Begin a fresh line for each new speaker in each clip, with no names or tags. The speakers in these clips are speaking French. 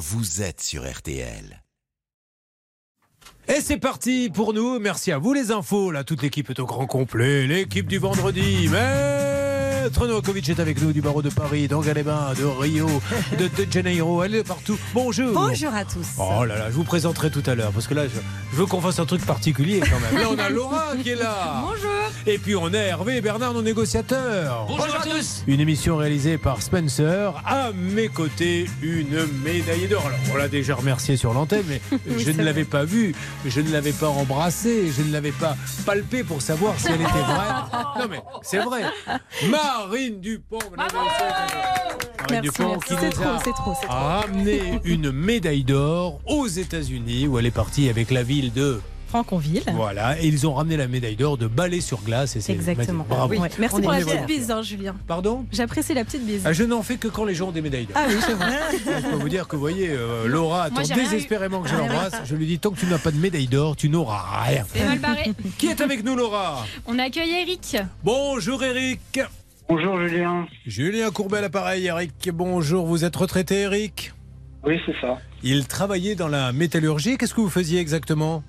vous êtes sur RTL.
Et c'est parti pour nous. Merci à vous les infos. Là, toute l'équipe est au grand complet. L'équipe du vendredi. Maître Novakovic est avec nous du barreau de Paris, d'Angaleba, de Rio, de, de Janeiro. Elle est partout. Bonjour.
Bonjour à tous.
Oh là là, je vous présenterai tout à l'heure parce que là, je, je veux qu'on fasse un truc particulier quand même. Là, on a Laura qui est là.
Bonjour.
Et puis on a Hervé et Bernard, nos négociateurs.
Bonjour à tous.
Une émission réalisée par Spencer. À mes côtés, une médaille d'or. Alors, on l'a déjà remercié sur l'antenne, mais je ne l'avais pas vue, je ne l'avais pas embrassée, je ne l'avais pas palpée pour savoir si elle était vraie. Non, mais c'est vrai. Marine Dupont. messieurs. Marine
Merci,
Dupont qui
C'est
nous
trop,
a
c'est trop, c'est trop.
ramené une médaille d'or aux États-Unis où elle est partie avec la ville de.
Franconville.
Voilà, et ils ont ramené la médaille d'or de ballet sur glace. Et c'est
Exactement.
Bravo.
Ouais. Merci
On
pour la petite bise, hein, Julien.
Pardon?
J'apprécie la petite bise.
Ah, Je n'en fais que quand les gens ont des médailles d'or.
Ah oui, je vois.
Je peux vous dire que, vous voyez, euh, Laura attend désespérément que je l'embrasse. Je lui dis tant que tu n'as pas de médaille d'or, tu n'auras rien.
C'est mal barré.
Qui est avec nous, Laura?
On accueille Eric.
Bonjour, Eric.
Bonjour Julien.
Julien Courbet l'appareil, Eric. Bonjour, vous êtes retraité, Eric
Oui, c'est ça.
Il travaillait dans la métallurgie. Qu'est-ce que vous faisiez exactement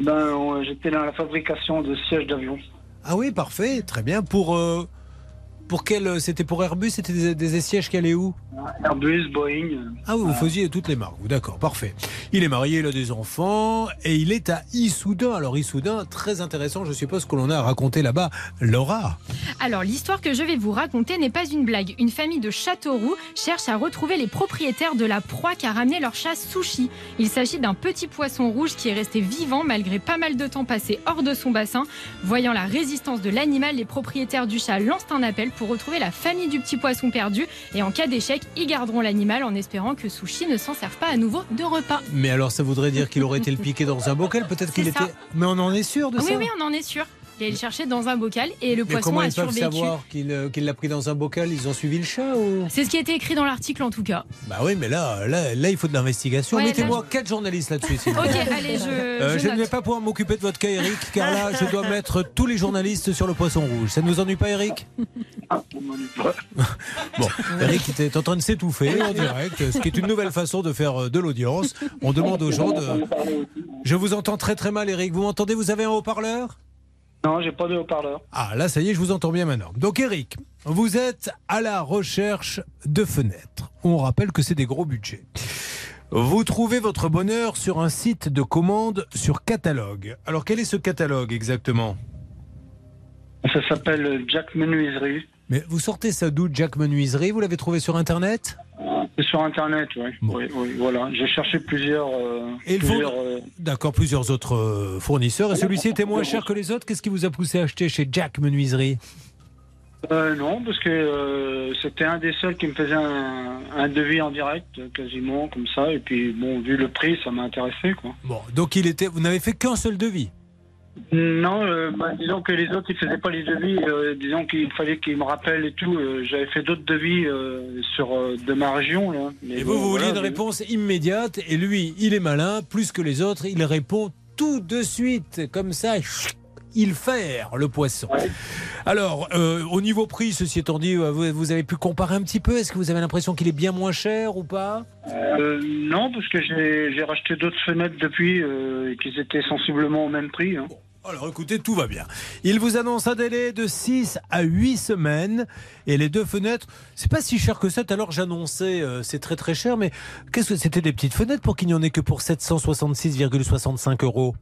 Ben, j'étais dans la fabrication de sièges d'avion.
Ah oui, parfait, très bien. Pour, euh, pour quel. C'était pour Airbus C'était des, des sièges qui allaient où?
Airbus, Boeing. euh,
Ah, vous, vous faisiez toutes les marques, vous, d'accord, parfait. Il est marié, il a des enfants, et il est à Issoudun. Alors, Issoudun, très intéressant, je suppose que l'on a à raconter là-bas. Laura
Alors, l'histoire que je vais vous raconter n'est pas une blague. Une famille de Châteauroux cherche à retrouver les propriétaires de la proie qu'a ramené leur chat Sushi. Il s'agit d'un petit poisson rouge qui est resté vivant malgré pas mal de temps passé hors de son bassin. Voyant la résistance de l'animal, les propriétaires du chat lancent un appel pour retrouver la famille du petit poisson perdu. Et en cas d'échec, ils garderont l'animal en espérant que Sushi ne s'en serve pas à nouveau de repas.
Mais alors, ça voudrait dire qu'il aurait été le piqué dans un bocal? Peut-être qu'il était. Mais on en est sûr de
Oui,
ça?
oui, on en est sûr. Il allé le chercher dans un bocal et le
Mais
poisson
comment
a
ils peuvent
survécu.
savoir qu'il euh, qu'il l'a pris dans un bocal? Ils ont suivi le chat ou?
C'est ce qui a été écrit dans l'article en tout cas.
Bah oui, mais là, là, là il faut de l'investigation.
Ouais,
Mettez-moi quatre journalistes là-dessus. s'il vous
Ok,
plaît.
allez, je,
Euh,
je
je ne
note.
vais pas pouvoir m'occuper de votre cas, Eric, car là, je dois mettre tous les journalistes sur le poisson rouge. Ça ne vous ennuie pas, Eric?
Ah, on m'en est pas.
Bon, Eric était en train de s'étouffer en direct, ce qui est une nouvelle façon de faire euh, de l'audience. On demande aux gens de. Je vous entends très très mal, Eric. Vous m'entendez? Vous avez un haut-parleur?
Non, j'ai pas de haut-parleur.
Ah, là, ça y est, je vous entends bien maintenant. Donc, Eric, vous êtes à la recherche de fenêtres. On rappelle que c'est des gros budgets. Vous trouvez votre bonheur sur un site de commande sur catalogue. Alors, quel est ce catalogue exactement?
Ça s'appelle Jack Menuiserie.
Mais vous sortez ça d'où, Jack Menuiserie? Vous l'avez trouvé sur Internet?
Sur Internet, oui.
Bon.
Oui, oui, voilà. J'ai cherché plusieurs. euh,
Et
plusieurs, euh,
D'accord, plusieurs autres euh, fournisseurs. Et celui-ci était moins cher que les autres Qu'est-ce qui vous a poussé à acheter chez Jack Menuiserie?
Euh, non, parce que euh, c'était un des seuls qui me faisait un, un devis en direct, quasiment, comme ça. Et puis, bon, vu le prix, ça m'a intéressé, quoi.
Bon, donc il était. Vous n'avez fait qu'un seul devis?
Non, euh, bah, disons que les autres, ils faisaient pas les devis. euh, disons qu'il fallait qu'ils me rappellent et tout. euh, J'avais fait d'autres devis sur de ma région. Là. Mais
Et
bon,
vous, vous vouliez
voilà,
une
mais-
réponse immédiate, et lui, il est malin, plus que les autres, il répond tout de suite, comme ça, il fait le poisson.
Ouais.
Alors, au niveau prix, ceci étant dit, vous, vous avez pu comparer un petit peu Est-ce que vous avez l'impression qu'il est bien moins cher ou pas?
Non, parce que j'ai racheté d'autres fenêtres depuis et qu'ils étaient sensiblement au même prix. hein.
Alors écoutez, tout va bien. Il vous annonce un délai de 6 à 8 semaines et les deux fenêtres, c'est pas si cher que ça. L'heure j'annonçais euh, c'est très très cher, mais qu'est-ce que c'était des petites fenêtres pour qu'il n'y en ait que pour 766,65 euros?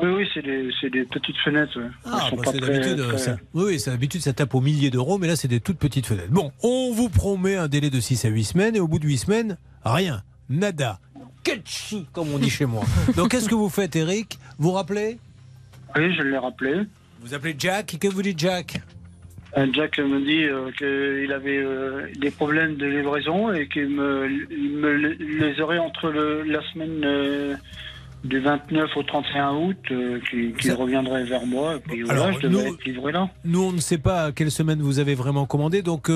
Oui, oui, c'est des, des petites fenêtres. ouais.
Ah, bah, c'est d'habitude, euh,
très-
oui, c'est d'habitude, ça tape aux milliers d'euros, mais là, c'est des toutes petites fenêtres. Bon, on vous promet un délai de 6 à 8 semaines, et au bout de 8 semaines, rien, nada. Ketchi, comme on dit chez moi. Donc, qu'est-ce que vous faites, Eric Vous rappelez?
Oui, je l'ai rappelé.
Vous appelez Jack, et que vous dites Jack
Euh, Jack me dit euh, qu'il avait euh, des problèmes de livraison et qu'il me, les aurait entre le, la semaine euh, du 29 au 31 août, qu'il reviendrait vers moi. Et puis voilà,
Alors,
je devais
nous-
être livré là.
Nous, on ne sait pas à quelle semaine vous avez vraiment commandé, donc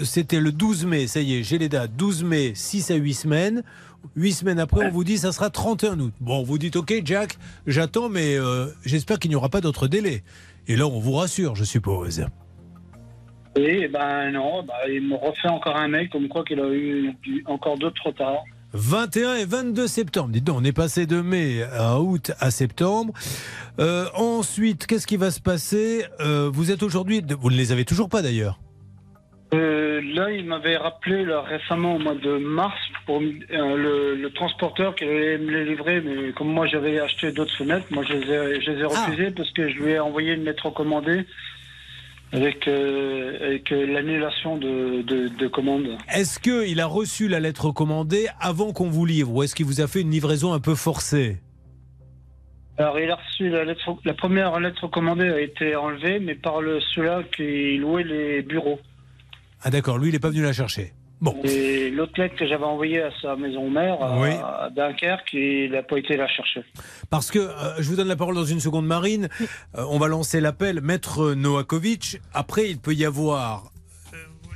c'était le 12 mai, ça y est, j'ai les dates. 12 mai, 6 à 8 semaines. 8 semaines après, on vous dit ça sera 31 août. Bon, vous dites ok, Jack, j'attends, mais euh, j'espère qu'il n'y aura pas d'autres délais. Et là, on vous rassure, je suppose.
Et ben non, bah, il me refait encore un mail comme quoi qu'il a eu du- encore d'autres retards.
21 et 22 septembre. Dites donc, on est passé de mai à août à septembre. Euh, ensuite, qu'est-ce qui va se passer? Euh, Vous êtes aujourd'hui, vous ne les avez toujours pas d'ailleurs.
Euh, là, il m'avait rappelé là, récemment au mois de mars pour euh, le, le transporteur qui allait me les livrer, mais comme moi j'avais acheté d'autres fenêtres, moi je les ai, je les ai
Ah.
refusées parce que je lui ai envoyé une lettre recommandée avec, euh, avec l'annulation de, de, de commande.
Est-ce qu'il a reçu la lettre commandée avant qu'on vous livre ou est-ce qu'il vous a fait une livraison un peu forcée?
Alors il a reçu la lettre, la première lettre recommandée a été enlevée, mais par le ceux-là qui louait les bureaux.
Ah d'accord, lui il n'est pas venu la chercher. Bon.
Et l'autre lettre que j'avais envoyée à sa maison mère, à,
Oui.
à Dunkerque, il n'a pas été la chercher.
Parce que, euh, je vous donne la parole dans une seconde, Marine. Euh, on va lancer l'appel. Maître Noakovic, après, il peut y avoir.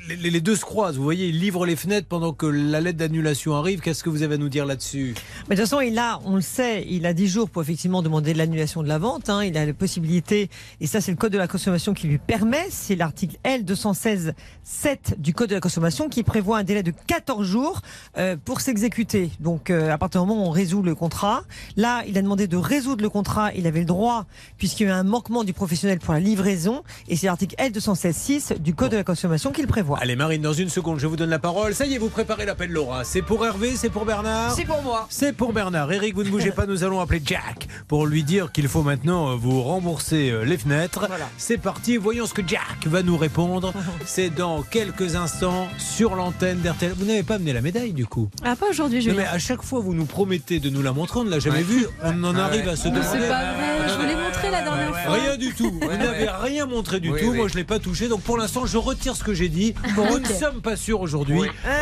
Les, deux se croisent, vous voyez, il livre les fenêtres pendant que la lettre d'annulation arrive. Qu'est-ce que vous avez à nous dire là-dessus?
De toute façon, il a, on le sait, il a 10 jours pour effectivement demander l'annulation de la vente. hein. Il a la possibilité, et ça c'est le code de la consommation qui lui permet, c'est l'article L 216 7 du code de la consommation qui prévoit un délai de 14 jours euh, pour s'exécuter. Donc euh, à partir du moment où on résout le contrat, là il a demandé de résoudre le contrat, il avait le droit puisqu'il y a eu un manquement du professionnel pour la livraison, et c'est l'article L 216 6 du code de la consommation qui le prévoit.
Allez, Marine, dans une seconde, je vous donne la parole. Ça y est, vous préparez l'appel, Laura. C'est pour Hervé, c'est pour Bernard
C'est pour moi.
C'est pour Bernard. Eric, vous ne bougez pas, nous allons appeler Jack pour lui dire qu'il faut maintenant euh, vous rembourser euh, les fenêtres.
Voilà.
C'est parti, voyons ce que Jack va nous répondre. C'est dans quelques instants sur l'antenne d'RTL. Vous n'avez pas amené la médaille du coup
Ah, pas aujourd'hui, Julien.
mais à chaque fois, vous nous promettez de nous la montrer, on ne l'a jamais vue. On en arrive à se
Mais
demander.
c'est pas vrai, je vous l'ai montré la dernière fois.
Rien du tout. Vous n'avez rien montré du
Oui,
tout.
oui.
Moi, je l'ai pas touché. Donc, pour l'instant, je retire ce que j'ai dit. Nous ne sommes pas sûrs aujourd'hui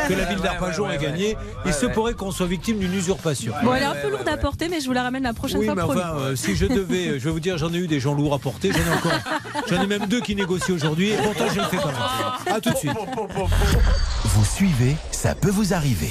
que la ville
Ouais,
d'Arpajon
ouais,
ait
ouais,
gagné.
ouais.
Il se pourrait qu'on soit victime d'une usurpation.
Bon, elle est un peu lourde à porter, mais je vous la ramène la prochaine
Oui,
fois
mais enfin, euh, si je devais, euh, je vais vous dire, j'en ai eu des gens lourds à porter. J'en ai encore. J'en ai même deux qui négocient aujourd'hui. Et pourtant, je ne le fais pas. À tout de suite.
Vous suivez, ça peut vous arriver.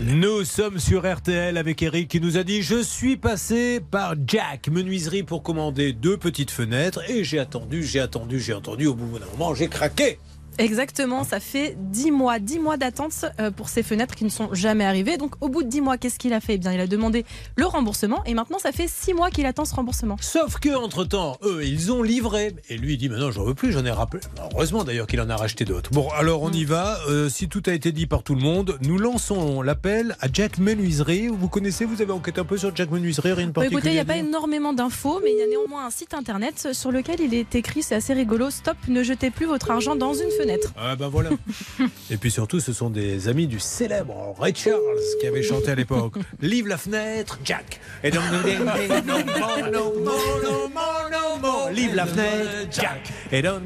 Nous sommes sur RTL avec Eric qui nous a dit Je suis passé par Jack Menuiserie pour commander deux petites fenêtres et j'ai attendu, j'ai attendu, j'ai attendu. Au bout d'un moment, j'ai craqué.
Exactement, ça fait 10 mois, 10 mois d'attente euh, pour ces fenêtres qui ne sont jamais arrivées. Donc au bout de 10 mois, qu'est-ce qu'il a fait? Eh bien, il a demandé le remboursement et maintenant ça fait 6 mois qu'il attend ce remboursement.
Sauf que entre temps, eux, ils ont livré. Et lui, il dit Maintenant, j'en veux plus, j'en ai rappelé. Heureusement d'ailleurs qu'il en a racheté d'autres. Bon, alors on y va. Euh, si tout a été dit par tout le monde, nous lançons l'appel à Jack Menuiserie. Vous connaissez, vous avez enquêté un peu sur Jack Menuiserie, rien de particulier
écoutez, il n'y a pas énormément d'infos, mais il y a néanmoins un site internet sur lequel il est écrit, c'est assez rigolo, Stop, ne jetez plus votre argent dans une fenêtre.
Ah ben voilà. Et puis surtout, ce sont des amis du célèbre Ray Charles qui avait chanté à l'époque. Livre la fenêtre, Jack. Et donc. Livre la fenêtre, Jack. Et donc,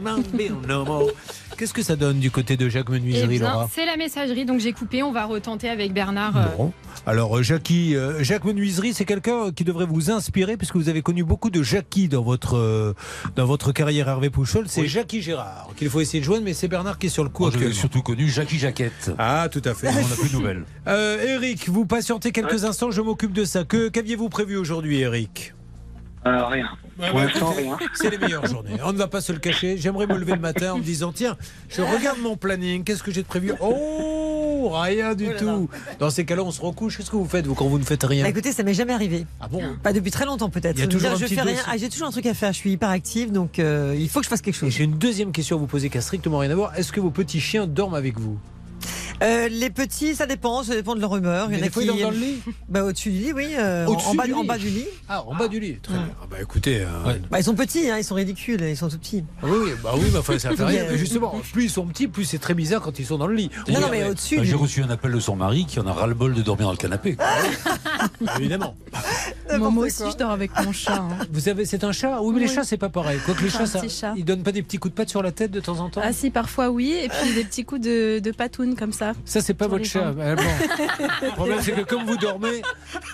no more. Qu'est-ce que ça donne du côté de Jacques
Eh
Menuiserie,
bien,
Laura
c'est la messagerie, donc j'ai coupé. On va retenter avec Bernard. euh,
Bon. Alors, euh, Jackie, euh, Jacques Menuiserie, c'est quelqu'un qui devrait vous inspirer puisque vous avez connu beaucoup de Jackie dans votre, euh, dans votre carrière Hervé Pouchol. C'est Jackie Gérard qu'il faut essayer de joindre, mais c'est Bernard qui est sur le coup
Moi, j'avais
actuellement.
surtout connu Jackie Jaquette.
Ah, tout à fait.
On n'a plus de nouvelles.
Euh, Eric, vous patientez quelques instants, je m'occupe de ça. Que qu'aviez-vous prévu aujourd'hui, Eric
Euh, rien. Pour l'instant, rien.
C'est les meilleures journées. On ne va pas se le cacher. J'aimerais me lever le matin en me disant tiens, je regarde mon planning. Qu'est-ce que j'ai de prévu? Oh, rien du tout. Dans ces cas-là, on se recouche. Qu'est-ce que vous faites vous quand vous ne faites rien?
Bah, écoutez, ça m'est jamais arrivé.
Ah bon?
Pas depuis très longtemps peut-être.
Il y a
Je veux
toujours
dire,
un
je
petit
fais rien.
dossier.
Ah, j'ai toujours un truc à faire. Je suis hyper active, donc euh, il faut que je fasse quelque
Et
chose.
J'ai une deuxième question à vous poser qui a strictement rien à voir. Est-ce que vos petits chiens dorment avec vous?
Euh, les petits, ça dépend, ça dépend de leur humeur. Il y en
des
a
fois,
qui
dans le lit
bah, au-dessus du lit, oui. euh, en, bas,
du
en
lit
bas du lit.
Ah, en bas du lit. Très bien. Ah bah écoutez. euh,
Ouais.
Bah, ils sont petits, hein, ils sont ridicules, ils sont tout petits.
ah Oui, oui, bah oui, mais enfin, ça fait rien. Mais justement, plus ils sont petits, plus c'est très bizarre quand ils sont dans le lit.
Non, non, mais
ouais,
au-dessus.
Bah, J'ai reçu un appel de son mari qui en a ras-le-bol de dormir dans le canapé.
Évidemment.
Moi, moi aussi, je dors avec mon chat. hein.
Vous savez, c'est un chat? Oui, mais les chats, c'est pas pareil. Quoique les
C'est
chats,
un
ça,
petit chat.
ils donnent pas des petits coups de patte sur la tête de temps en temps?
Ah si, parfois oui, et puis des petits coups de, de patoune comme ça.
Ça, c'est pas votre chat. Ah, bon. Le problème, c'est que comme vous dormez,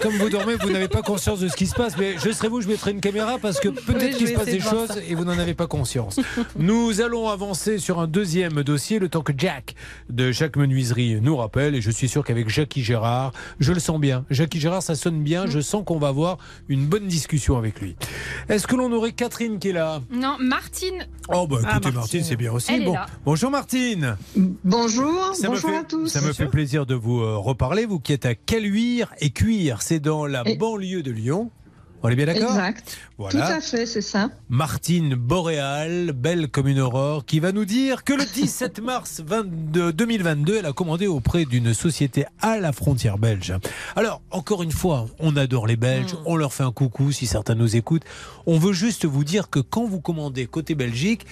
comme vous dormez, vous n'avez pas conscience de ce qui se passe. Mais je serai vous, je mettrai une caméra parce que peut-être qu'il se passe des
de
choses
ça.
et vous n'en avez pas conscience. Nous allons avancer sur un deuxième dossier, le temps que Jack de Jacques Menuiserie nous rappelle. Et je suis sûr qu'avec Jackie Gérard, je le sens bien. Jackie Gérard, ça sonne bien. Je sens qu'on va voir avoir une bonne discussion avec lui. Est-ce que l'on aurait Catherine qui est là?
Non, Martine,
Oh bah écoutez
Ah,
Martine,
Martine.
c'est bien aussi.
Elle est
bon.
là.
Bonjour Martine.
Bonjour,
Ça
bonjour
fait,
à tous.
Ça me fait plaisir de vous euh, reparler, vous qui êtes à Caluire et Cuire, c'est dans la
Et-
banlieue de Lyon. On est bien d'accord
Exact. Tout
Voilà.
à fait, c'est ça.
Martine Boréal, belle comme une aurore, qui va nous dire que le 17 mars 22 2022, elle a commandé auprès d'une société à la frontière belge. Alors, encore une fois, on adore les Belges,
Mm.
on leur fait un coucou si certains nous écoutent. On veut juste vous dire que quand vous commandez côté Belgique,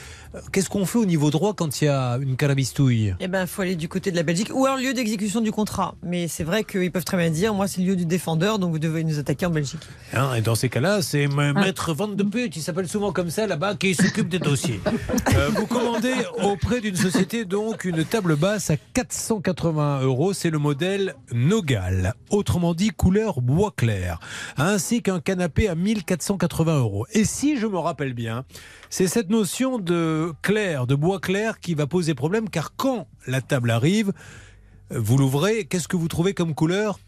qu'est-ce qu'on fait au niveau droit quand il y a une carabistouille?
Eh ben, faut aller du côté de la Belgique ou alors lieu d'exécution du contrat. Mais c'est vrai qu'ils peuvent très bien dire, moi, c'est le lieu du défendeur, donc vous devez nous attaquer en Belgique.
Hein, et dans ces cas-là, c'est M- Maître Van de Put, qui s'appelle souvent comme ça là-bas, qui s'occupe des dossiers. Euh, vous commandez auprès d'une société donc une table basse à 480 euros. C'est le modèle Nogal, autrement dit couleur bois clair, ainsi qu'un canapé à 1480 euros. Et si je me rappelle bien, c'est cette notion de clair, de bois clair, qui va poser problème, car quand la table arrive, vous l'ouvrez, qu'est-ce que vous trouvez comme couleur?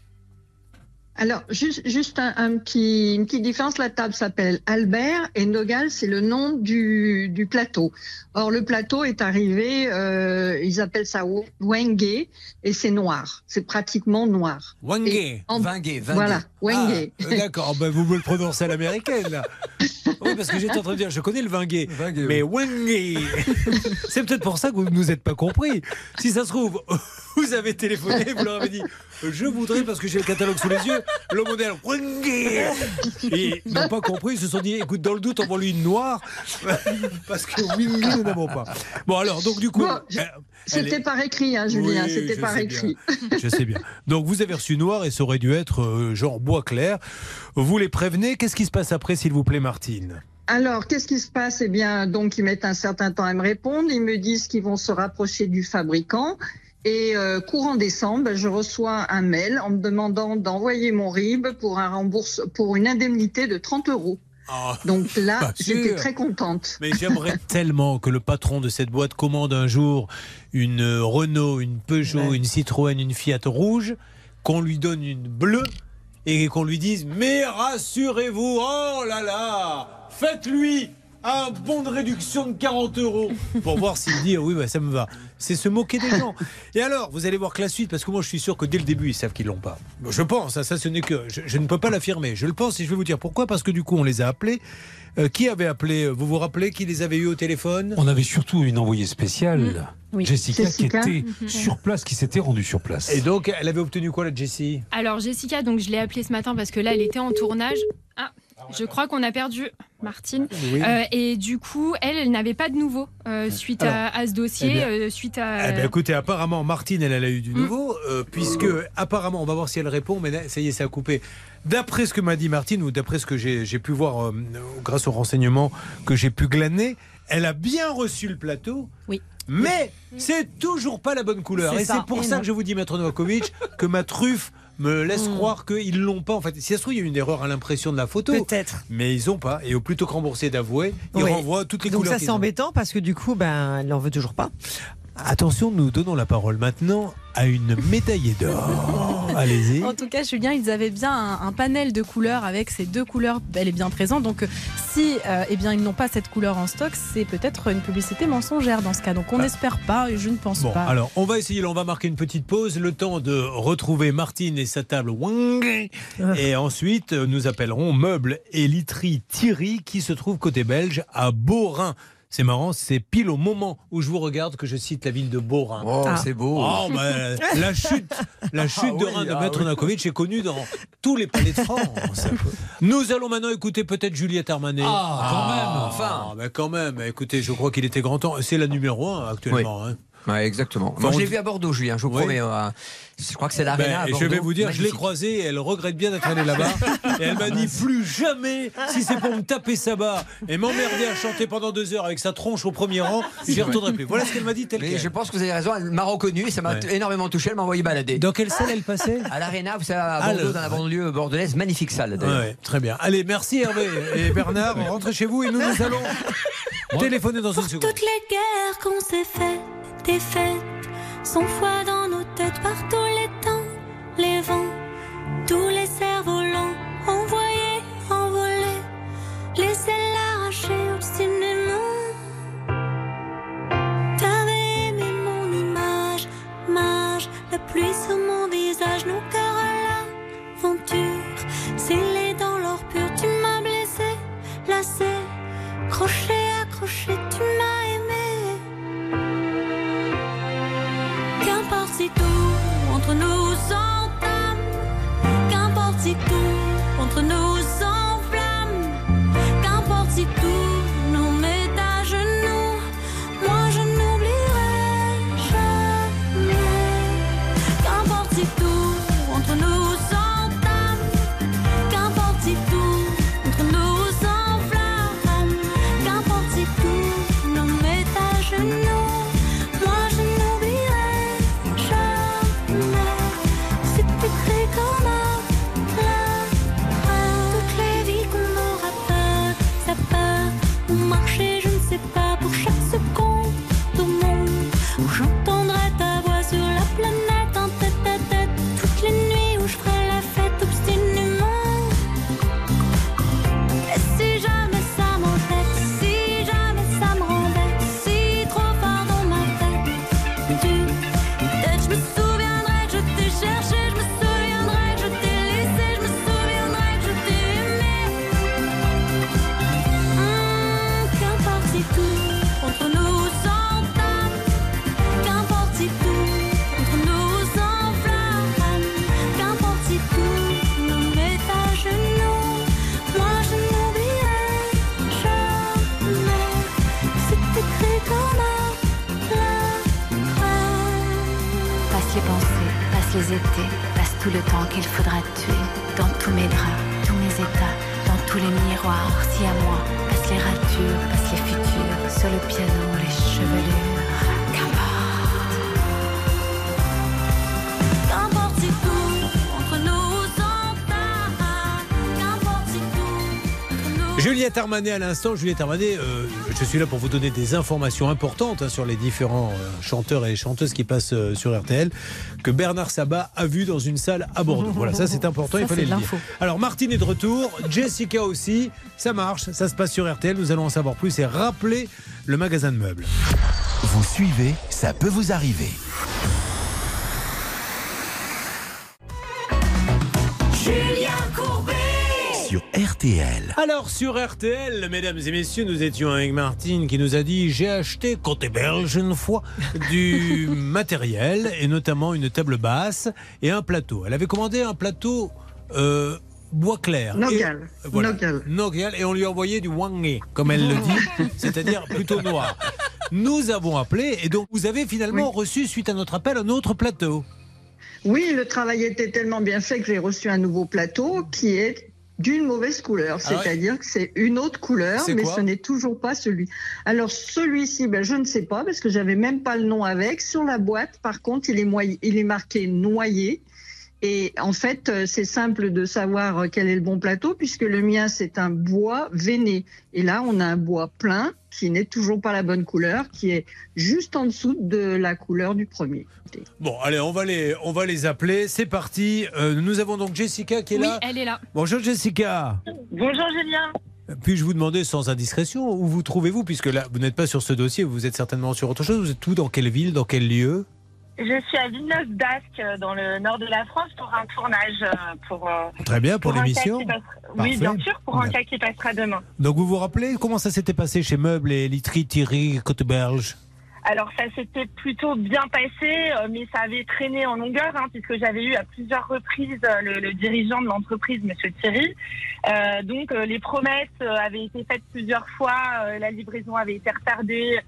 Alors, juste, juste un, un petit, une petite différence. La table s'appelle Albert et Nogal, c'est le nom du, du plateau. Or, le plateau est arrivé, euh, ils appellent ça Wenge et c'est noir. C'est pratiquement noir.
Vingué, vingué.
Voilà, Wenge.
Ah, euh, D'accord, ben vous me le prononcez à l'américaine là. Oui, parce que j'étais en train de dire, je connais le Vingué, mais wangé. C'est peut-être pour ça que vous ne nous êtes pas compris. Si ça se trouve, vous avez téléphoné, vous leur avez dit, je voudrais parce que j'ai le catalogue sous les yeux, le modèle wangé. Et ils n'ont pas compris, ils se sont dit, écoute, dans le doute, on lui une noire parce que wingé nous n'avons pas. Bon alors, donc du coup,
Bon, je-
elle
C'était
est-
par écrit, hein, Julien,
Oui,
c'était
je
par
sais
écrit.
Je sais bien. Donc vous avez reçu noir et ça aurait dû être euh, genre bois clair. Vous les prévenez. Qu'est-ce qui se passe après, s'il vous plaît, Martine
Alors, qu'est-ce qui se passe? Eh bien, donc, ils mettent un certain temps à me répondre. Ils me disent qu'ils vont se rapprocher du fabricant. Et euh, courant décembre, je reçois un mail en me demandant d'envoyer mon RIB pour un rembourse, pour une indemnité de 30 euros.
Ah,
Donc là, j'étais très contente.
Mais j'aimerais tellement que le patron de cette boîte commande un jour une Renault, une Peugeot,
Ouais.
une Citroën, une Fiat rouge, qu'on lui donne une bleue et qu'on lui dise Mais rassurez-vous, oh là là, faites-lui un bon de réduction de 40 euros pour voir s'il dit oui bah, ça me va. C'est se moquer des gens. Et alors, vous allez voir que la suite, parce que moi je suis sûr que dès le début ils savent qu'ils l'ont pas. Je pense, hein, ça ce n'est que je, je ne peux pas l'affirmer. Je le pense et je vais vous dire pourquoi parce que du coup on les a appelés. Euh, qui avait appelé? Vous vous rappelez qui les avait eu au téléphone?
On avait surtout une envoyée spéciale,
Oui.
Jessica,
Jessica.
qui était sur place, qui s'était rendue sur place.
Et donc elle avait obtenu quoi la Jessie?
Alors Jessica, donc je l'ai appelée ce matin parce que là elle était en tournage. Ah, je crois qu'on a perdu Martine.
Oui.
Euh, et du coup, elle, elle n'avait pas de nouveau euh, suite à, à ce dossier,
eh bien-
euh, suite à.
Eh ben, écoutez, apparemment, Martine, elle, elle a eu du
Mm.
nouveau, euh, puisque apparemment, on va voir si elle répond, mais ça y est, ça a coupé. D'après ce que m'a dit Martine, ou d'après ce que j'ai pu voir euh, grâce aux renseignements que j'ai pu glaner, elle a bien reçu le plateau.
Oui.
Mais c'est toujours pas la bonne couleur.
C'est
Et c'est pour
Et
ça
non.
que je vous dis, Maître Novakovic, que ma truffe me laisse
Mm.
croire qu'ils l'ont pas. En fait, si ça se trouve, il y a une erreur à l'impression de la photo.
Peut-être.
Mais ils ont pas. Et au plutôt que rembourser d'avouer, ils
Oui.
renvoient toutes les
Donc
couleurs.
ça,
qu'ils
c'est embêtant parce que du coup, ben, elle n'en veut toujours pas.
Attention, nous donnons la parole maintenant à une médaillée d'or. Allez-y.
En tout cas, Julien, ils avaient bien un, un panel de couleurs avec ces deux couleurs bel et bien présentes. Donc, euh, si euh, eh bien, ils n'ont pas cette couleur en stock, c'est peut-être une publicité mensongère dans ce cas. Donc, on
Ah.
n'espère pas et je ne pense
Bon,
pas.
alors on va essayer, on va marquer une petite pause, le temps de retrouver Martine et sa table Wang. Et ensuite, euh, nous appellerons Meubles et Literie Thierry qui se trouve côté belge à Beaurain. C'est marrant, c'est pile au moment où je vous regarde que je cite la ville de Beaurain.
Oh,
Ah.
c'est beau.
Oh, la chute, la chute
Ah
de
oui,
Rhin de
ah
Maître
oui.
Nakovic est connue dans tous les palais de France. Nous allons maintenant écouter peut-être Juliette Armanet.
Ah, quand même, enfin.
Ah, ben quand même. Écoutez, je crois qu'il était grand temps. C'est la numéro un actuellement. hein.
Ouais, exactement.
Enfin,
Moi,
on
je l'ai vu à Bordeaux, Julien, je vous
Oui.
promets. euh, je crois que c'est
Ben,
l'Arena Bordeaux.
je vais vous dire, je l'ai croisée, elle regrette bien d'être allée là-bas. et elle m'a dit plus jamais, si c'est pour me taper sa bas et m'emmerder à chanter pendant deux heures avec sa tronche au premier rang, j'y retournerai plus. Voilà ce qu'elle m'a dit tel
Mais
quel.
je pense que vous avez raison, elle m'a reconnu et ça m'a
Ouais.
énormément touché, elle m'a envoyé balader.
Dans quelle salle elle passait?
À l'Arena, vous savez, à
Ah,
Bordeaux, dans la banlieue bordelaise, magnifique salle d'ailleurs.
Ouais, très bien. Allez, merci Hervé et Bernard. Rentrez chez vous et nous, nous allons téléphoner dans une seconde.
Toutes les guerres qu'on s'est faites, des fêtes, sont foi dans tête par tous les temps, les vents, tous les cerfs-volants, envoyés, envolés, les ailes arrachées obstinément. T'avais aimé mon image, mage, la pluie sur mon visage, nos cœurs à l'aventure, scellés dans l'or pur, tu m'as blessé, lassé, crochet, accroché, tu m'as. Entre nous
passe tout le temps qu'il faudra tuer. Dans tous mes draps, tous mes états, dans tous les miroirs, si à moi. Passe les ratures, passe les futurs, sur le piano,
Juliette Armanet à l'instant. Juliette Armanet, euh, je suis là pour vous donner des informations importantes hein, sur les différents euh, chanteurs et chanteuses qui passent euh, sur RTL que Bernard Sabat a vu dans une salle à Bordeaux. Voilà, ça c'est important,
Ça,
il fallait le dire.
l'info.
Alors Martine est de retour, Jessica aussi, ça marche, ça se passe sur RTL, nous allons en savoir plus et rappeler le magasin de meubles.
Vous suivez, ça peut vous arriver.
Julien Courbet
Sur RTL.
Alors sur RTL, mesdames et messieurs, nous étions avec Martine qui nous a dit j'ai acheté côté belge une fois du matériel et notamment une table basse et un plateau. Elle avait commandé un plateau euh, bois clair.
Nogal.
Et, voilà,
Nogal.
Nogal, et on lui a envoyé du wangé, comme elle le dit, c'est-à-dire plutôt noir. Nous avons appelé et donc vous avez finalement reçu suite à notre appel un autre plateau.
Oui, le travail était tellement bien fait que j'ai reçu un nouveau plateau qui est d'une mauvaise couleur,
Ah
c'est-à-dire que c'est une autre couleur, mais ce n'est toujours pas celui. Alors celui-ci, ben, je ne sais pas parce que j'avais même pas le nom avec. Sur la boîte, par contre, il est, moy- il est marqué noyer. Et en fait, euh, c'est simple de savoir euh, quel est le bon plateau puisque le mien c'est un bois veiné. Et là, on a un bois plein qui n'est toujours pas la bonne couleur, qui est juste en dessous de la couleur du premier.
Bon, allez, on va les, on va les appeler. C'est parti. Euh, nous avons donc Jessica qui est
Oui,
là.
elle est là.
Bonjour Jessica.
Bonjour Julien.
Puis-je vous demander sans indiscrétion où vous trouvez-vous Puisque là, vous n'êtes pas sur ce dossier, vous êtes certainement sur autre chose. Vous êtes où Dans quelle ville Dans quel lieu?
Je suis à Villeneuve-d'Ascq, euh, dans le nord de la France, pour un tournage. euh, Pour, euh,
Très bien, pour l'émission.
Oui, bien sûr, pour un cas qui passera demain.
Donc vous vous rappelez comment ça s'était passé chez Meubles et Literie Thierry Côte-Belge
Alors ça s'était plutôt bien passé, mais ça avait traîné en longueur, hein, puisque j'avais eu à plusieurs reprises le, le dirigeant de l'entreprise, Monsieur Thierry. Euh, donc les promesses avaient été faites plusieurs fois, la livraison avait été retardée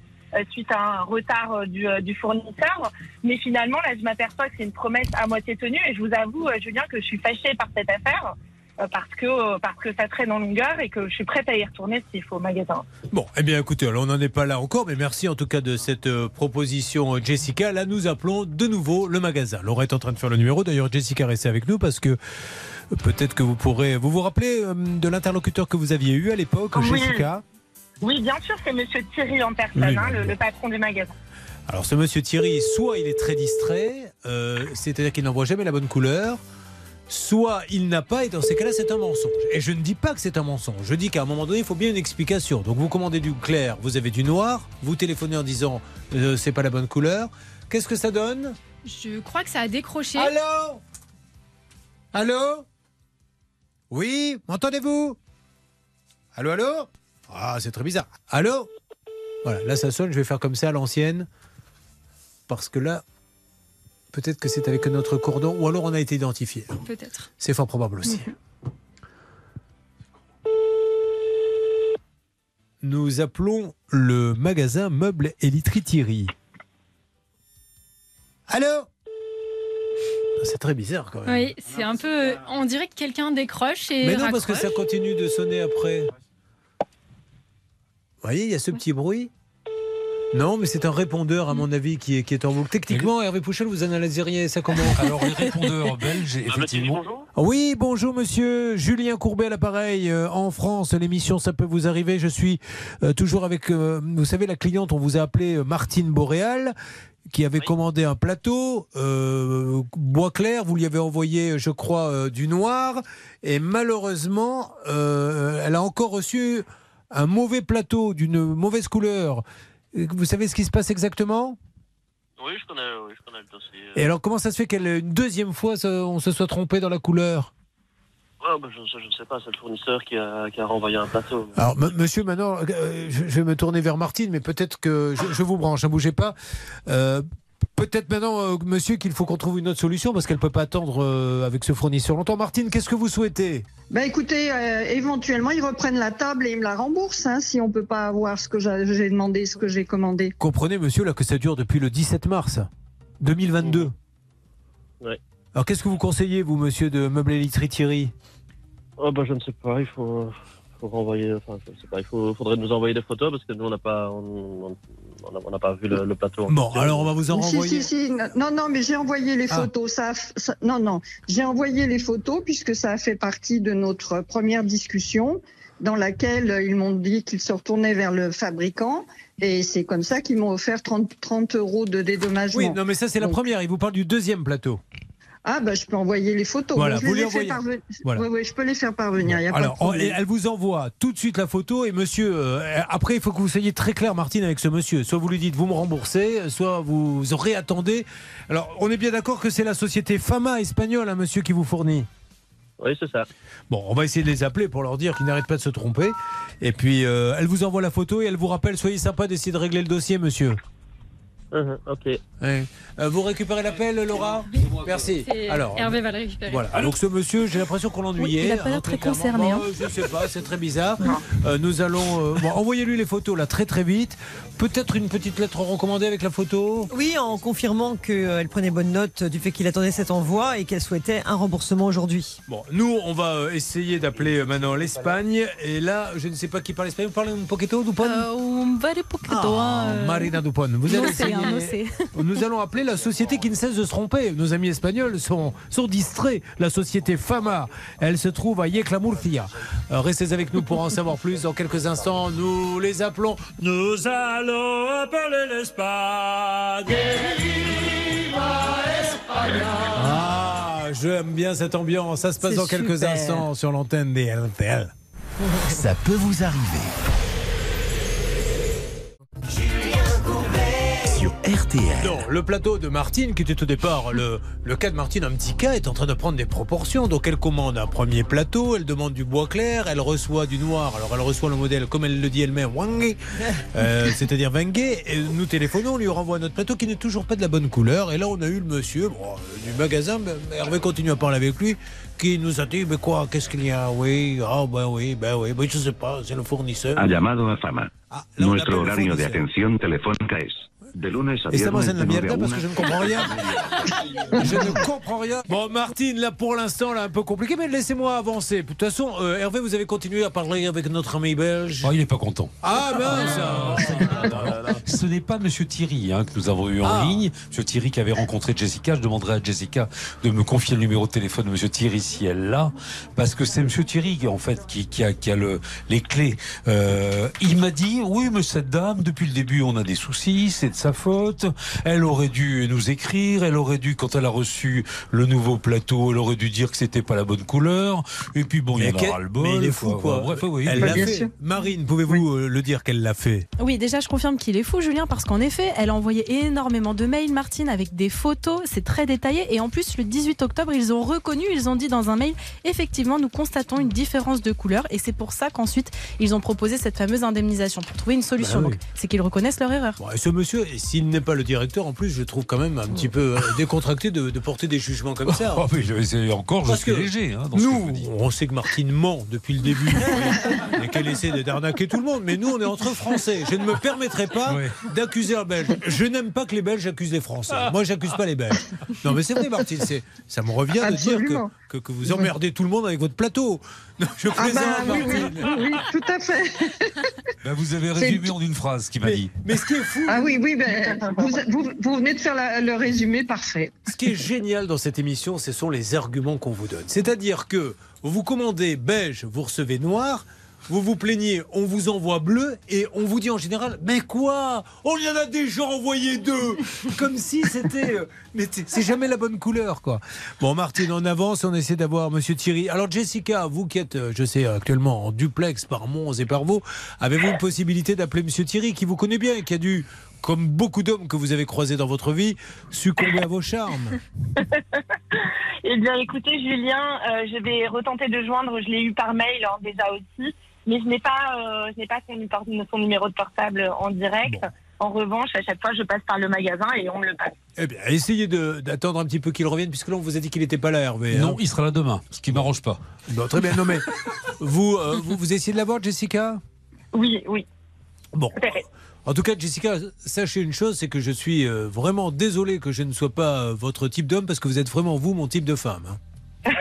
suite à un retard euh, du, euh, du fournisseur. Mais finalement, là, je m'aperçois que c'est une promesse à moitié tenue, et je vous avoue, euh, Julien, que je suis fâchée par cette affaire. euh, Parce que, euh, parce que ça traîne en longueur et que je suis prête à y retourner s'il faut au magasin.
Bon, eh bien écoutez, alors on n'en est pas là encore, mais merci en tout cas de cette euh, proposition, euh, Jessica. Là, nous appelons de nouveau le magasin. Laura est en train de faire le numéro. D'ailleurs, Jessica, restez avec nous parce que euh, peut-être que vous pourrez. Vous vous rappelez euh, de l'interlocuteur que vous aviez eu à l'époque,
Oui.
Jessica?
Oui, bien sûr, c'est Monsieur Thierry en personne,
Oui,
hein, le patron du magasin.
Alors, ce monsieur Thierry, soit il est très distrait, euh, c'est-à-dire qu'il n'envoie jamais la bonne couleur, soit il n'a pas, et dans ces cas-là, c'est un mensonge. Et je ne dis pas que c'est un mensonge. Je dis qu'à un moment donné, il faut bien une explication. Donc, vous commandez du clair, vous avez du noir, vous téléphonez en disant euh, c'est pas la bonne couleur. Qu'est-ce que ça donne?
Je crois que ça a décroché.
Allô? Allô? Oui, m'entendez-vous? Allô, allô? Ah, c'est très bizarre. Allô Voilà, là ça sonne, je vais faire comme ça à l'ancienne. Parce que là, peut-être que c'est avec notre cordon, ou alors on a été identifié.
Peut-être.
C'est fort probable aussi. Nous appelons le magasin Meubles et Literie Thierry. Allô C'est très bizarre quand même.
Oui, c'est un peu. On dirait que quelqu'un décroche et.
Mais non, parce que ça continue de sonner après. Vous voyez, il y a ce petit bruit. Non, mais c'est un répondeur, à mon avis, qui est, qui est en boucle. Techniquement, Hervé Pouchel, vous analyseriez ça comment
Alors, les répondeurs belges, effectivement.
Oui, bonjour monsieur. Julien Courbet à l'appareil. Euh, en France, l'émission Ça peut vous arriver. Je suis euh, toujours avec, euh, vous savez, la cliente, on vous a appelé Martine Boréal qui avait commandé un plateau euh, bois clair, vous lui avez envoyé, je crois, euh, du noir, et malheureusement, euh, elle a encore reçu un mauvais plateau d'une mauvaise couleur. Vous savez ce qui se passe exactement?
Oui, je connais, oui, je connais le dossier.
Et alors, comment ça se fait qu'elle une deuxième fois, on se soit trompé dans la couleur?
Ah, bah, je, je ne sais pas, c'est le fournisseur qui a, qui a renvoyé un plateau.
Alors, monsieur, maintenant, euh, je je vais me tourner vers Martine, mais peut-être que je, je vous branche, ne bougez pas. Euh, peut-être maintenant, euh, monsieur, qu'il faut qu'on trouve une autre solution parce qu'elle ne peut pas attendre euh, avec ce fournisseur longtemps. Martine, qu'est-ce que vous souhaitez?
Ben écoutez, euh, éventuellement ils reprennent la table et ils me la remboursent hein, si on peut pas avoir ce que j'a- j'ai demandé, ce que j'ai commandé.
Comprenez, monsieur, là, que ça dure depuis le 17 mars 2022.
Ouais.
Alors, qu'est-ce que vous conseillez, vous, monsieur de Meubles et Literie Thierry?
Oh, bah, je ne sais pas, il faut, faut renvoyer, enfin, je ne sais pas, il faut, faudrait nous envoyer des photos parce que nous, on n'a pas, on, on n'a- on n'a pas vu le, le plateau.
Bon, alors on va vous en renvoyer.
si, si, non, non, mais j'ai envoyé les
Ah.
photos. Ça, non, non, j'ai envoyé les photos puisque ça a fait partie de notre première discussion dans laquelle euh, ils m'ont dit qu'ils se retournaient vers le fabricant et c'est comme ça qu'ils m'ont offert 30, 30 euros de dédommagement.
Oui, non, mais ça, c'est la première. Il vous parle du deuxième plateau.
Ah, bah, je peux envoyer les photos.
Voilà,
je
vous
les.
Voilà.
Oui, oui, je peux les faire parvenir. il y a
Alors,
pas de
elle vous envoie tout de suite la photo et monsieur, euh, après, il faut que vous soyez très clair, Martine, avec ce monsieur. Soit vous lui dites, vous me remboursez, soit vous réattendez. Alors, on est bien d'accord que c'est la société Fama espagnole, un monsieur, qui vous fournit
Oui, c'est ça.
Bon, on va essayer de les appeler pour leur dire qu'ils n'arrêtent pas de se tromper. Et puis, euh, elle vous envoie la photo et elle vous rappelle, soyez sympa d'essayer de régler le dossier, monsieur.
Mhm, ok.
Ouais. Euh, vous récupérez l'appel, Laura? Merci. Alors,
Hervé va le récupérer.
Voilà. Donc ce monsieur, j'ai l'impression qu'on l'ennuyait.
Oui, il a pas l'air
hein,
très concerné, hein.
Bon, je sais pas, c'est très bizarre. Euh, nous allons. euh, bon, envoyez-lui les photos là très très vite. Peut-être une petite lettre recommandée avec la photo?
Oui, en confirmant qu'elle prenait bonne note du fait qu'il attendait cet envoi et qu'elle souhaitait un remboursement aujourd'hui.
Bon, nous, on va euh, essayer d'appeler euh, maintenant l'Espagne. Et là, je ne sais pas qui parle espagnol. Vous parlez un poquito, Dupont?
Euh, un very poquito,
Ah,
hein, euh,
Marina Dupont. Vous allez
hein,
essayer-
sé.
Nous allons appeler la société qui ne cesse de se tromper. Nos amis espagnols sont, sont distraits. La société Fama, elle se trouve à Yecla Murcia. Euh, restez avec nous pour en savoir plus. Dans quelques instants, nous les appelons. Nous allons appeler l'Espagne. Ah, j'aime bien cette ambiance. Ça se passe dans quelques
super.
instants sur l'antenne des RTL.
Ça peut vous arriver. RTL.
Non, le plateau de Martine, qui était au départ le, le cas de Martine, un petit cas, est en train de prendre des proportions. Donc elle commande un premier plateau, elle demande du bois clair, elle reçoit du noir. Alors elle reçoit le modèle, comme elle le dit elle-même, Wangé, euh, c'est-à-dire Wangé. Et nous téléphonons, on lui renvoie notre plateau qui n'est toujours pas de la bonne couleur. Et là, on a eu le monsieur bon, euh, du magasin, Hervé continue à parler avec lui, qui nous a dit Mais quoi, qu'est-ce qu'il y a? Oui, ah ben oui, ben oui, ben, je sais pas, c'est le fournisseur.
Ha llamado a Fama.
la
Nuestro horario de atención telefónica es de lunes a
Estamos
viernes
en la
de 9 a
mierda parce
1.
que je ne comprends rien. je ne comprends rien. Bon, Martine, là pour l'instant, là un peu compliqué, mais laissez-moi avancer. De toute façon, euh, Hervé, vous avez continué à parler avec notre ami belge.
Oh, il n'est pas content.
Ah ben
Ce n'est pas Monsieur Thierry hein, que nous avons eu en
Ah.
ligne. Monsieur Thierry qui avait rencontré Jessica. Je demanderai à Jessica de me confier le numéro de téléphone de Monsieur Thierry si elle l'a, parce que c'est Monsieur Thierry en fait qui, qui a, qui a le, les clés. Euh, il m'a dit oui, mais cette dame, depuis le début, on a des soucis, c'est de ça. Sa faute. Elle aurait dû nous écrire. Elle aurait dû, quand elle a reçu le nouveau plateau, elle aurait dû dire que c'était pas la bonne couleur. Et puis bon, il y en aura le bol.
mais il est fou, quoi.
Bref, oui.
Elle l'a fait.
sûr.
Marine, pouvez-vous euh, le dire qu'elle l'a fait?
Oui, déjà, je confirme qu'il est fou, Julien, parce qu'en effet, elle a envoyé énormément de mails, Martine, avec des photos. C'est très détaillé. Et en plus, le 18 octobre, ils ont reconnu, ils ont dit dans un mail, effectivement, nous constatons une différence de couleur. Et c'est pour ça qu'ensuite, ils ont proposé cette fameuse indemnisation pour trouver une solution.
Bah oui.
Donc, c'est qu'ils reconnaissent leur erreur.
Bon, et ce monsieur, et s'il n'est pas le directeur, en plus, je trouve quand même un petit peu euh, décontracté de, de porter des jugements comme ça.
Oh, mais je- c'est encore, je
Parce
suis
que
léger. hein, dans ce que je
nous, on sait que Martine ment depuis le début et qu'elle essaie de- d'arnaquer tout le monde. Mais nous, on est entre Français. Je ne me permettrai pas d'accuser un Belge. Je n'aime pas que les Belges accusent les Français. Moi, j'accuse pas les Belges. Non, mais c'est vrai, Martine. c'est- Ça me revient de dire que, que, que vous emmerdez tout le monde avec votre plateau. Non, je
Ah
plaisante,
bah oui, oui,
Martine.
oui, oui, tout à fait.
Ben, vous avez résumé en une phrase ce qu'il m'a dit.
Mais ce qui est fou.
Ah oui, oui, ben, vous, vous- vous venez de faire le résumé parfait.
Ce qui est génial dans cette émission, ce sont les arguments qu'on vous donne. C'est-à-dire que vous commandez beige, vous recevez noir. Vous vous plaignez, on vous envoie bleu et on vous dit en général, mais quoi? On y en a déjà envoyé deux Comme si c'était... euh, Mais c'est c'est jamais la bonne couleur, quoi. Bon, Martine, on avance, on essaie d'avoir Monsieur Thierry. Alors, Jessica, vous qui êtes, euh, je sais, actuellement en duplex par Mons et par Vaux, avez-vous une possibilité d'appeler Monsieur Thierry, qui vous connaît bien et qui a dû, comme beaucoup d'hommes que vous avez croisés dans votre vie, succomber à vos charmes
Eh bien, écoutez, Julien, euh, je vais retenter de joindre. Je l'ai eu par mail hein, déjà aussi, mais je n'ai pas, euh, je n'ai pas son, son numéro de portable en direct. En revanche, à chaque fois, je passe par le magasin et on me le passe.
Eh bien, essayez d'attendre un petit peu qu'il revienne, puisque là, on vous a dit qu'il n'était pas là, Hervé. hein.
Non, il sera là demain, ce qui m'arrange pas.
Très bien, non mais vous, euh, vous, vous essayez de l'avoir, Jessica?
Oui, oui.
Bon. En tout cas, Jessica, sachez une chose, c'est que je suis euh, vraiment désolé que je ne sois pas euh, votre type d'homme, parce que vous êtes vraiment, vous, mon type de femme. hein.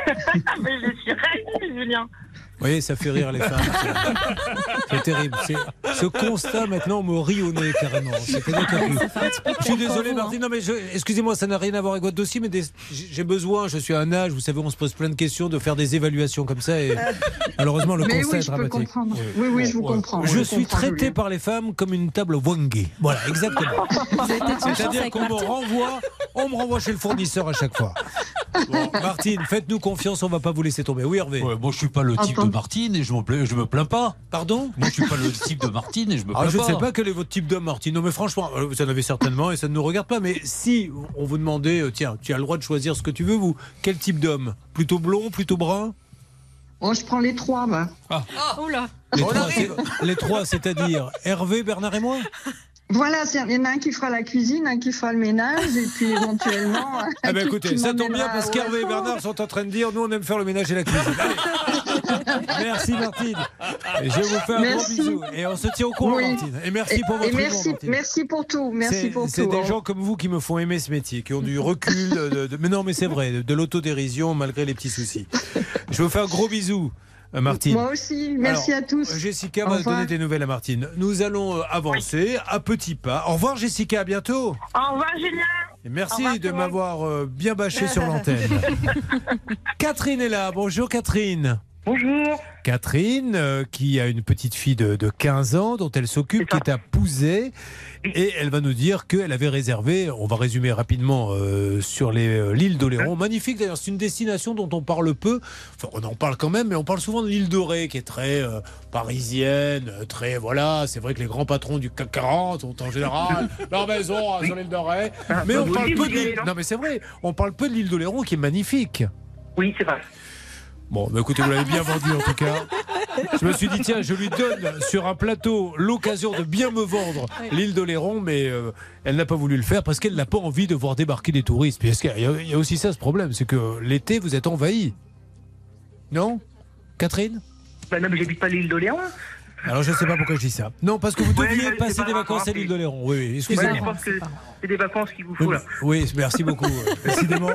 mais je suis ravie, Julien.
Vous voyez, ça fait rire les femmes. C'est- terrible. C'est- Ce constat, maintenant, me rit au nez carrément. Je suis désolé, Martine. Non, mais je- excusez-moi, ça n'a rien à voir avec votre dossier, mais des- j'ai besoin, je suis à un âge, vous savez, on se pose plein de questions, de faire des évaluations comme ça. Et malheureusement, le
Mais
constat
oui,
est
je peux
dramatique.
comprendre. Oui, oui, je vous comprends.
Je
Je
suis traité
Julien.
par les femmes comme une table Wangé. Voilà, exactement. C'est-à-dire qu'on me
Martine.
renvoie, on me renvoie chez le fournisseur à chaque fois. Bon, Martine, faites-nous confiance, on va pas vous laisser tomber. Oui, Hervé.
Ouais, moi, je suis pas le type de Martine et je me, je me plains pas.
Pardon
Moi, je suis pas le type de Martine et je me plains
Ah, je ne
pas.
sais pas quel est votre type d'homme, Martine. Non, mais franchement, euh, vous en avez certainement et ça ne nous regarde pas. Mais si on vous demandait, euh, tiens, tu as le droit de choisir ce que tu veux, vous, quel type d'homme? Plutôt blond, plutôt brun?
Oh, je prends les trois.
Oh là
les trois, c'est- les trois, c'est-à-dire Hervé, Bernard et moi?
Voilà, il y en a un qui fera la cuisine, un qui fera le ménage, et puis éventuellement.
Ah ben
qui-
écoutez, ça tombe bien parce qu'Hervé et. Bernard sont en train de dire nous on aime faire le ménage et la cuisine. Allez. Merci Martine. Et je vous fais un
Merci.
gros bisou. Et on se tient au courant
Oui.
Martine. Et merci
Et-
pour votre
et merci,
humour, Martine.
merci pour tout, merci
C'est-
pour tout.
C'est des
hein.
gens comme vous qui me font aimer ce métier, qui ont du recul. de- de- mais non, mais c'est vrai, de, l'autodérision malgré les petits soucis. Je vous fais un gros bisou, Martine.
Moi aussi, merci
Alors,
à tous.
Jessica
Au
va donner des nouvelles à Martine. Nous allons euh, avancer à petits pas. Au revoir Jessica, à bientôt.
Au revoir, Julien.
Et merci
revoir,
de m'avoir euh, bien bâché sur l'antenne. Catherine est là. Bonjour Catherine.
Bonjour.
Catherine, euh, qui a une petite fille de, de 15 ans dont elle s'occupe, qui est à Pouzet. Et elle va nous dire qu'elle avait réservé, on va résumer rapidement euh, sur euh, l'île d'Oléron. Magnifique d'ailleurs, c'est une destination dont on parle peu. Enfin, on en parle quand même, mais on parle souvent de l'île dorée, qui est très euh, parisienne, euh, très. Voilà, c'est vrai que les grands patrons du CAC 40 ont en général leur maison hein, sur l'île d'Orée. Mais
bah,
on parle peu de l'île.
non
Non, mais c'est vrai, on parle peu de l'île d'Oléron qui est magnifique.
Oui, c'est vrai.
Bon, bah écoutez, vous l'avez bien vendu en tout cas. Je me suis dit, tiens, je lui donne sur un plateau l'occasion de bien me vendre l'île d'Oléron, mais euh, elle n'a pas voulu le faire parce qu'elle n'a pas envie de voir débarquer des touristes. Puis est-ce qu'il y a- il y, a aussi ça ce problème, c'est que l'été, vous êtes envahi. Non? Catherine?
Bah non, mais j'habite pas l'île d'Oléron.
Alors je ne sais pas pourquoi je dis ça. Non, parce que vous
Ouais,
deviez passer
pas
des
grave,
vacances à l'île d'Oléron. Oui, oui,
je
excusez-moi.
pense que c'est des vacances qu'il vous faut là.
oui, merci beaucoup. euh, Décidément,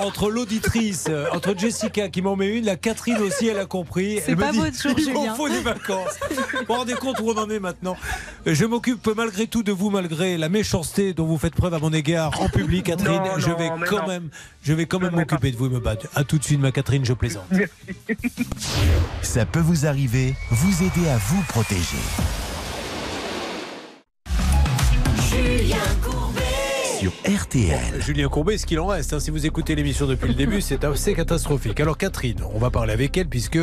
entre l'auditrice, euh, entre Jessica qui m'en met une, la Catherine aussi, elle a compris.
C'est
Elle me
pas
dit,
votre jour,
Il m'en faut des vacances. Vous vous rendez compte où on en est maintenant? Je m'occupe malgré tout de vous, malgré la méchanceté dont vous faites preuve à mon égard en public, Catherine.
Non,
je
non,
vais quand
non.
même, je vais quand même m'occuper de vous et me battre. À tout de suite, ma Catherine, je plaisante.
Ça peut vous arriver, vous aider à vous protéger.
Julien Courbet.
sur RTL.
Julien Courbet, ce qu'il en reste, hein, si vous écoutez l'émission depuis le début, c'est assez catastrophique. Alors Catherine, on va parler avec elle puisque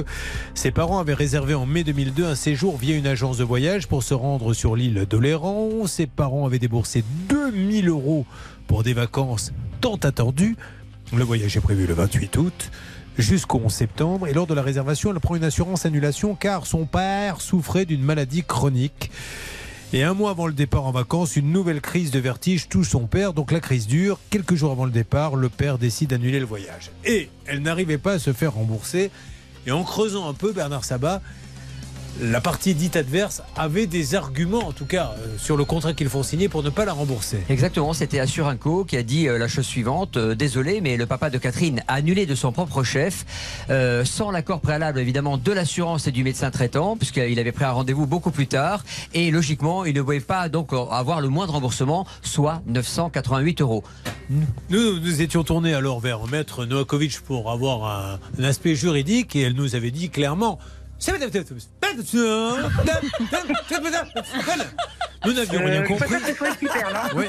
ses parents avaient réservé en mai 2002 un séjour via une agence de voyage pour se rendre sur l'île d'Oléron. Ses parents avaient déboursé 2000 euros pour des vacances tant attendues. Le voyage est prévu le 28 août jusqu'au 11 septembre et lors de la réservation, elle prend une assurance annulation car son père souffrait d'une maladie chronique. Et un mois avant le départ en vacances, une nouvelle crise de vertige touche son père. Donc la crise dure. Quelques jours avant le départ, le père décide d'annuler le voyage. Et elle n'arrivait pas à se faire rembourser. Et en creusant un peu, Bernard Sabat, la partie dite adverse avait des arguments, en tout cas, euh, sur le contrat qu'ils font signer pour ne pas la rembourser.
Exactement, c'était Assurinco qui a dit euh, la chose suivante euh, désolé, mais le papa de Catherine a annulé de son propre chef, sans l'accord préalable évidemment de l'assurance et du médecin traitant, puisqu'il avait pris un rendez-vous beaucoup plus tard, et logiquement, il ne pouvait pas donc avoir le moindre remboursement, soit 988 euros.
Nous, nous étions tournés alors vers Maître Novakovic pour avoir un, un aspect juridique et elle nous avait dit clairement. Nous n'avions rien
Euh,
compris. Oui.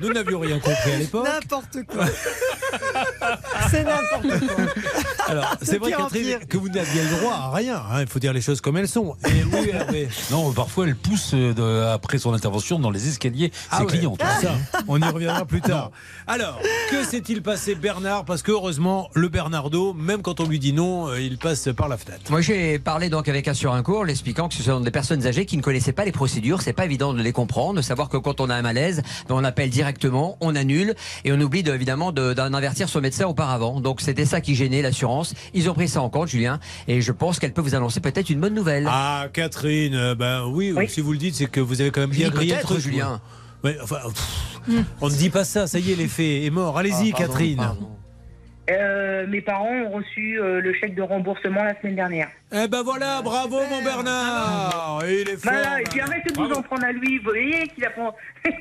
Nous n'avions rien compris à l'époque.
N'importe quoi. C'est n'importe quoi.
Alors, c'est vrai, Catherine, que vous n'aviez le droit à rien. hein. Il faut dire les choses comme elles sont. Et oui, Hervé.
Non, parfois elle pousse euh, de- après son intervention dans les escaliers ses
Ah ouais,
clients. tu vois.
ça, on y reviendra plus tard. Alors, que s'est-il passé, Bernard? Parce que heureusement, le Bernardo, même quand on lui dit non, euh, il passe par la fenêtre.
Moi, j'ai parlé donc avec Assurinco, l'expliquant que ce sont des personnes âgées qui ne connaissaient pas les procédures. C'est pas évident de les comprendre, de savoir que quand on a un malaise, ben, on appelle directement, on annule et on oublie de- évidemment de- d'en avertir son médecin auparavant. Donc c'était ça qui gênait l'assurance. Ils ont pris ça en compte, Julien, et je pense qu'elle peut vous annoncer peut-être une bonne nouvelle.
Ah, Catherine, euh, ben oui, si vous le dites, c'est que vous avez quand même bien grillé le.
Julien.
Ouais, enfin, pff, on ne dit pas ça, ça y est, l'effet est mort. Allez-y,
Ah,
Catherine.
pardon.
Euh, mes parents ont reçu euh, le chèque de remboursement la semaine dernière.
Eh ben voilà, bravo mon Bernard Il est fort.
Voilà, et puis arrêtez de vous en prendre à lui. Vous voyez qu'il apprend.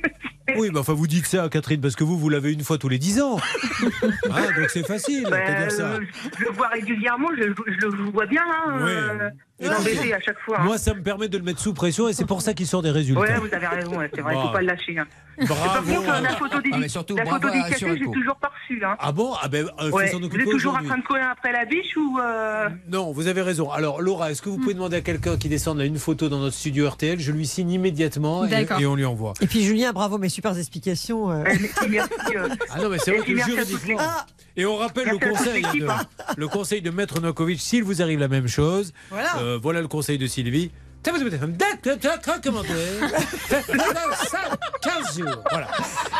Oui, mais enfin, vous dites ça, Catherine, parce que vous, vous l'avez une fois tous les 10 ans. Ah, donc c'est facile de
Ben,
dire ça.
euh, je le vois régulièrement, je, je le vois bien. Hein,
Ouais.
euh, l'embêter à chaque fois. hein.
Moi, ça me permet de le mettre sous pression et c'est pour ça qu'il sort des résultats.
Ouais, vous avez raison, ouais, c'est vrai, il
Bravo.
faut pas le lâcher. Hein. Par
Bravo.
contre, euh, la photo
Ah, mais surtout,
la
bravo
photo
à
j'ai toujours pas reçu. Hein.
Ah bon? Ah ben, euh,
Ouais.
faut s'en
Vous
occuper
êtes toujours en
aujourd'hui.
train de courir après la biche ou euh...
Non, vous avez raison. Alors, Laura, est-ce que vous pouvez demander à quelqu'un qui descende là une photo dans notre studio RTL Je lui signe immédiatement et, on lui envoie.
Et puis Julien, bravo, mes super explications. euh.
Ah non, mais c'est vrai
Et
que
à
juridiquement. Et on rappelle le
à
conseil, de, le conseil de Maître Novakovic, s'il vous arrive la même chose.
Voilà.
euh, voilà le conseil de Sylvie. 15 jours. Voilà.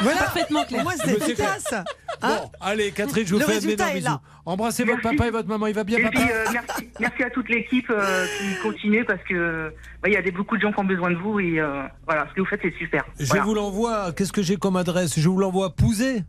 Voilà.
Parfaitement clair.
Moi,
Mais
c'est efficace.
Bon,
Hein
allez, Catherine, je vous
Le
fais un énorme bisou. Embrassez votre papa et votre maman. Il va bien,
Et
papa
puis, euh, merci, merci à toute l'équipe euh, qui continue parce que bah, il y a des, beaucoup de gens qui ont besoin de vous et euh, voilà, ce que vous faites, c'est super.
Je
Voilà.
vous l'envoie. Qu'est-ce que j'ai comme adresse? Je vous l'envoie à Pouzé.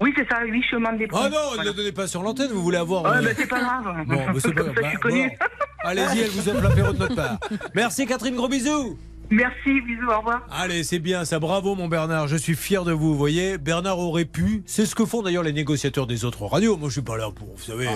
Oui, c'est ça, 8 chemin des
Oh non, ne le donnez pas sur l'antenne. Vous voulez avoir.
Ouais,
euh,
bah, c'est pas grave.
Bon, bah, c'est pas grave.
ça, je suis
Bah,
connu.
bon. Allez-y, elle vous offre l'apéro de notre part. Merci Catherine, gros bisous.
Merci, bisous, au revoir.
Allez, c'est bien ça. Bravo, mon Bernard. Je suis fier de vous. Vous voyez, Bernard aurait pu. C'est ce que font d'ailleurs les négociateurs des autres radios. Moi, je suis pas là pour, vous savez,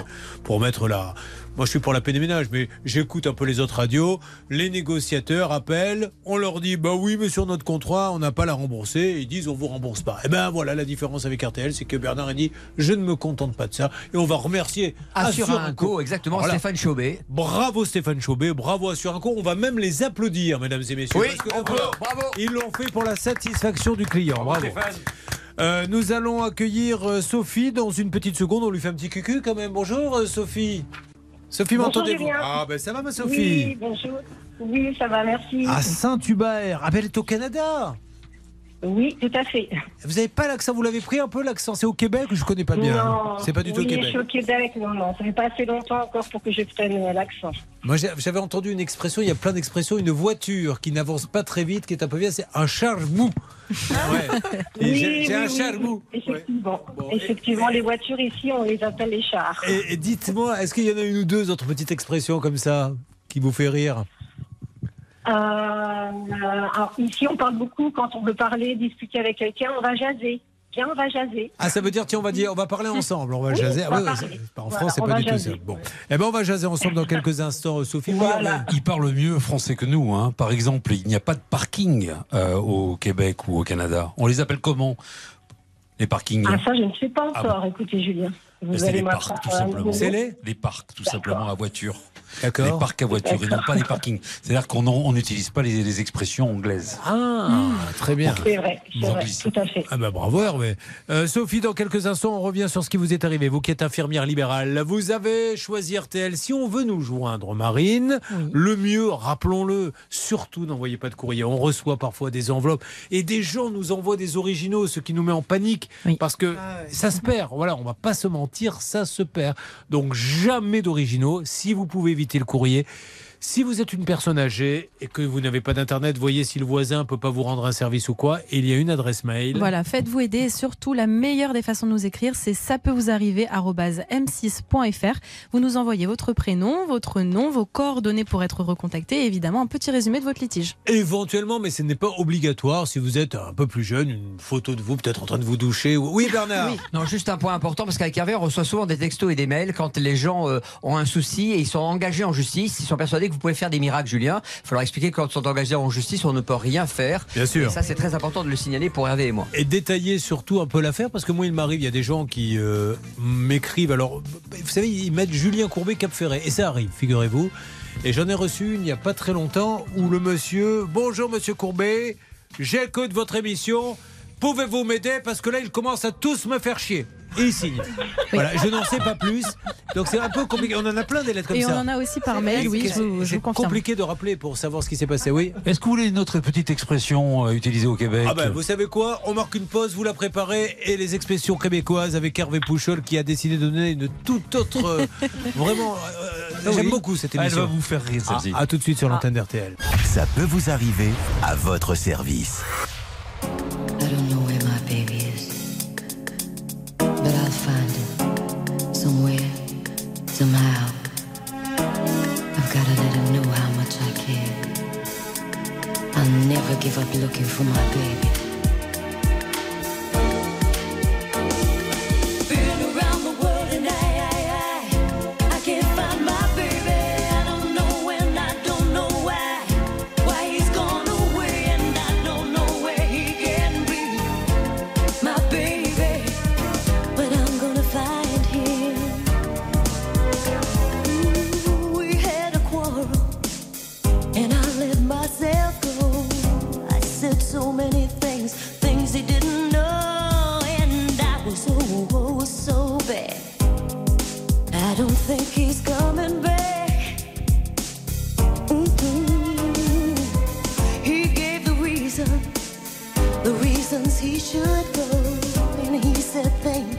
pour mettre la. Moi, je suis pour la paix des ménages, mais j'écoute un peu les autres radios. Les négociateurs appellent. On leur dit, bah oui, mais sur notre contrat, on n'a pas la rembourser. Ils disent, on vous rembourse pas. Et ben voilà, la différence avec RTL, c'est que Bernard a dit, je ne me contente pas de ça. Et on va remercier
Assurinco, exactement,
Voilà.
Stéphane Chaubet.
Bravo Stéphane Chaubet, bravo Assurinco. On va même les applaudir, mesdames et messieurs.
Oui,
parce que
on peut.
d'abord,
Bravo.
Ils l'ont fait pour la satisfaction du client. Bravo. Euh, nous allons accueillir euh, Sophie dans une petite seconde. On lui fait un petit cucu quand même. Bonjour euh, Sophie. Sophie, m'entendez-vous. Ah ben ça va ma
Oui,
Sophie
bonjour. Oui, ça va, merci.
À Saint-Hubert. Ah ben elle est au Canada.
Oui, tout à fait.
Vous n'avez pas l'accent, vous l'avez pris un peu l'accent? C'est au Québec Je connais pas bien?
Non,
C'est pas du tout
oui,
au
Je
Québec.
suis au Québec, non, non. Ça fait pas assez longtemps encore pour que je prenne l'accent.
Moi, j'avais entendu une expression, il y a plein d'expressions, une voiture qui n'avance pas très vite, qui est un peu vieille, c'est un charge mou. Ouais. Et j'ai un
oui, oui,
mou.
Effectivement.
Bon,
Effectivement, les voitures ici, on les appelle les chars.
Et, et dites-moi, est-ce qu'il y en a une ou deux autres petites expressions comme ça qui vous fait rire?
Alors, ici, on parle beaucoup quand on veut parler, discuter avec quelqu'un, on va jaser. Viens, on va jaser.
Ah, ça veut dire, tiens, on va dire, on va parler ensemble, on va
Oui,
jaser.
on va
Ah, ouais, ouais,
parler.
c'est- en
Voilà,
France, c'est pas du tout
jaser.
ça. Bon, eh ben, on va jaser ensemble dans quelques instants, Sophie.
Il parle mieux français que nous. Hein. Par exemple, il n'y a pas de parking euh, au Québec ou au Canada. On les appelle comment Les parkings?
Ah, ça, je ne sais pas
Ah
encore. Écoutez, Julien. Vous
C'est
allez
les parcs, tout simplement.
nouveau.
les parcs, tout simplement, à voiture.
D'accord.
Les parcs à voiture et non pas les parkings. C'est-à-dire qu'on n'utilise pas les, les expressions anglaises.
Ah, très bien.
C'est vrai, c'est tout à fait.
Ah bah bravo Hervé. Euh, Sophie, dans quelques instants, on revient sur ce qui vous est arrivé. Vous qui êtes infirmière libérale, vous avez choisi RTL. Si on veut nous joindre, Marine, le mieux, rappelons-le, surtout n'envoyez pas de courrier. On reçoit parfois des enveloppes et des gens nous envoient des originaux, ce qui nous met en panique parce que ça se perd. Voilà, on va pas se mentir, ça se perd. Donc jamais d'originaux. Si vous pouvez éviter le courrier. Si vous êtes une personne âgée et que vous n'avez pas d'internet, voyez si le voisin peut pas vous rendre un service ou quoi. Et il y a une adresse mail.
Voilà, faites-vous aider et surtout la meilleure des façons de nous écrire, c'est ça peut vous arriver m6.fr. Vous nous envoyez votre prénom, votre nom, vos coordonnées pour être recontacté et évidemment un petit résumé de votre litige.
Éventuellement, mais ce n'est pas obligatoire si vous êtes un peu plus jeune, une photo de vous peut-être en train de vous doucher. ou- Oui, Bernard.
Non, juste un point important parce qu'avec Hervé, on reçoit souvent des textos et des mails quand les gens euh, ont un souci et ils sont engagés en justice. Ils sont persuadés que vous pouvez faire des miracles, Julien. Il faut leur expliquer que quand ils sont engagés en justice, on ne peut rien faire.
Bien sûr.
Et ça, c'est très important de le signaler pour Hervé et moi.
Et détailler surtout un peu l'affaire, parce que moi, il m'arrive, il y a des gens qui euh, m'écrivent. Alors, vous savez, ils mettent Julien Courbet Cap Ferret. Et ça arrive, figurez-vous. Et j'en ai reçu une il n'y a pas très longtemps où le monsieur Bonjour, monsieur Courbet, j'écoute votre émission. Pouvez-vous m'aider Parce que là, ils commencent à tous me faire chier. Et il signe. Voilà, je n'en sais pas plus. Donc c'est un peu compliqué. On en a plein des lettres comme
Et on
ça.
en a aussi par mail, oui, je vous, je confirme.
compliqué de rappeler pour savoir ce qui s'est passé, oui.
Est-ce que vous voulez une autre petite expression euh, utilisée au Québec
Ah ben, vous savez quoi? On marque une pause, vous la préparez et les expressions québécoises avec Hervé Pouchol qui a décidé de donner une toute autre. euh, vraiment, euh,
Ah
j'aime
oui.
beaucoup cette
Elle
émission.
va vous faire rire, celle-ci.
Ah, à tout de suite sur l'antenne d'RTL.
Ça peut vous arriver à votre service.
Never give up looking for my baby.
he should go. And he said, Thank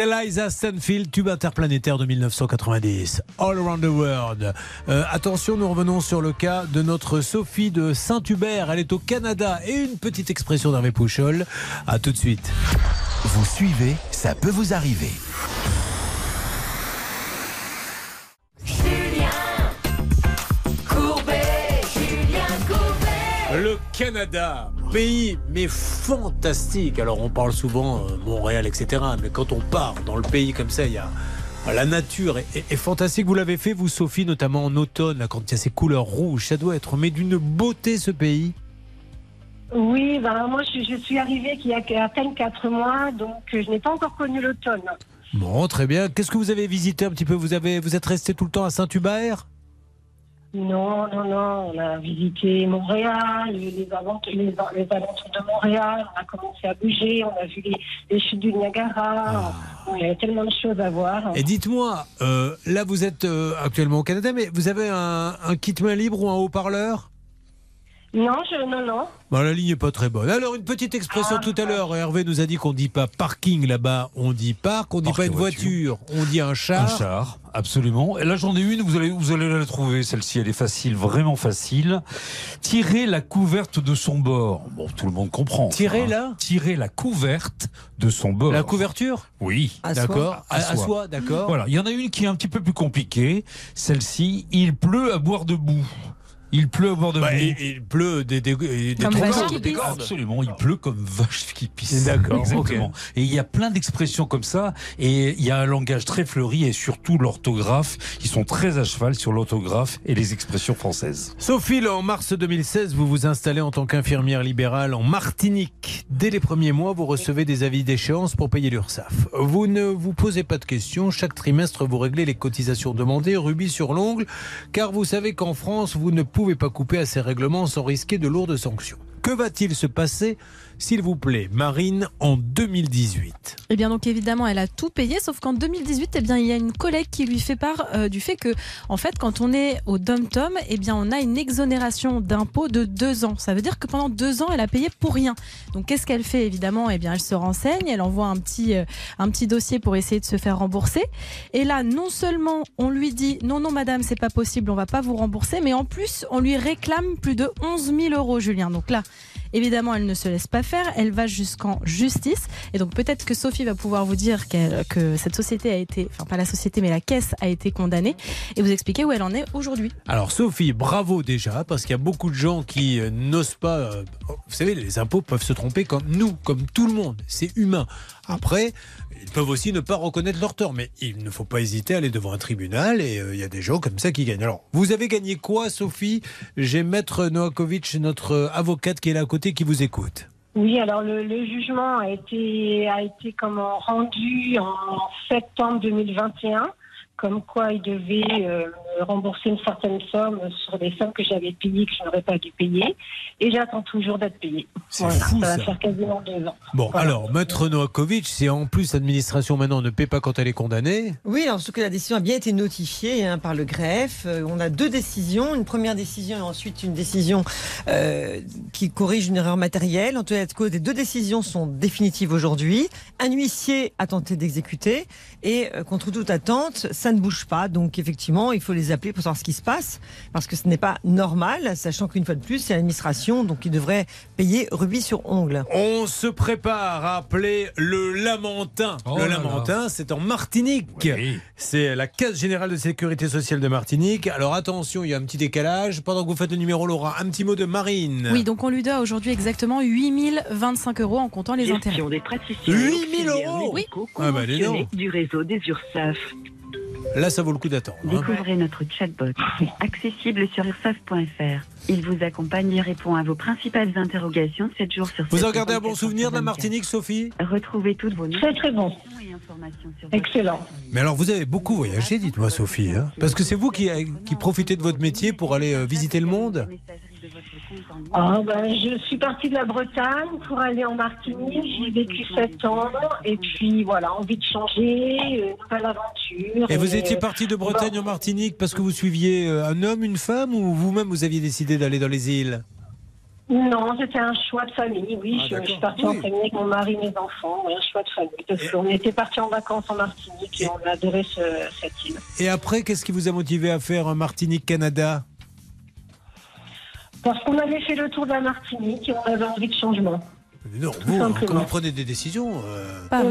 C'était Liza Stanfield, tube interplanétaire de 1990. All Around the World. Euh, attention, nous revenons sur le cas de notre Sophie de Saint-Hubert. Elle est au Canada. Et une petite expression d'Hervé Pouchol. À tout de suite.
Vous suivez, ça peut vous arriver.
Le Canada, pays mais fantastique. Alors on parle souvent euh, Montréal, etc. Mais quand on part dans le pays comme ça, il y a la nature est, est- est fantastique. Vous l'avez fait, vous, Sophie, notamment en automne, là, quand il y a ces couleurs rouges. Ça doit être mais d'une beauté ce pays.
Oui, ben, moi je, je suis arrivée qu'il y a à peine quatre mois, donc euh, je n'ai pas encore connu l'automne.
Bon, très bien. Qu'est-ce que vous avez visité un petit peu? Vous avez, vous êtes resté tout le temps à Saint-Hubert?
Non, non, non, on a visité Montréal, les, alentours, les, les alentours de Montréal, on a commencé à bouger, on a vu les, les chutes du Niagara, Bon, il y avait tellement de choses à voir.
Et dites-moi, euh, là vous êtes euh, actuellement au Canada, mais vous avez un, un kit main libre ou un haut-parleur?
Non, je, non, non.
Bon, la ligne n'est pas très bonne. Alors, une petite expression tout à l'heure. Hervé nous a dit qu'on dit pas parking là-bas, on dit parc, on dit pas une voiture, on dit un char.
Un char, absolument. Et là, j'en ai une, vous allez, vous allez la trouver, celle-ci, elle est facile, vraiment facile. Tirer la couverte de son bord. Bon, tout le monde comprend.
Tirer
là Tirer la couverte de son bord.
La couverture?
Oui.
D'accord. À- à soie, d'accord.
Voilà. Il y en a une qui est un petit peu plus compliquée. Celle-ci, il pleut à boire debout. Il pleut à boire debout.
Bah, il, il pleut des, des, des
vache
cordes.
Absolument, il pleut comme vache qui pisse.
D'accord,
Exactement. Et il y a plein d'expressions comme ça, et il y a un langage très fleuri, et surtout l'orthographe. Ils sont très à cheval sur l'orthographe et les expressions françaises.
Sophie, là, en mars 2016, vous vous installez en tant qu'infirmière libérale en Martinique. Dès les premiers mois, vous recevez des avis d'échéance pour payer l'URSSAF. Vous ne vous posez pas de questions. Chaque trimestre, vous réglez les cotisations demandées, rubis sur l'ongle, car vous savez qu'en France, vous ne pouvez pas couper à ces règlements sans risquer de lourdes sanctions. Que va-t-il se passer, s'il vous plaît, Marine, en 2018
Eh bien donc évidemment elle a tout payé sauf qu'en 2018 eh bien il y a une collègue qui lui fait part euh, du fait que en fait quand on est au dom tom eh bien on a une exonération d'impôt de deux ans. Ça veut dire que pendant deux ans elle a payé pour rien. Donc qu'est-ce qu'elle fait évidemment? Eh bien elle se renseigne, elle envoie un petit euh, un petit dossier pour essayer de se faire rembourser. Et là non seulement on lui dit non non madame c'est pas possible on va pas vous rembourser mais en plus on lui réclame plus de 11 000 euros Julien. Donc là Évidemment, elle ne se laisse pas faire, elle va jusqu'en justice. Et donc peut-être que Sophie va pouvoir vous dire que cette société a été, enfin pas la société, mais la caisse a été condamnée, et vous expliquer où elle en est aujourd'hui.
Alors Sophie, bravo déjà, parce qu'il y a beaucoup de gens qui euh, n'osent pas... euh, vous savez, les impôts peuvent se tromper comme nous, comme tout le monde. C'est humain. Après, ils peuvent aussi ne pas reconnaître leur tort, mais il ne faut pas hésiter à aller devant un tribunal, et euh, il y a des gens comme ça qui gagnent. Alors, vous avez gagné quoi, Sophie? J'ai Maître Noakovic, notre avocate qui est là à côté, qui vous écoute.
Oui, alors le, le jugement a été, a été comment, rendu en septembre 2021, comme quoi il devait euh, rembourser une certaine somme sur des sommes que j'avais payées que je n'aurais pas dû payer. Et j'attends toujours d'être payée. Voilà,
fou,
ça va
ça.
faire quasiment deux ans.
Bon, alors, Maître Noakovic, si en plus l'administration maintenant ne paie pas quand elle est condamnée,
Oui, alors surtout que la décision a bien été notifiée hein, par le greffe. Euh, on a deux décisions, une première décision et ensuite une décision euh, qui corrige une erreur matérielle. En tout cas, les deux décisions sont définitives aujourd'hui. Un huissier a tenté d'exécuter et euh, contre toute attente, ça ne bouge pas. Donc effectivement, il faut les appeler pour savoir ce qui se passe parce que ce n'est pas normal, sachant qu'une fois de plus, c'est l'administration donc qui devrait payer rubis sur ongle.
On se prépare à appeler le Lamentin.
Oh
le Lamentin, c'est en Martinique. C'est la Caisse Générale de Sécurité Sociale de Martinique. Alors attention, il y a un petit décalage. Pendant que vous faites le numéro, Laura, un petit mot de Marine.
Oui, donc on lui doit aujourd'hui exactement 8025 euros en comptant les intérêts.
Des praticiens
8 000 euros
Oui.
Ah bah,
du réseau des URSAF.
Là, ça vaut le coup d'attendre. hein.
Découvrez notre chatbot accessible sur ursaf.fr. Il vous accompagne et répond à vos principales interrogations 7 jours sur 7.
Vous en gardez un bon souvenir de la Martinique, Sophie?
Retrouvez toutes vos
Très très bon.
et informations sur
Excellent.
Mais alors, vous avez beaucoup voyagé, dites-moi, Sophie. hein Parce que c'est vous qui, qui profitez de votre métier pour aller euh, visiter le monde
Ah, ben, je suis partie de la Bretagne pour aller en Martinique. J'y ai vécu sept ans. Et puis voilà, envie de changer, euh, nouvelle aventure.
Et vous étiez
euh,
parti de Bretagne en Martinique parce que vous suiviez euh, un homme, une femme ou vous-même vous aviez décidé d'aller dans les îles?
Non, c'était un choix de famille, oui.
Ah,
je, suis partie en famille avec mon mari, mes enfants, oui, un choix de famille. Parce qu'on était partis en vacances en Martinique et on a adoré ce- cette île.
Et après, qu'est-ce qui vous a motivé à faire un Martinique-Canada?
Parce qu'on avait fait le tour de la Martinique et on avait envie de changement.
Non,
Tout
vous, hein, quand vous prenez des décisions, euh,
Pas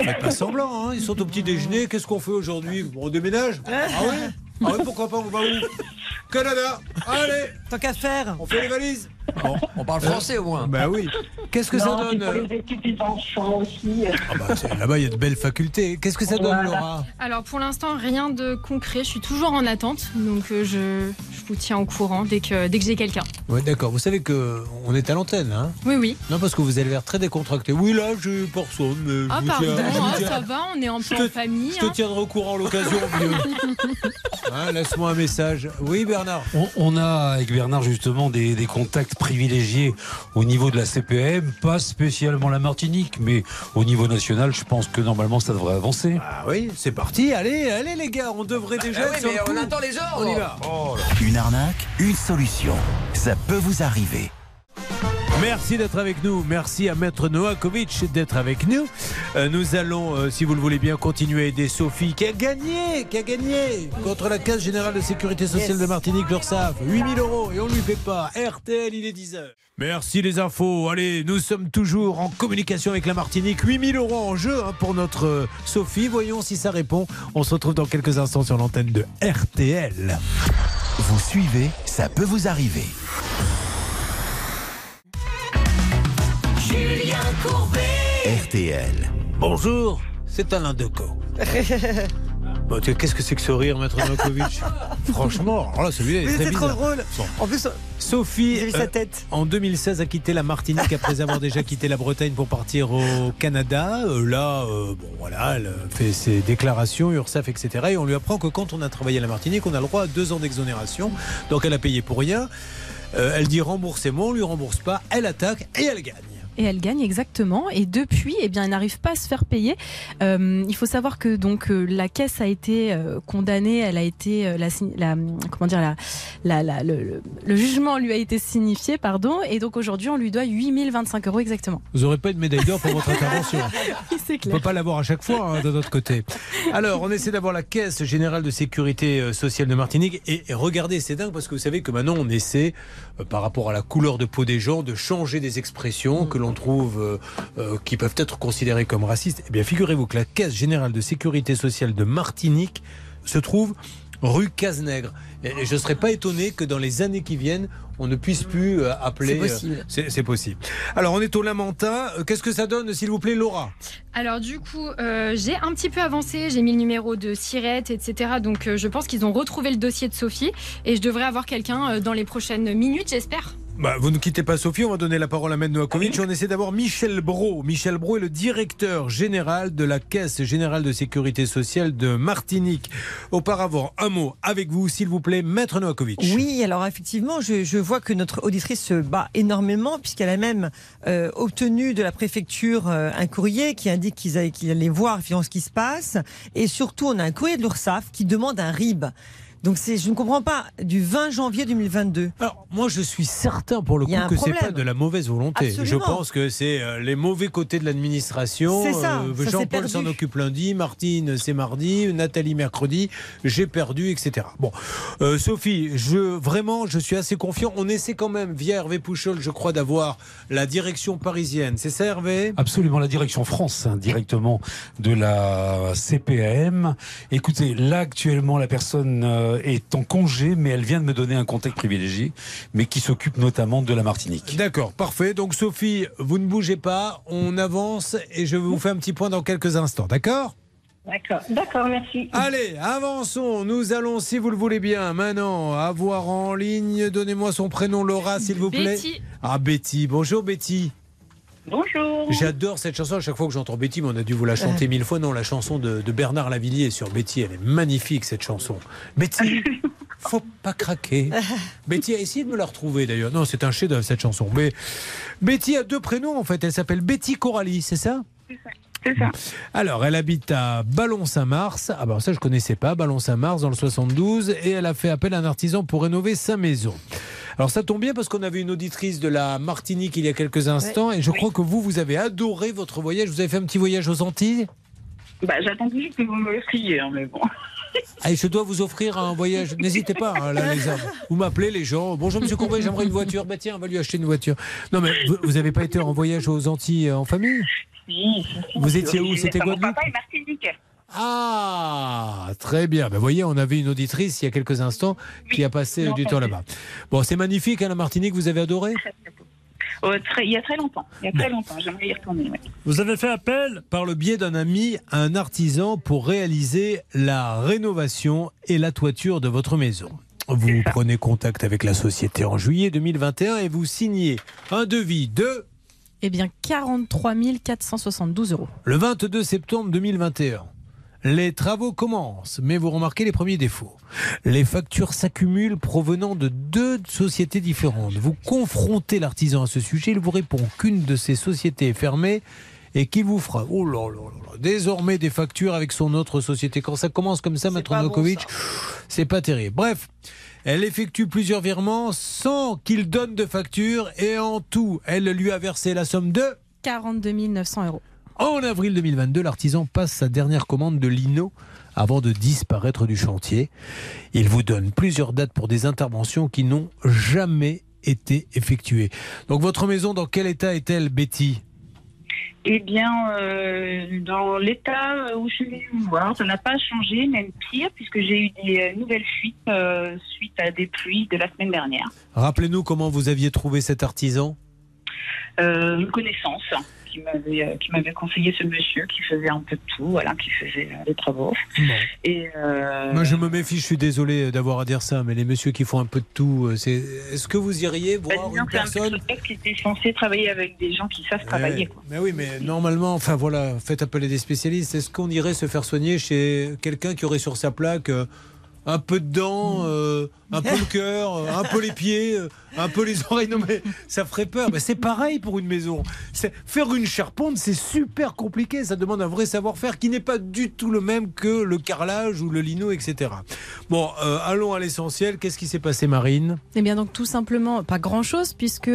faites pas semblant. Hein. Ils sont au petit déjeuner. Qu'est-ce qu'on fait aujourd'hui? On déménage? Ah oui Ah oui, pourquoi pas On va où? Canada Allez
Tant qu'à faire.
On fait les valises Bon.
On parle français au moins.
Bah oui. Qu'est-ce que ça
Non,
donne
pour
euh,
les études des enfants aussi.
Ah bah, c'est- Là-bas, il y a de belles facultés. Qu'est-ce que ça donne. Laura?
Alors pour l'instant, rien de concret. Je suis toujours en attente, donc euh, je, je vous tiens au courant dès que, dès que j'ai quelqu'un.
Oui, d'accord. Vous savez que on est à l'antenne, hein?
Oui, oui.
Non, parce que vous avez l'air très décontracté. Oui, là, j'ai personne, mais
Ah
je vous
pardon,
tiens- tiens-
ça va, on est en famille.
Je te
hein.
tiendrai au courant à l'occasion. Hein, Laisse-moi un message. Oui, Bernard.
On, on a avec Bernard justement des, des contacts privilégiés au niveau de la CPM, pas spécialement la Martinique, mais au niveau national, je pense que normalement ça devrait avancer.
Ah oui, c'est parti. Allez, allez les gars, on devrait déjà.
Ah oui,
être sur
mais on
coup.
attend les ordres.
On y va.
Une arnaque, une solution. Ça peut vous arriver.
Merci d'être avec nous. Merci à Maître Noakovic d'être avec nous. Euh, nous allons, euh, si vous le voulez bien, continuer à aider Sophie qui a gagné, qui a gagné contre la Caisse Générale de Sécurité Sociale de Martinique, l'URSSAF. 8000 euros et on ne lui fait pas. RTL, il est 10h. Merci les infos. Allez, nous sommes toujours en communication avec la Martinique. 8000 euros en jeu hein, pour notre euh, Sophie. Voyons si ça répond. On se retrouve dans quelques instants sur l'antenne de RTL.
Vous suivez, ça peut vous arriver.
Julien Courbet.
RTL.
Bonjour, c'est Alain Decaux. Bon, Qu'est-ce que c'est que ce rire, Maître Novakovic? Franchement, alors là, celui-là est
Mais
très
c'est trop drôle. En plus,
Sophie,
sa
euh,
tête.
en 2016, a quitté la Martinique après avoir déjà quitté la Bretagne pour partir au Canada. Euh, là, euh, bon, voilà, elle fait ses déclarations, URSAF, etc. Et on lui apprend que quand on a travaillé à la Martinique, on a le droit à deux ans d'exonération. Donc elle a payé pour rien. Euh, elle dit remboursez-moi, on lui rembourse pas. Elle attaque et elle gagne.
Et elle gagne exactement. Et depuis, eh bien, elle n'arrive pas à se faire payer. Euh, il faut savoir que donc euh, la caisse a été euh, condamnée. Elle a été la, comment dire la, la, la- le, le- le jugement lui a été signifié, pardon. Et donc aujourd'hui, on lui doit 8025 euros exactement.
Vous n'aurez pas une médaille d'or pour votre intervention. On
clair.
peut pas l'avoir à chaque fois hein, de notre côté. Alors, on essaie d'avoir la Caisse générale de sécurité sociale de Martinique. Et, et regardez, c'est dingue parce que vous savez que maintenant, on essaie, euh, par rapport à la couleur de peau des gens, de changer des expressions que l'on trouve euh, euh, qui peuvent être considérées comme racistes. Eh bien, figurez-vous que la Caisse générale de sécurité sociale de Martinique se trouve rue Cazenègre. Et et je ne serais pas étonné que dans les années qui viennent, on ne puisse plus euh, appeler.
C'est possible.
euh, C'est c'est possible. Alors, on est au Lamentin. Qu'est-ce que ça donne, s'il vous plaît, Laura?
Alors du coup, euh, j'ai un petit peu avancé, j'ai mis le numéro de Sirette, etc. Donc euh, je pense qu'ils ont retrouvé le dossier de Sophie et je devrais avoir quelqu'un euh, dans les prochaines minutes, j'espère.
Bah, vous ne quittez pas Sophie, on va donner la parole à Med Novakovic. On essaie d'avoir Michel Bro. Michel Bro est le directeur général de la Caisse générale de sécurité sociale de Martinique. Auparavant, un mot avec vous, s'il vous plaît, Maître Novakovic.
Oui, alors effectivement, je, vois que notre auditrice se bat énormément puisqu'elle a même euh, obtenu de la préfecture euh, un courrier qui indique qu'ils qu'ils allaient voir ce qui se passe. Et surtout, on a un courrier de l'URSSAF qui demande un RIB. Donc c'est, je ne comprends pas, du 20 janvier 2022.
Alors, moi, je suis certain pour le coup que c'est pas de la mauvaise volonté. Je pense que c'est euh, les mauvais côtés de l'administration.
C'est ça, ça s'est
Jean-Paul s'en occupe lundi, Martine c'est mardi, Nathalie mercredi, j'ai perdu, etc. Bon, Euh, Sophie, je vraiment, je suis assez confiant. On essaie quand même via Hervé Pouchol, je crois, d'avoir la direction parisienne. C'est ça, Hervé?
Absolument, la direction France, hein, directement de la CPAM. Écoutez, là actuellement, la personne euh, est en congé, mais elle vient de me donner un contact privilégié, mais qui s'occupe notamment de la Martinique.
D'accord, parfait. Donc Sophie, vous ne bougez pas, on avance et je vous fais un petit point dans quelques instants, d'accord?
D'accord, d'accord, merci.
Allez, avançons. Nous allons, si vous le voulez bien, maintenant avoir en ligne. Donnez-moi son prénom, Laura, s'il vous plaît.
Betty.
Ah, Betty. Bonjour, Betty.
Bonjour.
J'adore cette chanson. À chaque fois que j'entends Betty, mais on a dû vous la chanter mille fois. Non, la chanson de, de Bernard Lavillier sur Betty, elle est magnifique, cette chanson. Betty, faut pas craquer. Betty a essayé de me la retrouver d'ailleurs. Non, c'est un chef-d'œuvre cette chanson. Mais Betty a deux prénoms en fait. Elle s'appelle Betty Coralie, c'est ça?
C'est ça.
alors, elle habite à Ballon-Saint-Mars. Ah ben ça, je connaissais pas. Ballon-Saint-Mars, dans le 72. Et elle a fait appel à un artisan pour rénover sa maison. Alors ça tombe bien parce qu'on avait une auditrice de la Martinique il y a quelques instants et je crois que vous, vous avez adoré votre voyage. Vous avez fait un petit voyage aux Antilles?
Bah, j'attends toujours que vous me l'offriez, hein, mais bon.
Allez, je dois vous offrir un voyage. N'hésitez pas, hein, là, les hommes. Vous m'appelez, les gens. Bonjour, monsieur Courbet, j'aimerais une voiture. Bah tiens, on va lui acheter une voiture. Non, mais vous- n'avez pas été en voyage aux Antilles euh, en famille?
Si.
Vous étiez où? C'était Guadeloupe?
Martinique.
Ah, très bien. Ben, voyez, on avait une auditrice il y a quelques instants qui a passé
non,
du temps là-bas. Bon, c'est magnifique, hein, la Martinique, vous avez adoré?
Oh, très- il y a très longtemps. Il y a très longtemps. J'aimerais y retourner. ouais.
Vous avez fait appel par le biais d'un ami à un artisan pour réaliser la rénovation et la toiture de votre maison. Vous prenez contact avec la société en juillet 2021 et vous signez un devis de
Eh bien, 43 472 euros.
le 22 septembre 2021. Les travaux commencent, mais vous remarquez les premiers défauts. Les factures s'accumulent provenant de deux sociétés différentes. Vous confrontez l'artisan à ce sujet, il vous répond qu'une de ces sociétés est fermée et qu'il vous fera oh là là là là, désormais des factures avec son autre société. Quand ça commence comme ça, Maître Novakovic, c'est pas terrible. Bref, elle effectue plusieurs virements sans qu'il donne de facture et en tout, elle lui a versé la somme de
42 900 euros.
En avril 2022, l'artisan passe sa dernière commande de lino avant de disparaître du chantier. Il vous donne plusieurs dates pour des interventions qui n'ont jamais été effectuées. Donc votre maison, dans quel état est-elle, Betty?
Eh bien, euh, dans l'état où je suis venue vous voir, ça n'a pas changé, même pire, puisque j'ai eu des euh, nouvelles fuites euh, suite à des pluies de la semaine dernière.
Rappelez-nous comment vous aviez trouvé cet artisan?
Euh, une connaissance qui m'avait euh, qui m'avait conseillé ce monsieur qui faisait un peu de tout, voilà, qui faisait euh, des travaux. Et euh,
Moi, je me méfie, je suis désolé d'avoir à dire ça, mais les messieurs qui font un peu de tout, c'est... est-ce que vous iriez
bah,
voir
disons
une
un
personne
qui était censé travailler avec des gens qui savent travailler. Quoi.
Mais oui, mais normalement, enfin voilà, faites appeler des spécialistes. Est-ce qu'on irait se faire soigner chez quelqu'un qui aurait sur sa plaque euh, un peu de dents, euh, un peu le cœur, euh, un peu les pieds, euh, un peu les oreilles Non mais ça ferait peur. Mais c'est pareil pour une maison. Faire une charpente, c'est super compliqué. Ça demande un vrai savoir-faire qui n'est pas du tout le même que le carrelage ou le lino, etc. Bon, allons à l'essentiel. Qu'est-ce qui s'est passé, Marine?
Eh bien donc tout simplement pas grand chose puisque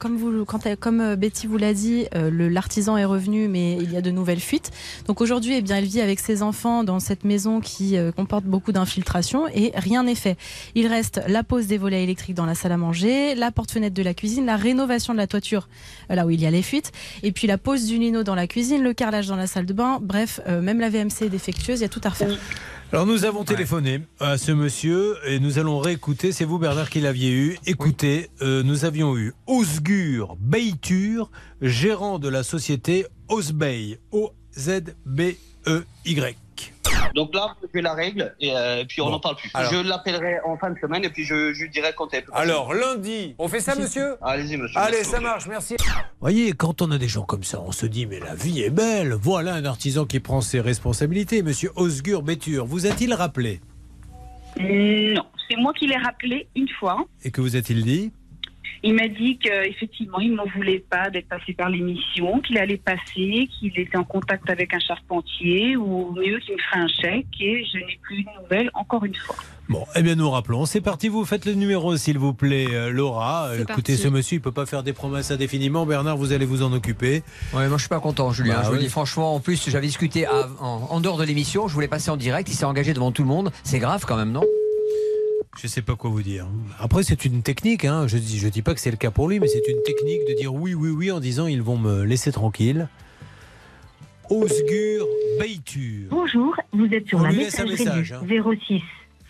comme vous quand comme Betty vous l'a dit l'artisan est revenu mais il y a de nouvelles fuites donc aujourd'hui eh bien elle vit avec ses enfants dans cette maison qui comporte beaucoup d'infiltration et rien n'est fait il reste la pose des volets électriques dans la salle à manger la porte-fenêtre de la cuisine la rénovation de la toiture euh, là où il y a les fuites et puis la pose du lino dans la cuisine le carrelage dans la salle de bain bref euh, même la VMC est défectueuse il y a tout à refaire
Alors nous avons téléphoné à ce monsieur et nous allons réécouter. C'est vous Bernard qui l'aviez eu. Écoutez, euh, nous avions eu Osgur Beitur, gérant de la société Osbey, O-Z-B-E-Y.
Donc là, je fais la règle et euh, puis on n'en parle plus.
alors.
Je l'appellerai en fin de semaine et puis je, je lui dirai quand elle peut.
Alors lundi, on fait ça monsieur
Allez-y monsieur.
Allez,
Merci.
ça marche, merci. voyez, quand on a des gens comme ça, on se dit mais la vie est belle. Voilà un artisan qui prend ses responsabilités. Monsieur Osgur Beitur, vous a-t-il rappelé?
Non, c'est moi qui l'ai rappelé une fois.
Et que vous a-t-il dit?
Il m'a dit qu'effectivement, il n'en voulait pas d'être passé par l'émission, qu'il allait passer, qu'il était en contact avec un charpentier ou mieux qu'il me ferait un chèque et je n'ai plus de nouvelles encore une fois.
Bon, eh bien nous rappelons. C'est parti, vous faites le numéro s'il vous plaît, euh, Laura.
C'est
Écoutez,
parti.
ce monsieur, il peut pas faire des promesses indéfiniment. Bernard, vous allez vous en occuper.
Ouais, moi je suis pas content, Julien.
Bah
je vous
oui.
dis franchement, en plus, j'avais discuté à- en, en dehors de l'émission, je voulais passer en direct, il s'est engagé devant tout le monde. C'est grave quand même, non?
Je sais pas quoi vous dire. Après, c'est une technique. Hein. Je dis, je dis pas que c'est le cas pour lui, mais c'est une technique de dire oui, oui, oui en disant ils vont me laisser tranquille. Osgur Beitur.
Bonjour, vous êtes sur
On
la messagerie
message,
du 06.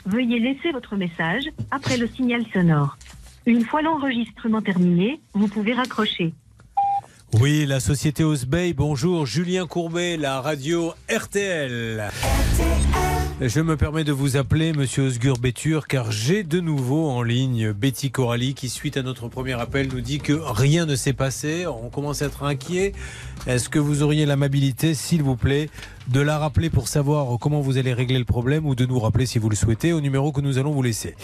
Veuillez laisser votre message après le signal sonore. Une fois l'enregistrement terminé, vous pouvez raccrocher.
Oui, la société Osbey. Bonjour, Julien Courbet, la radio RTL. Je me permets de vous appeler Monsieur Osgur Bétur car j'ai de nouveau en ligne Betty Coralie qui, suite à notre premier appel, nous dit que rien ne s'est passé. On commence à être inquiet. Est-ce que vous auriez l'amabilité, s'il vous plaît, de la rappeler pour savoir comment vous allez régler le problème ou de nous rappeler si vous le souhaitez au numéro que nous allons vous laisser.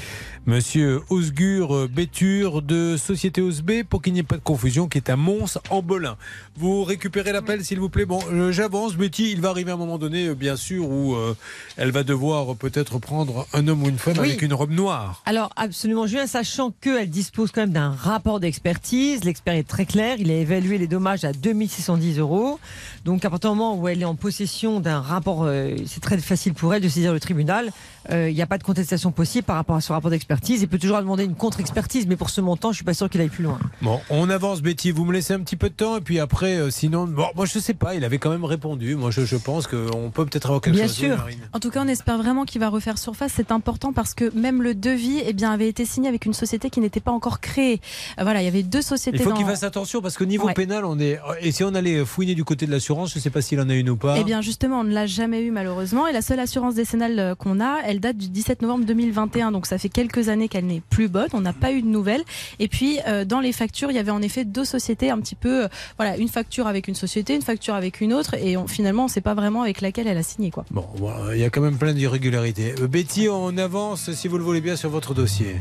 Monsieur Osgur Bétur de Société Osb, pour qu'il n'y ait pas de confusion, qui est à Mons en Belin. Vous récupérez l'appel s'il vous plaît. Bon, euh, j'avance, Betty, il va arriver un moment donné, euh, bien sûr, où euh, elle va devoir peut-être prendre un homme ou une femme
Oui.
avec une robe noire.
Alors absolument Julien, sachant qu'elle dispose quand même d'un rapport d'expertise, l'expert est très clair, il a évalué les dommages à 2610 euros. Donc à partir du moment où elle est en possession d'un rapport, euh, c'est très facile pour elle de saisir le tribunal. Euh, Il n'y a pas de contestation possible par rapport à ce rapport d'expertise. Il peut toujours demander une contre-expertise, mais pour ce montant, je suis pas sûr qu'il aille plus loin.
Bon, on avance, Betty. Vous me laissez un petit peu de temps et puis après, euh, sinon, bon, moi je sais pas. Il avait quand même répondu. Moi, je, je pense qu'on peut peut-être avoir quelque
Bien
chose.
sûr.
Oui, Marine.
En tout cas, on espère vraiment qu'il va refaire surface. C'est important parce que même le devis eh bien, avait été signé avec une société qui n'était pas encore créée. Euh, Voilà, il y avait deux sociétés.
Il faut
dans-
qu'il fasse attention parce que niveau
Ouais.
pénal, on est. Et si on allait fouiner du côté de l'assurance, je sais pas s'il en a une ou pas.
Eh bien, justement, on ne l'a jamais eu malheureusement. Et la seule assurance décennale euh, qu'on a, elle date du 17 novembre 2021. Donc, ça fait quelques années qu'elle n'est plus bonne. On n'a pas eu de nouvelles. Et puis, euh, dans les factures, il y avait en effet deux sociétés un petit peu. euh, voilà, une facture avec une société, une facture avec une autre. Et on- finalement, on ne sait pas vraiment avec laquelle elle a signé. Quoi.
Bon, voilà, il y a quand même plein d'irrégularités. Euh, Betty, on avance, si vous le voulez bien, sur votre dossier.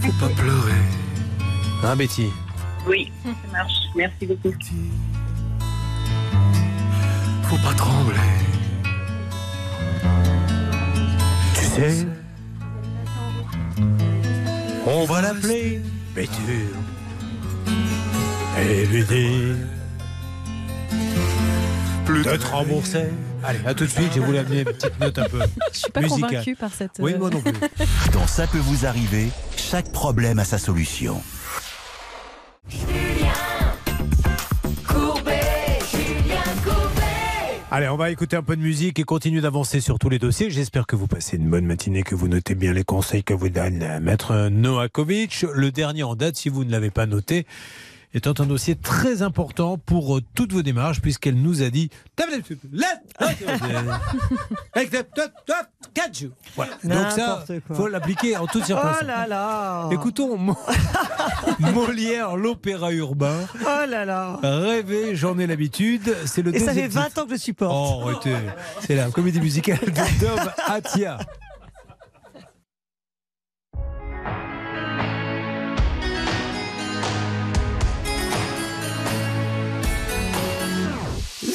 Faut pas pleurer. Hein, Betty?
Oui, ça marche. Merci beaucoup.
Faut pas trembler. Tu sais, on va l'appeler Bétur et lui dire d'être remboursé. Allez, à tout de suite, j'ai voulu amener une petite note un peu
Je suis pas
musicale.
convaincue par cette.
Oui,
euh,
moi non plus.
Dans Ça peut vous arriver, chaque problème a sa solution.
Allez, on va écouter un peu de musique et continuer d'avancer sur tous les dossiers. J'espère que vous passez une bonne matinée, que vous notez bien les conseils que vous donne euh, Maître Noakovic. Le dernier en date, si vous ne l'avez pas noté, étant un dossier très important pour euh, toutes vos démarches, puisqu'elle nous a dit... Voilà. Donc ça,
quoi.
faut l'appliquer en toutes circonstances.
Oh là là
Écoutons Mo- Molière, l'opéra urbain.
Oh là là
Rêver, j'en ai l'habitude. C'est le
Et ça fait 20
titre.
ans que je supporte.
Oh. C'est la comédie musicale de Dom Atia.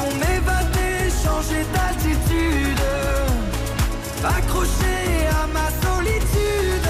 Pour m'évader, changer d'altitude. Accroché à ma solitude.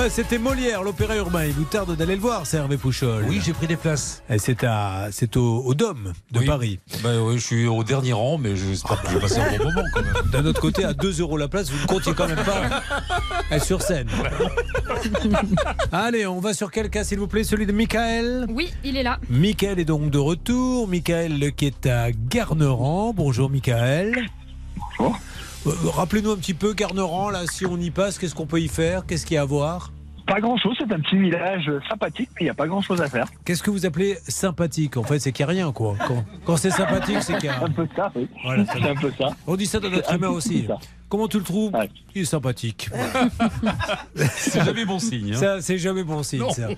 Ah, C'était Molière, l'opéra urbain. Il vous tarde d'aller le voir, c'est Hervé Pouchol.
Oui, j'ai pris des places.
Et c'est à, c'est au, au Dôme de
Oui.
Paris.
Bah oui, je suis au dernier rang, mais j'espère que je vais passer un bon moment quand même.
D'un autre côté, à 2 euros la place, vous ne comptiez quand même pas être sur scène. Allez, on va sur quel cas, s'il vous plaît Celui de Michael
Oui, il est là.
Michael est donc de retour. Michael qui est à Garnerand. Bonjour Michael. Euh, Rappelez-nous un petit peu Garnerand, là, si on y passe, qu'est-ce qu'on peut y faire? Qu'est-ce qu'il y a à voir?
Pas grand chose, c'est un petit village sympathique, mais il n'y a pas grand chose à faire.
Qu'est-ce que vous appelez sympathique En fait, c'est qu'il n'y a rien, quoi. Quand, quand c'est sympathique, c'est qu'il y a
un peu ça, oui.
Voilà,
c'est un peu ça.
On dit ça dans notre humain aussi.
ça.
Comment tu le trouves? Il est sympathique.
C'est jamais bon signe. hein.
Ça, c'est jamais bon signe, ça.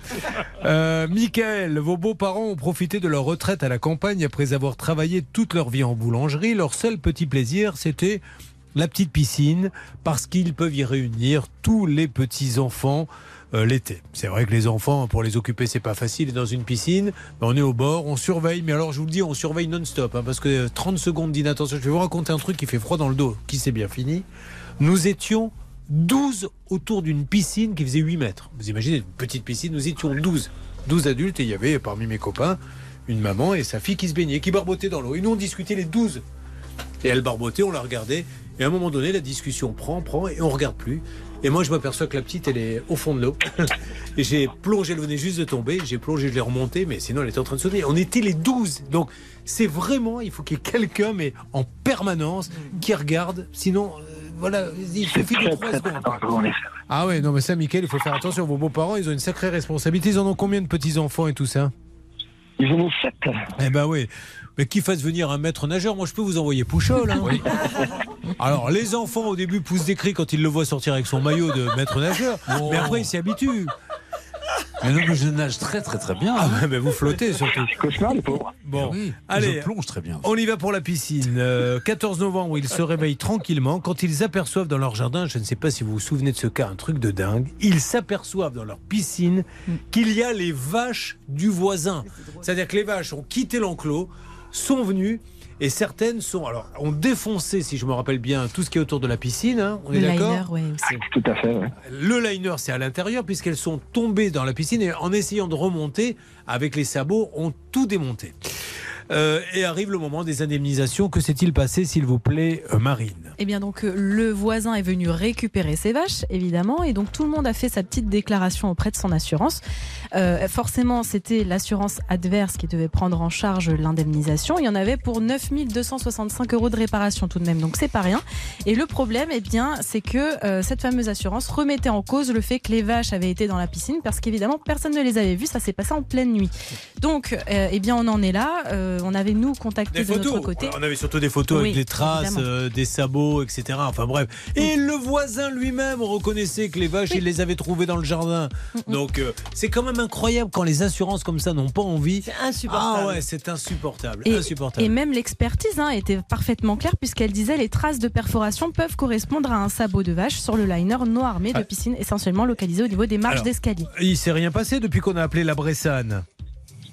Euh, Michael, vos beaux-parents ont profité de leur retraite à la campagne après avoir travaillé toute leur vie en boulangerie. Leur seul petit plaisir, c'était la petite piscine, parce qu'ils peuvent y réunir tous les petits-enfants euh, l'été. C'est vrai que les enfants, pour les occuper, c'est pas facile. Dans une piscine, on est au bord, on surveille. Mais alors, je vous le dis, on surveille non-stop, hein, parce que euh, 30 secondes d'inattention. Je vais vous raconter un truc qui fait froid dans le dos, qui s'est bien fini. Nous étions 12 autour d'une piscine qui faisait 8 mètres. Vous imaginez, une petite piscine, nous étions 12. 12 adultes et il y avait parmi mes copains une maman et sa fille qui se baignaient, qui barbotaient dans l'eau. Et nous, on discutait les 12. Et elle barbotait, on la regardait. Et à un moment donné, la discussion prend, prend, et on regarde plus. Et moi, je m'aperçois que la petite, elle est au fond de l'eau. et j'ai plongé, elle venait juste de tomber. J'ai plongé, je l'ai remontée, mais sinon, elle était en train de sauter. On était les 12. Donc, c'est vraiment, il faut qu'il y ait quelqu'un, mais en permanence, qui regarde. Sinon, euh, voilà, il suffit de 3 secondes. Ah ouais, non, mais ça, Mickaël, il faut faire attention. Vos beaux-parents, ils ont une sacrée responsabilité. Ils en ont combien de petits-enfants et tout ça?
Ils en ont 7.
Eh ben oui. Mais qui fasse venir un maître nageur, moi je peux vous envoyer Pouchol. hein. Alors les enfants au début poussent des cris quand ils le voient sortir avec son maillot de maître nageur, mais après ils s'y habituent.
Mais non, mais je nage très très très bien.
Ah mais vous flottez surtout.
Cauchemar, les pauvres.
Bon,
Oui,
allez,
je plonge très bien.
on y va pour la piscine. Euh, 14 novembre, ils se réveillent tranquillement quand ils aperçoivent dans leur jardin, je ne sais pas si vous vous souvenez de ce cas, un truc de dingue, ils s'aperçoivent dans leur piscine qu'il y a les vaches du voisin. C'est-à-dire que les vaches ont quitté l'enclos, sont venues et certaines sont alors ont défoncé, si je me rappelle bien, tout ce qui est autour de la piscine. hein, on est
Le
d'accord
liner, ouais, aussi.
Tout à fait, ouais.
le liner, c'est à l'intérieur, puisqu'elles sont tombées dans la piscine et en essayant de remonter avec les sabots, ont tout démonté. Euh, et arrive le moment des indemnisations. Que s'est-il passé, s'il vous plaît, euh, Marine?
Eh bien donc euh, le voisin est venu récupérer ses vaches évidemment et donc tout le monde a fait sa petite déclaration auprès de son assurance. Forcément c'était l'assurance adverse qui devait prendre en charge l'indemnisation. Il y en avait pour 9265 euros de réparation tout de même donc c'est pas rien. Et le problème eh bien c'est que cette fameuse assurance remettait en cause le fait que les vaches avaient été dans la piscine parce qu'évidemment personne ne les avait vues. Ça s'est passé en pleine nuit. Donc eh bien on en est là. On avait nous contacté
Des
de notre côté.
On avait surtout des photos
Oui,
avec des traces, euh, des sabots, etc. Enfin bref. Et le voisin lui-même reconnaissait que les vaches, il les avait trouvées dans le jardin. Donc euh, c'est quand même incroyable quand les assurances comme ça n'ont pas envie.
C'est insupportable.
Ah ouais, c'est insupportable.
Et,
insupportable.
et même l'expertise hein, était parfaitement claire puisqu'elle disait les traces de perforation peuvent correspondre à un sabot de vache sur le liner non armé de
Ah.
piscine essentiellement localisé au niveau des marches d'escalier.
Il s'est rien passé depuis qu'on a appelé la Bressane.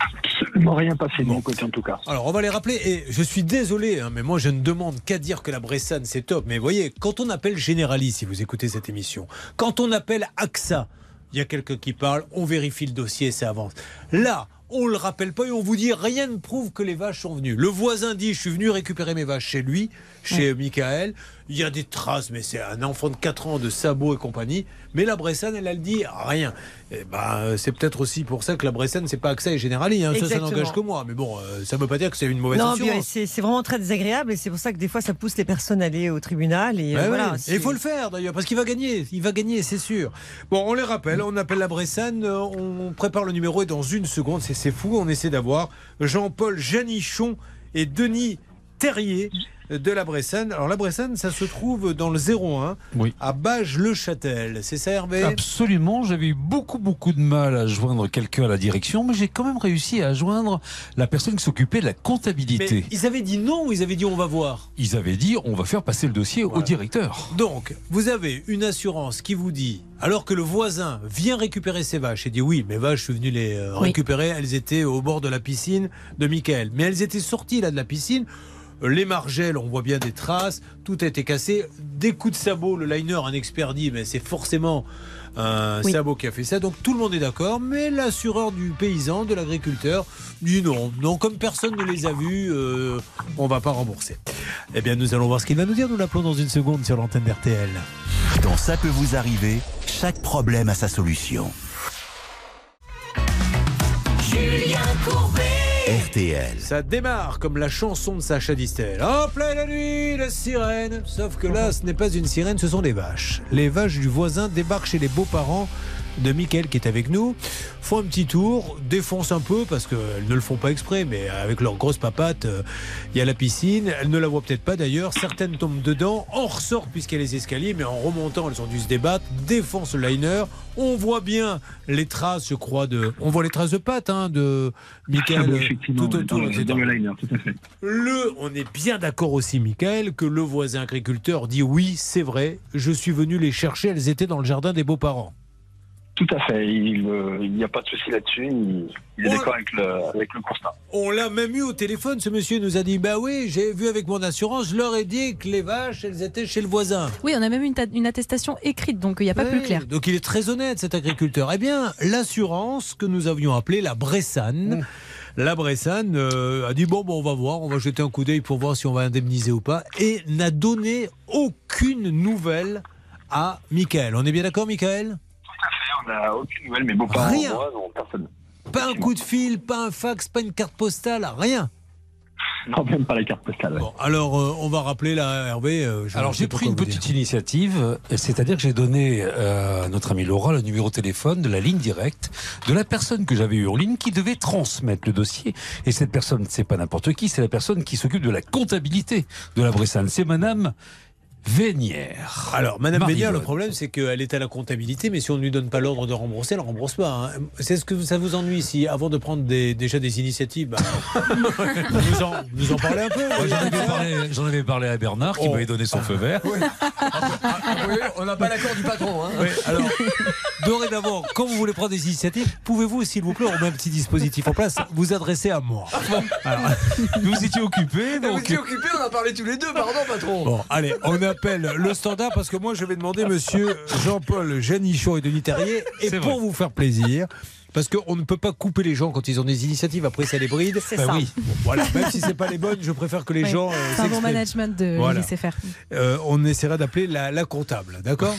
Absolument rien passé de mon côté, en tout cas.
Alors on va les rappeler et je suis désolé, hein, mais moi je ne demande qu'à dire que la Bressane c'est top. Mais voyez, quand on appelle Generali, si vous écoutez cette émission, quand on appelle AXA, il y a quelqu'un qui parle, on vérifie le dossier et ça avance. Là, on le rappelle pas et on vous dit rien ne prouve que les vaches sont venues. Le voisin dit je suis venu récupérer mes vaches chez lui, chez Michael. Il y a des traces, mais c'est un enfant de 4 ans de sabots et compagnie. Mais la Bressane, elle, elle dit rien. Et ben, c'est peut-être aussi pour ça que la Bressane, c'est pas AXA et Generali. Hein. Ça, n'engage que moi. Mais bon, euh, ça ne veut pas dire que c'est une mauvaise
Non, c'est c'est vraiment très désagréable et c'est pour ça que des fois ça pousse les personnes à aller au tribunal et euh,
Ben oui. il faut le faire d'ailleurs, parce qu'il va gagner. Il va gagner, c'est sûr. Bon, on les rappelle, on appelle la Bressane, euh, on prépare le numéro et dans une seconde, c'est c'est fou, on essaie d'avoir Jean-Paul Janichon et Denis Terrier. De la Bressane. Alors la Bressane, ça se trouve dans le 01,
Oui.
à Bage-le-Châtel. C'est ça Hervé?
Absolument, j'avais eu beaucoup beaucoup de mal à joindre quelqu'un à la direction, mais j'ai quand même réussi à joindre la personne qui s'occupait de la comptabilité.
Mais ils avaient dit non ou ils avaient dit on va voir?
Ils avaient dit on va faire passer le dossier au directeur.
Donc, vous avez une assurance qui vous dit, alors que le voisin vient récupérer ses vaches, et dit oui, mes vaches, je suis venu les euh,
Oui.
récupérer, elles étaient au bord de la piscine de Michael. Mais elles étaient sorties là de la piscine. Les margelles, on voit bien des traces, tout a été cassé. Des coups de sabot, le liner, un expert dit, mais c'est forcément un
Oui.
sabot qui a fait ça. Donc tout le monde est d'accord, mais l'assureur du paysan, de l'agriculteur, dit non. Non, comme personne ne les a vus, euh, on va pas rembourser. Eh bien, nous allons voir ce qu'il va nous dire. Nous l'appelons dans une seconde sur l'antenne d'RTL.
Dans Ça peut vous arriver, chaque problème a sa solution.
Julien Courbet.
RTL.
Ça démarre comme la chanson de Sacha Distel. En pleine nuit, la sirène. Sauf que là, ce n'est pas une sirène, ce sont des vaches. Les vaches du voisin débarquent chez les beaux-parents de Mickaël qui est avec nous, font un petit tour, défoncent un peu parce qu'elles ne le font pas exprès, mais avec leurs grosses papates, euh, il y a la piscine, elles ne la voient peut-être pas d'ailleurs, certaines tombent dedans, en ressortent puisqu'il y a les escaliers, mais en remontant, elles ont dû se débattre, défoncent le liner, on voit bien les traces, je crois, de... On voit les traces de pattes hein, de Mickaël
Ah
tout autour,
dans, dans le liner, tout à fait.
Le, on est bien d'accord aussi, Michael, que le voisin agriculteur dit oui, c'est vrai, je suis venu les chercher, elles étaient dans le jardin des beaux-parents.
Tout à fait. Il euh, il n'y a pas de souci là-dessus. Il, il est
Ouais.
d'accord avec le, avec le constat.
On l'a même eu au téléphone, ce monsieur nous a dit Bah oui, j'ai vu avec mon assurance, je leur ai dit que les vaches, elles étaient chez le voisin.
Oui, on a même une, ta- une attestation écrite, donc il n'y a pas
Ouais,
plus clair.
Donc il est très honnête, cet agriculteur. Eh bien, l'assurance que nous avions appelée la Bressane. La Bressane euh, a dit bon, bon, on va voir, on va jeter un coup d'œil pour voir si on va indemniser ou pas, et n'a donné aucune nouvelle à Michael. On est bien d'accord, Michael?
On n'a aucune nouvelle, mais beaux-parents,
Rien.
moi, non, personne.
Pas un coup de fil, pas un fax, pas une carte postale, rien.
Non, même pas la carte postale. ouais.
Bon, alors euh, on va rappeler là, Hervé. euh, je
Alors j'ai pris une petite
dire.
initiative, euh, c'est-à-dire que j'ai donné euh, à notre amie Laura le numéro de téléphone de la ligne directe de la personne que j'avais eue en ligne qui devait transmettre le dossier. Et cette personne, c'est pas n'importe qui, c'est la personne qui s'occupe de la comptabilité de la Bressane. C'est Madame Vénière.
Alors, Madame
Marie
Bénière, le problème, c'est qu'elle est à la comptabilité, mais si on ne lui donne pas l'ordre de rembourser, elle ne rembourse pas. hein. C'est ce que ça vous ennuie si, avant de prendre des- déjà des initiatives, bah, vous, en, vous en parlez un peu
J'en avais, parlé, j'en avais parlé à Bernard qui
Oh.
m'avait donné son feu vert.
on n'a pas l'accord du patron. Hein.
Oui, alors, dorénavant, quand vous voulez prendre des initiatives, pouvez-vous, s'il vous plaît, on met un petit dispositif en place, vous adresser à moi. Alors,
vous étiez occupé,
Vous
donc.
étiez occupé, on a parlé tous les deux, pardon patron.
Bon, allez, on appelle le standard parce que moi, je vais demander monsieur Jean-Paul Janichon et Denis Terrier. Et pour
vrai.
vous faire plaisir, parce qu'on ne peut pas couper les gens quand ils ont des initiatives, après ça les bride.
C'est
Bah
ça.
oui. Bon, voilà, même si c'est pas les bonnes, je préfère que les
Oui.
gens. euh,
C'est un bon management de
Voilà.
laisser faire.
Euh, on essaiera d'appeler la, la comptable, d'accord?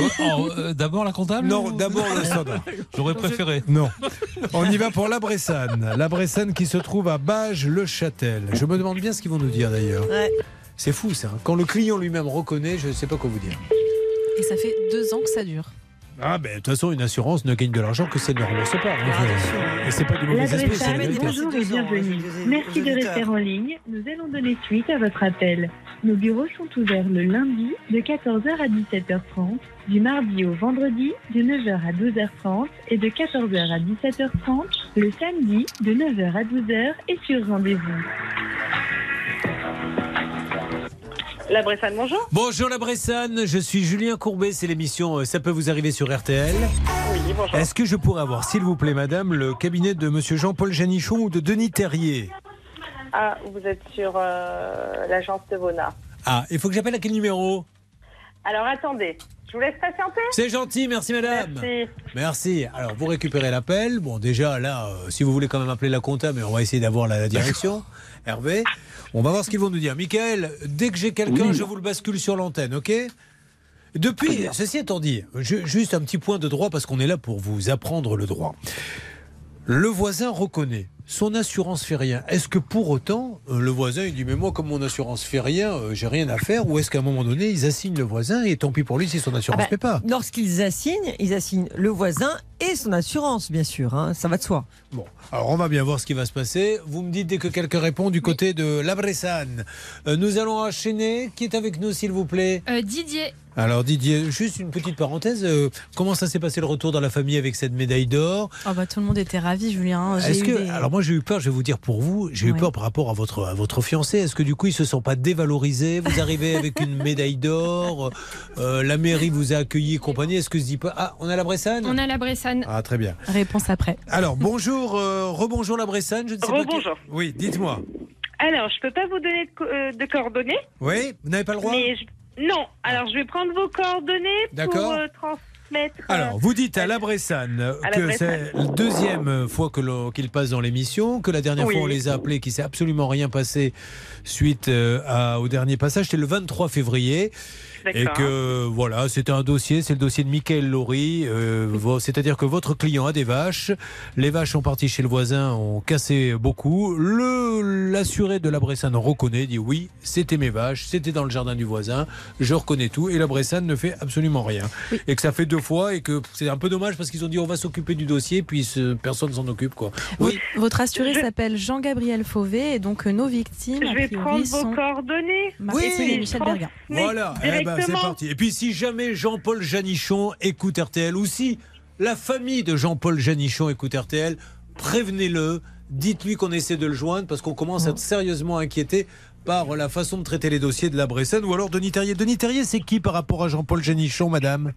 Oh, euh, D'abord la comptable
Non, d'abord le standard.
J'aurais préféré.
Non. On y va pour la Bressane. La Bressane qui se trouve à Bage-le-Châtel. Je me demande bien ce qu'ils vont nous dire d'ailleurs.
Ouais.
C'est fou ça. Quand le client lui-même reconnaît, je ne sais pas quoi vous dire.
Et ça fait deux ans que ça dure.
Ah ben de toute façon une assurance ne gagne de l'argent que si elle ne rembourse pas.
Ah,
Et c'est pas du mauvais c'est la vérité.
bonjour et bienvenue.
hein,
Merci de rester en ligne. Nous allons donner suite à votre appel. Nos bureaux sont ouverts le lundi de 14h à 17h30, du mardi au vendredi de 9h à 12h30 et de 14h à 17h30 le samedi de 9h à 12h et sur rendez-vous. La Bressane, bonjour.
Bonjour la Bressane, je suis Julien Courbet, c'est l'émission euh, Ça peut vous arriver sur RTL.
Oui, bonjour.
Est-ce que je pourrais avoir, s'il vous plaît madame, le cabinet de monsieur Jean-Paul Janichon ou de Denis Terrier?
Ah, vous êtes sur euh, l'agence de Vona.
Ah, il faut que j'appelle à quel numéro?
Alors attendez, je vous laisse patienter.
C'est gentil, merci madame.
Merci.
Merci. Alors, vous récupérez l'appel. Bon, déjà, là, euh, si vous voulez quand même appeler la compta, mais on va essayer d'avoir la, la direction. Hervé, on va voir ce qu'ils vont nous dire. Michael, dès que j'ai quelqu'un, je vous le bascule sur l'antenne, ok? Depuis, ceci étant dit, ju- juste un petit point de droit, parce qu'on est là pour vous apprendre le droit. Le voisin reconnaît son assurance fait rien. Est-ce que pour autant, euh, le voisin, il dit, mais moi, comme mon assurance fait rien, euh, j'ai rien à faire, ou est-ce qu'à un moment donné, ils assignent le voisin et tant pis pour lui si son assurance
Ah
ne
bah,
fait pas?
Lorsqu'ils assignent, ils assignent le voisin et son assurance, bien sûr. hein, ça va de soi.
Bon, alors on va bien voir ce qui va se passer. Vous me dites dès que quelqu'un répond du côté de la Bressane. Euh, nous allons enchaîner. Qui est avec nous, s'il vous plaît?
Euh, Didier,
Alors Didier, juste une petite parenthèse. euh, comment ça s'est passé le retour dans la famille avec cette médaille d'or?
Oh bah, tout le monde était ravi, Julien. J'ai
Est-ce que
des-
alors moi j'ai eu peur, je vais vous dire pour vous, j'ai eu peur par rapport à votre à votre fiancé. Est-ce que du coup ils se sont pas dévalorisés? Vous arrivez avec une médaille d'or, euh, la mairie vous a accueilli et compagnie. Est-ce que se dit pas ah on a la Bressane?
On a la Bressane.
Ah très bien.
Réponse après.
Alors bonjour, euh, rebonjour la Bressane. Je ne sais pas.
Rebonjour.
qui- Oui, dites-moi.
Alors, je peux pas vous donner de, co- euh, de coordonnées.
Oui, vous n'avez pas le droit?
Mais je- Non, alors je vais prendre vos coordonnées pour euh, transmettre. euh,
Alors, vous dites à la Bressane que c'est la deuxième fois que l'on- qu'il passe dans l'émission, que la dernière
Oui.
fois on les a appelés, qu'il s'est absolument rien passé suite euh, à- au dernier passage, c'était le 23 février. Et que voilà, c'était un dossier, c'est le dossier de Michael Laurie. euh, C'est-à-dire que votre client a des vaches, les vaches sont parties chez le voisin, ont cassé beaucoup. Le l'assuré de la Bressane reconnaît, dit oui, c'était mes vaches, c'était dans le jardin du voisin, je reconnais tout. Et la Bressane ne fait absolument rien. Et que ça fait deux fois et que c'est un peu dommage parce qu'ils ont dit on va s'occuper du dossier, puis ce- personne s'en occupe quoi. Oui.
Votre assuré s'appelle Jean-Gabriel Fauvé et donc euh, nos victimes.
Je vais
priori,
prendre vos
sont
coordonnées.
Martine et Michel Berga.
Voilà, eh ben, c'est parti. Et puis si jamais Jean-Paul Janichon écoute RTL ou si la famille de Jean-Paul Janichon écoute RTL, prévenez-le, dites-lui qu'on essaie de le joindre parce qu'on commence à être sérieusement inquiété par la façon de traiter les dossiers de la Bressane ou alors Denis Terrier. Denis Terrier, c'est qui par rapport à Jean-Paul Janichon, madame?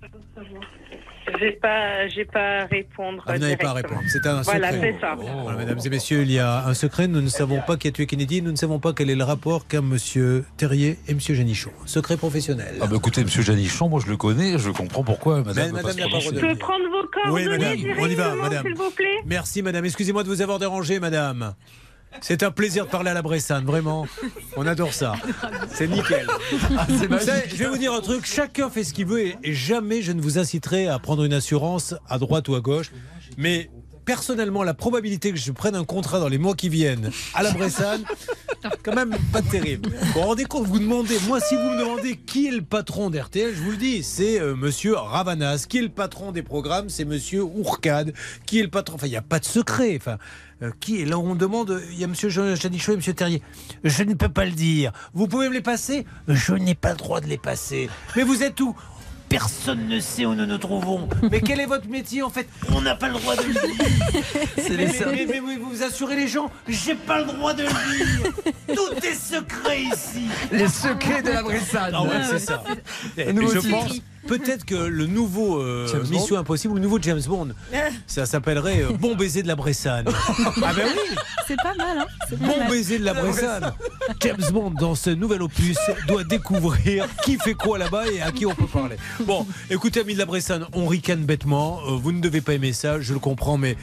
J'ai pas, j'ai pas à répondre.
Ah, Vous n'avez pas à répondre. C'est un secret.
Voilà, c'est ça.
Voilà, mesdames et messieurs, il y a un secret. Nous ne savons pas qui a tué Kennedy. Nous ne savons pas quel est le rapport qu'a monsieur Terrier et monsieur Janichon. Secret professionnel.
Ah bah écoutez, Monsieur Janichon, moi je le connais, je comprends pourquoi Madame.
Mais madame pas
Je peux prendre vos
Oui,
coordonnées
madame, on y va, madame.
s'il vous plaît?
Merci, madame. Excusez-moi de vous avoir dérangé, madame. C'est un plaisir de parler à la Bressane, vraiment. On adore ça. C'est nickel.
Ah,
je vais vous dire un truc, chacun fait ce qu'il veut et, et jamais je ne vous inciterai à prendre une assurance à droite ou à gauche. Mais personnellement, la probabilité que je prenne un contrat dans les mois qui viennent à la Bressane, quand même pas terrible. Vous rendez compte, vous demandez, moi si vous me demandez qui est le patron d'RTL, je vous le dis, c'est euh, monsieur Ravanas. Qui est le patron des programmes, c'est monsieur Ourcade. Qui est le patron? Enfin, il n'y a pas de secret. Enfin, euh, qui est là? On demande, il y a monsieur Janichon et monsieur Terrier. Je ne peux pas le dire. Vous pouvez me les passer? Je n'ai pas le droit de les passer. Mais vous êtes où? Personne ne sait où nous nous trouvons. Mais quel est votre métier en fait? On n'a pas le droit de le dire.
C'est
mais,
les
mais- mais- mais vous, vous assurez les gens J'ai pas le droit de le dire. Tout est secret ici.
Les secrets de la Bressane.
Ah ouais, c'est ça. Et
nouveau
je
titre.
pense peut-être que le nouveau euh,
James Bond
Mission Impossible, le nouveau James Bond, ça s'appellerait euh, Bon baiser de la Bressane. ah ben oui,
C'est pas mal, hein pas
Bon
mal.
baiser de la Bressane. James Bond dans ce nouvel opus doit découvrir qui fait quoi là-bas et à qui on peut parler. Bon, écoutez amis de la Bressane, on ricane bêtement. Euh, vous ne devez pas aimer ça, je le comprends, mais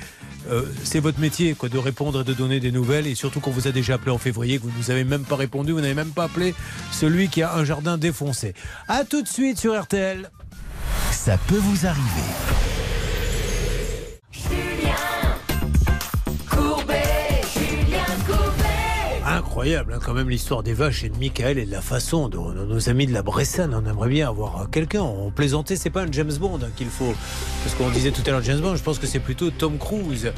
euh, c'est votre métier quoi, de répondre et de donner des nouvelles. Et surtout qu'on vous a déjà appelé en février, que vous ne nous avez même pas répondu, vous n'avez même pas appelé celui qui a un jardin défoncé. A tout de suite sur RTL.
Ça peut vous arriver.
Incroyable, hein, quand même, l'histoire des vaches et de Michael et de la façon dont nos amis de la Bressane, on aimerait bien avoir euh, quelqu'un. On plaisantait, c'est pas un James Bond hein, qu'il faut. Parce qu'on disait tout à l'heure James Bond, je pense que c'est plutôt Tom Cruise.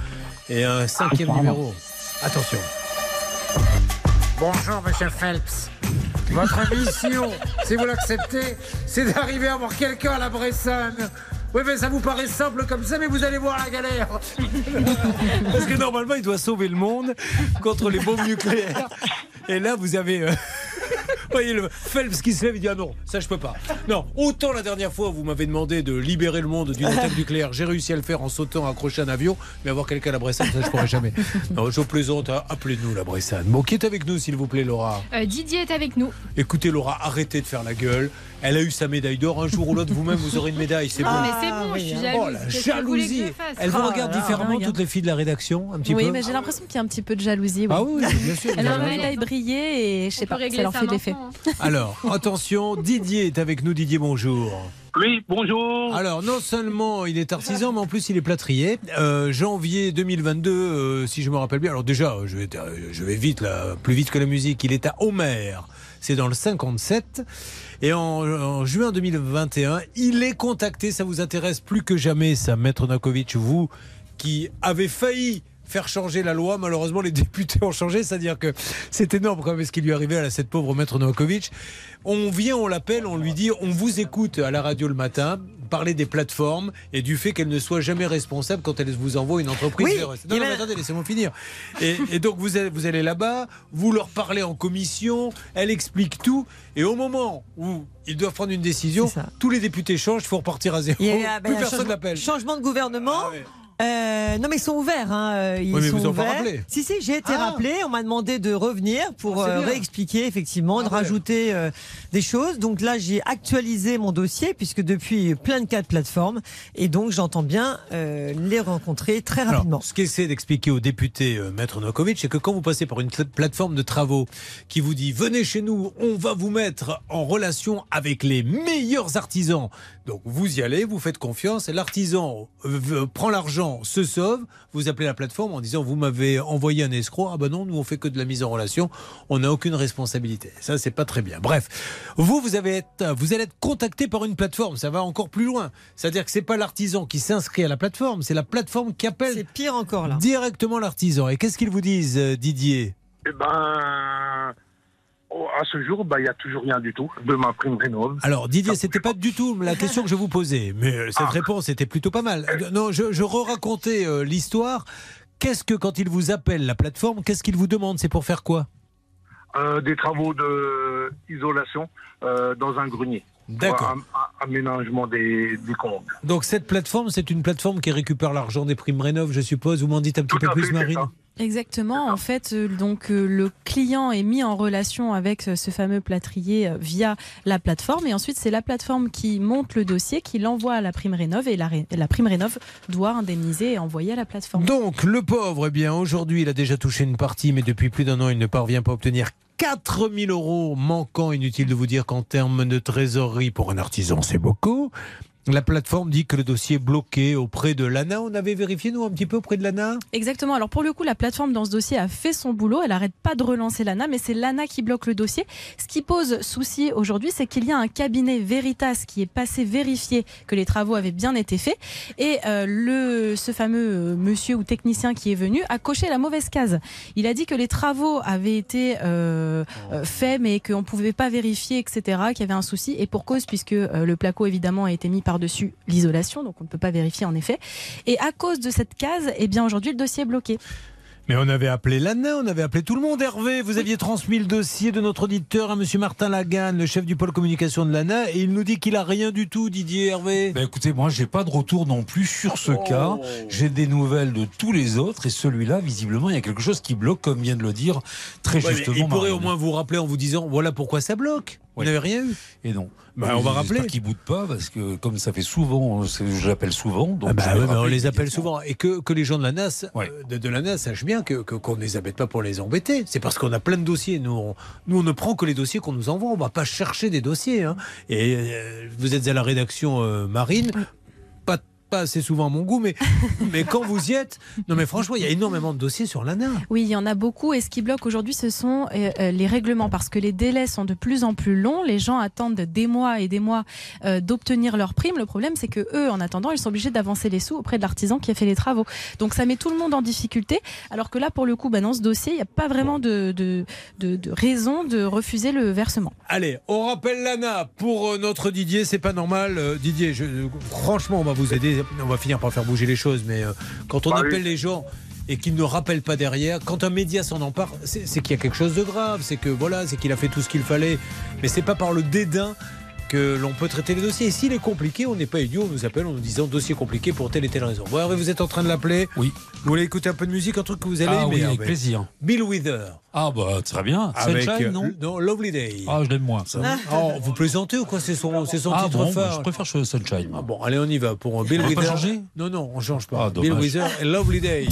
Et un cinquième numéro. Attention.
Bonjour, monsieur Phelps. Votre mission, si vous l'acceptez, c'est d'arriver à avoir quelqu'un à la Bressane. Oui, mais ça vous paraît simple comme ça, mais vous allez voir la galère.
Parce que normalement, il doit sauver le monde contre les bombes nucléaires. Et là, vous avez. euh, voyez le Phelps qui se lève, il dit Ah non, ça je peux pas. Non, autant la dernière fois, vous m'avez demandé de libérer le monde d'une attaque nucléaire. J'ai réussi à le faire en sautant, accroché un avion, mais avoir quelqu'un à la Bressane, ça je pourrais jamais. Non, je plaisante, hein. appelez-nous la Bressane. Bon, qui est avec nous, s'il vous plaît, Laura?
Euh, Didier est avec nous.
Écoutez, Laura, arrêtez de faire la gueule. Elle a eu sa médaille d'or. Un jour ou l'autre, vous-même, vous aurez une médaille. C'est
Ah,
bon.
mais c'est bon, je suis
Oh,
jalouse.
la
vous voulez que
jalousie. Elle vous
Ah
regarde
là,
différemment, toutes les filles de la rédaction, un petit
oui,
peu
mais j'ai l'impression qu'il y a un petit peu de jalousie. oui.
Ah oui, oui, bien sûr.
Elle
vous
a
avez
un
raison.
médaille briller et je sais pas, leur
ça
fait de l'effet.
maintenant,
Alors, attention, Didier est avec nous. Didier, bonjour.
Oui, bonjour.
Alors, non seulement il est artisan, mais en plus il est plâtrier. Euh, janvier 2022, euh, si je me rappelle bien. Alors déjà, je vais, euh, je vais vite, là, plus vite que la musique. Il est à Homer. C'est dans le 57. Et en, en juin 2021, il est contacté. Ça vous intéresse plus que jamais, ça, Maître Nakovic, vous qui avez failli faire changer la loi. Malheureusement, les députés ont changé, c'est-à-dire que c'est énorme quand même ce qui lui est arrivé à cette pauvre maître Novakovic. On vient, on l'appelle, on lui dit, on vous écoute à la radio le matin parler des plateformes et du fait qu'elles ne soient jamais responsables quand elles vous envoient une entreprise.
Oui,
vers- non, non, mais attendez, laissez-moi finir. Et, et donc vous allez, vous allez là-bas, vous leur parlez en commission, elle explique tout, et au moment où ils doivent prendre une décision, tous les députés changent, il faut repartir à zéro.
Ben,
Plus
un
personne n'appelle.
Changement de gouvernement. Euh, non mais ils sont ouverts. Hein. euh, Ils
Oui, mais
sont
vous pas
ouverts.
rappelé.
Si si, j'ai été
Ah.
rappelé. On m'a demandé de revenir pour
Ah,
euh, réexpliquer effectivement, de
Ah ouais.
rajouter euh, des choses. Donc là, j'ai actualisé mon dossier puisque depuis plein de cas de plateforme et donc j'entends bien euh, les rencontrer très
Alors,
rapidement.
ce qu'essaie d'expliquer au député euh, Maître Novakovic, c'est que quand vous passez par une pla- plateforme de travaux qui vous dit venez chez nous, on va vous mettre en relation avec les meilleurs artisans. Donc vous y allez, vous faites confiance, l'artisan euh, prend l'argent, se sauve, vous appelez la plateforme en disant vous m'avez envoyé un escroc, ah ben non, nous on fait que de la mise en relation, on n'a aucune responsabilité. Ça c'est pas très bien. Bref, vous vous avez être, vous allez être contacté par une plateforme, ça va encore plus loin. C'est-à-dire que c'est pas l'artisan qui s'inscrit à la plateforme, c'est la plateforme qui appelle
C'est pire encore là.
directement l'artisan. Et qu'est-ce qu'ils vous disent, euh, Didier?
Eh ben, à ce jour, bah, il n'y a toujours rien du tout de ma prime rénov.
Alors Didier, c'était pas du tout la question que je vous posais, mais euh, cette réponse était plutôt pas mal. Euh, Non, je, je re-racontais euh, l'histoire. Qu'est-ce que quand ils vous appellent la plateforme, qu'est-ce qu'ils vous demandent C'est pour faire quoi?
Euh, des travaux de isolation euh, dans un grenier.
D'accord.
Am- am- aménagement des, des combles.
Donc cette plateforme, c'est une plateforme qui récupère l'argent des primes rénov, je suppose. Vous m'en dites un petit peu plus,
fait,
Marine?
Exactement. En fait, euh, donc euh, le client est mis en relation avec euh, ce fameux plâtrier via la plateforme, et ensuite c'est la plateforme qui monte le dossier, qui l'envoie à la prime rénov, et la prime rénov doit indemniser et envoyer à la plateforme.
Donc, le pauvre, eh bien, aujourd'hui, il a déjà touché une partie, mais depuis plus d'un an, il ne parvient pas à obtenir 4000 euros manquants. Inutile de vous dire qu'en termes de trésorerie, pour un artisan, c'est beaucoup. La plateforme dit que le dossier est bloqué auprès de l'ANA. On avait vérifié, nous, un petit peu auprès de l'ANA?
Exactement. Alors pour le coup, la plateforme dans ce dossier a fait son boulot. Elle arrête pas de relancer l'ANA, mais c'est l'ANA qui bloque le dossier. Ce qui pose souci aujourd'hui, c'est qu'il y a un cabinet Veritas qui est passé vérifier que les travaux avaient bien été faits. Et euh, le, ce fameux euh, monsieur ou technicien qui est venu a coché la mauvaise case. Il a dit que les travaux avaient été euh, euh, faits, mais qu'on ne pouvait pas vérifier, etc., qu'il y avait un souci. Et pour cause, puisque euh, le placo, évidemment, a été mis par-dessus l'isolation, donc on ne peut pas vérifier en effet. Et à cause de cette case, eh bien aujourd'hui, le dossier est bloqué.
Mais on avait appelé l'ANA, on avait appelé tout le monde. Hervé, vous aviez transmis le dossier de notre auditeur à Monsieur Martin Laganne, le chef du pôle communication de l'ANA, et il nous dit qu'il a rien du tout, Didier Hervé.
Ben écoutez, moi, j'ai pas de retour non plus sur ce cas. J'ai des nouvelles de tous les autres et celui-là, visiblement, il y a quelque chose qui bloque, comme vient de le dire très
Ouais,
justement.
il pourrait au moins vous rappeler en vous disant voilà pourquoi ça bloque. Vous n'avez rien eu.
Et non.
Bah, on va rappeler.
qu'ils boutent pas parce que comme ça fait souvent, l'appelle souvent. Donc
Ah bah ouais, on les appelle souvent. Et que, que les gens de la NAS, euh, de, de la NAS sachent bien que que- qu'on ne les embête pas pour les embêter. C'est parce qu'on a plein de dossiers. Nous on, nous, on ne prend que les dossiers qu'on nous envoie. On ne va pas chercher des dossiers. hein. Et euh, vous êtes à la rédaction, euh, Marine. Pas, assez souvent à mon goût, mais, mais quand vous y êtes, non mais franchement, il y a énormément de dossiers sur l'ANA.
Oui, il y en a beaucoup. Et ce qui bloque aujourd'hui, ce sont euh, euh, les règlements, parce que les délais sont de plus en plus longs. Les gens attendent des mois et des mois euh, d'obtenir leur prime. Le problème, c'est que eux, en attendant, ils sont obligés d'avancer les sous auprès de l'artisan qui a fait les travaux. Donc ça met tout le monde en difficulté. Alors que là, pour le coup, bah, dans ce dossier, il n'y a pas vraiment de, de, de, de raison de refuser le versement.
Allez, on rappelle l'ANA pour notre Didier, c'est pas normal. Didier, je- franchement, on va vous aider. On va finir par faire bouger les choses, mais euh, quand on
Bah oui.
appelle les gens et qu'ils ne rappellent pas derrière, quand un média s'en empare, c'est c'est qu'il y a quelque chose de grave. C'est que voilà, c'est qu'il a fait tout ce qu'il fallait, mais c'est pas par le dédain que l'on peut traiter les dossiers. Et s'il est compliqué, on n'est pas idiot, on nous appelle en nous disant dossier compliqué pour telle et telle raison. Bon, Hervé, vous êtes en train de l'appeler
Oui.
Vous voulez écouter un peu de musique, un truc que vous allez
Ah
aimer
oui, avec
Hervé
plaisir.
Bill Wither.
Ah bah très bien.
Avec,
Sunshine,
euh,
non
non, Lovely Day.
Ah, je l'aime moins ça.
Oh, vous plaisantez ou quoi? C'est son, c'est son
Ah
titre
bon,
phare.
je préfère Sunshine.
Ah bon, allez, on y va pour Bill
On pas
Wither.
changer?
Non, non, on change pas.
Ah,
Bill. Wither et Lovely Day.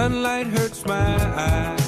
Sunlight hurts my eyes.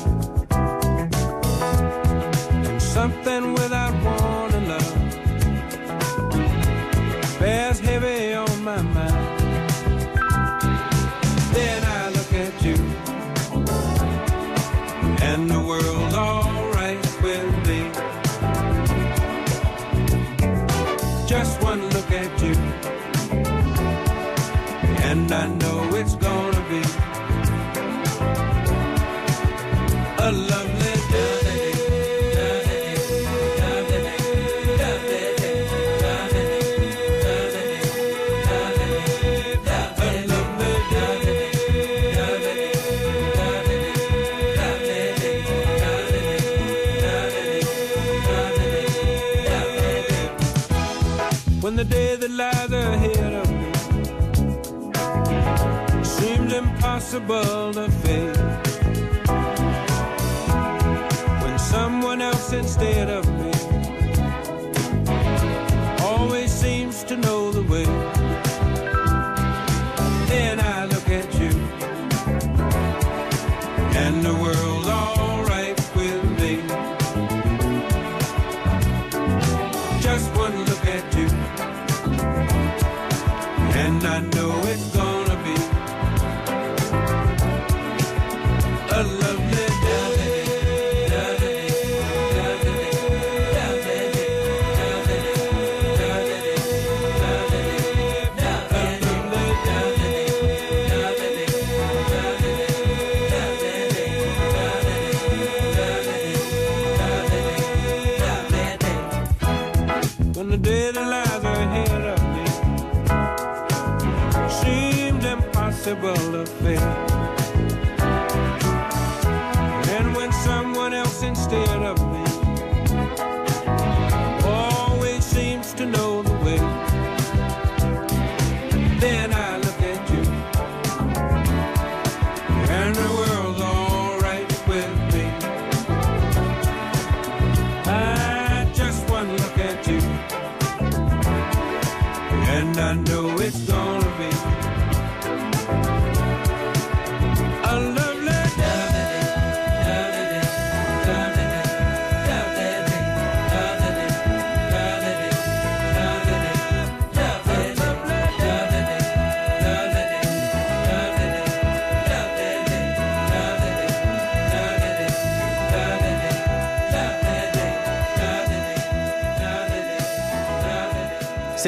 Impossible to face. Impossible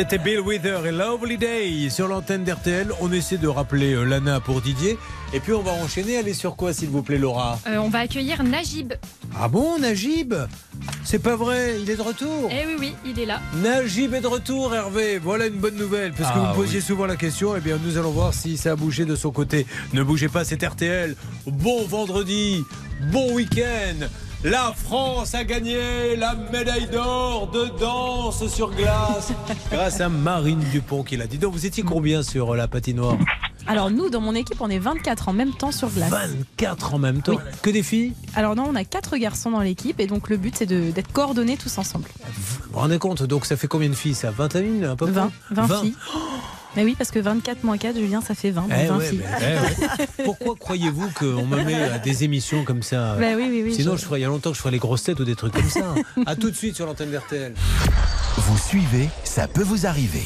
C'était Bill Wither et Lovely Day sur l'antenne d'RTL. On essaie de rappeler euh, Lana pour Didier. Et puis on va enchaîner. Allez sur quoi, s'il vous plaît, Laura?
Euh, on va accueillir Najib.
Ah bon, Najib? C'est pas vrai, il est de retour
Eh oui, oui, il est là.
Najib est de retour, Hervé. Voilà une bonne nouvelle, parce que
Ah,
vous me posiez souvent la question. Eh bien, nous allons voir si ça a bougé de son côté. Ne bougez pas, c'est RTL. Bon vendredi, bon week-end. La France a gagné la médaille d'or de danse sur glace grâce à Marine Dupont qui l'a dit. Donc, vous étiez combien sur euh, la patinoire?
Alors nous, dans mon équipe, on est 24 en même temps sur glace.
24 en même temps. Que des filles
Alors non, on a quatre garçons dans l'équipe et donc le but c'est de- d'être coordonnés tous ensemble.
Vous vous rendez compte Donc, ça fait combien de filles ça? 21 à peu près?
20, 20, filles. Mais oui, parce que 24 moins 4, Julien, ça fait 20. donc
Eh
20
ouais,
filles.
mais- eh ouais. Pourquoi croyez-vous qu'on me met à des émissions comme ça?
Bah oui, oui, oui,
Sinon,
je-
je ferais, il y a longtemps que je ferais les grosses têtes ou des trucs comme ça. à tout de suite sur l'antenne d'RTL.
Vous suivez, ça peut vous arriver.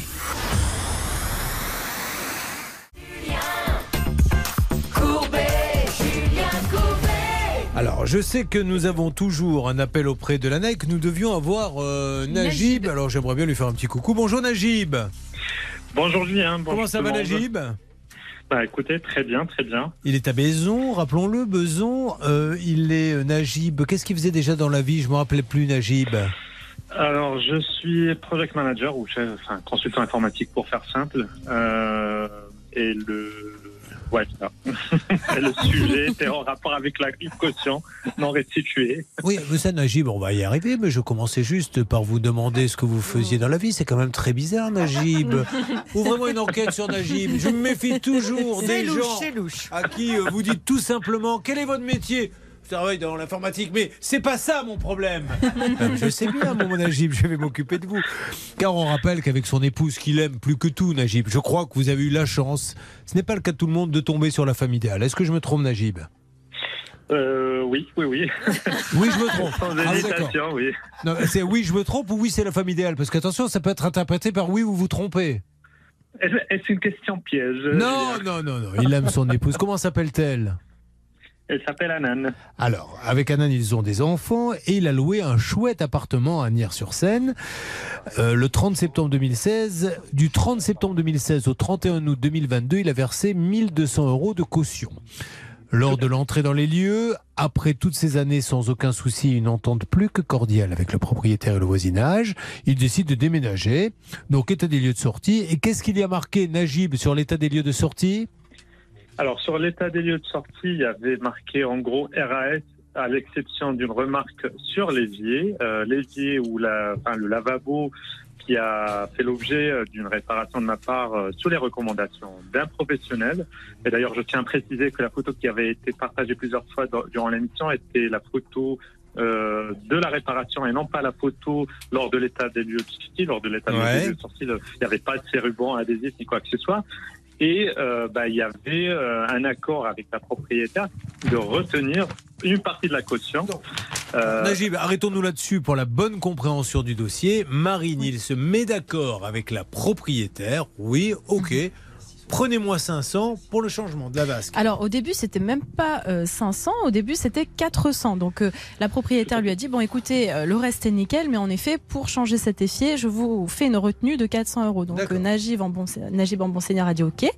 Alors, je sais que nous avons toujours un appel auprès de et que nous devions avoir euh, Najib. Alors, j'aimerais bien lui faire un petit coucou. Bonjour Najib.
Bonjour Julien. bonjour
Comment ça va. Najib?
Bah écoutez, très bien, très bien.
Il est à Maison, rappelons-le, Beson. Euh, il est euh, Najib. Qu'est-ce qu'il faisait déjà dans la vie? Je me rappelais plus Najib.
Alors je suis project manager ou chef, enfin consultant informatique pour faire simple. Euh, et le ouais, ça. Le sujet était en rapport avec la caution non restituée.
Oui, mais ça, Najib, on va y arriver, mais je commençais juste par vous demander ce que vous faisiez dans la vie. C'est quand même très bizarre, Najib. Ouvrez-moi une enquête sur Najib. Je me méfie toujours des
louche,
gens
c'est louche.
à qui euh, vous dites tout simplement quel est votre métier? Travaille dans l'informatique, mais c'est pas ça mon problème. Je sais bien, mon Najib, je vais m'occuper de vous. Car on rappelle qu'avec son épouse qu'il aime plus que tout, Najib, je crois que vous avez eu la chance, ce n'est pas le cas de tout le monde, de tomber sur la femme idéale. Est-ce que je me trompe, Najib?
Euh, oui, oui, oui.
Oui, je me trompe.
Sans
Ah,
oui.
Non, c'est oui, je me trompe ou oui, c'est la femme idéale? Parce qu'attention, ça peut être interprété par oui, vous vous trompez.
Est-ce est-ce une question piège?
Non, non, non, non. Il aime son épouse. Comment s'appelle-t-elle?
Elle s'appelle Anan.
Alors, avec Anan, ils ont des enfants et il a loué un chouette appartement à Nières-sur-Seine euh, le 30 septembre 2016. Du 30 septembre 2016 au 31 août 2022, il a versé 1200 euros de caution. Lors de l'entrée dans les lieux, après toutes ces années sans aucun souci, une entente plus que cordiale avec le propriétaire et le voisinage, il décide de déménager. Donc, état des lieux de sortie. Et qu'est-ce qu'il y a marqué, Najib, sur l'état des lieux de sortie?
Alors, sur l'état des lieux de sortie, il y avait marqué en gros RAS, à l'exception d'une remarque sur l'évier. Euh, l'évier ou la, enfin, le lavabo qui a fait l'objet euh, d'une réparation de ma part euh, sous les recommandations d'un professionnel. Et d'ailleurs, je tiens à préciser que la photo qui avait été partagée plusieurs fois dans- durant l'émission était la photo euh, de la réparation et non pas la photo lors de l'état des lieux de sortie. Lors de l'état
Ouais.
des lieux de sortie, il n'y avait pas de ces rubans adhésifs ni quoi que ce soit. Et euh, bah, il y avait euh, un accord avec la propriétaire de retenir une partie de la caution. Euh,
Najib, arrêtons-nous là-dessus pour la bonne compréhension du dossier. Marine, il se met d'accord avec la propriétaire. Oui, ok. Prenez-moi 500 pour le changement de la vasque.
Alors au début c'était même pas euh, 500, au début c'était 400. Donc euh, la propriétaire lui a dit bon écoutez euh, le reste est nickel, mais en effet pour changer cet effier je vous fais une retenue de 400 euros. Donc euh, Najib en bon Najib en bon seigneur a dit ok.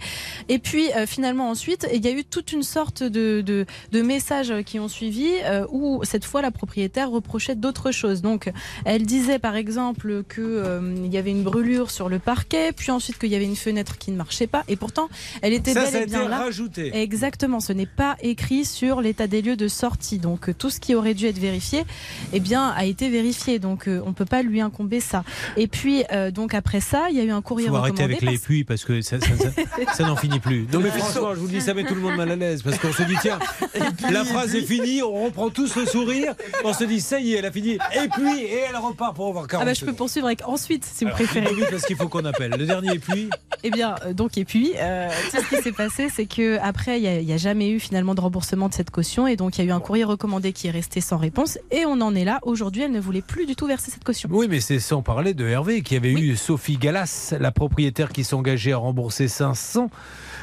Et puis euh, finalement ensuite il y a eu toute une sorte de, de, de messages qui ont suivi euh, où cette fois la propriétaire reprochait d'autres choses. Donc elle disait par exemple que euh, il y avait une brûlure sur le parquet, puis ensuite qu'il y avait une fenêtre qui ne marchait pas. Et pourtant elle était
Ça,
bel
ça a
et bien là.
rajouté.
Exactement, ce n'est pas écrit sur l'état des lieux de sortie. Donc euh, tout ce qui aurait dû être vérifié, eh bien, a été vérifié. Donc euh, on peut pas lui incomber ça. Et puis euh, donc après ça, il y a eu un courrier
faut arrêter
recommandé.
avec les puits parce que ça, ça- ça- ça n'en finit plus. Non mais franchement, je vous le dis, ça met tout le monde mal à l'aise parce qu'on se dit tiens, la phrase est finie, on reprend tous le sourire, on se dit ça y est, elle a fini. Et puis et elle repart pour avoir 40
Ah bah je peux poursuivre avec ensuite si vous préférez.
vite, parce qu'il faut qu'on appelle. Le dernier puits.
Eh bien, euh, donc, et puis, euh, tout ce qui s'est passé, c'est que après, il n'y a, jamais eu finalement de remboursement de cette caution. Et donc, il y a eu un courrier recommandé qui est resté sans réponse. Et on en est là. Aujourd'hui, elle ne voulait plus du tout verser cette caution.
Oui, mais c'est sans parler de Hervé qui avait eu Sophie Gallas, la propriétaire qui s'engageait à rembourser 500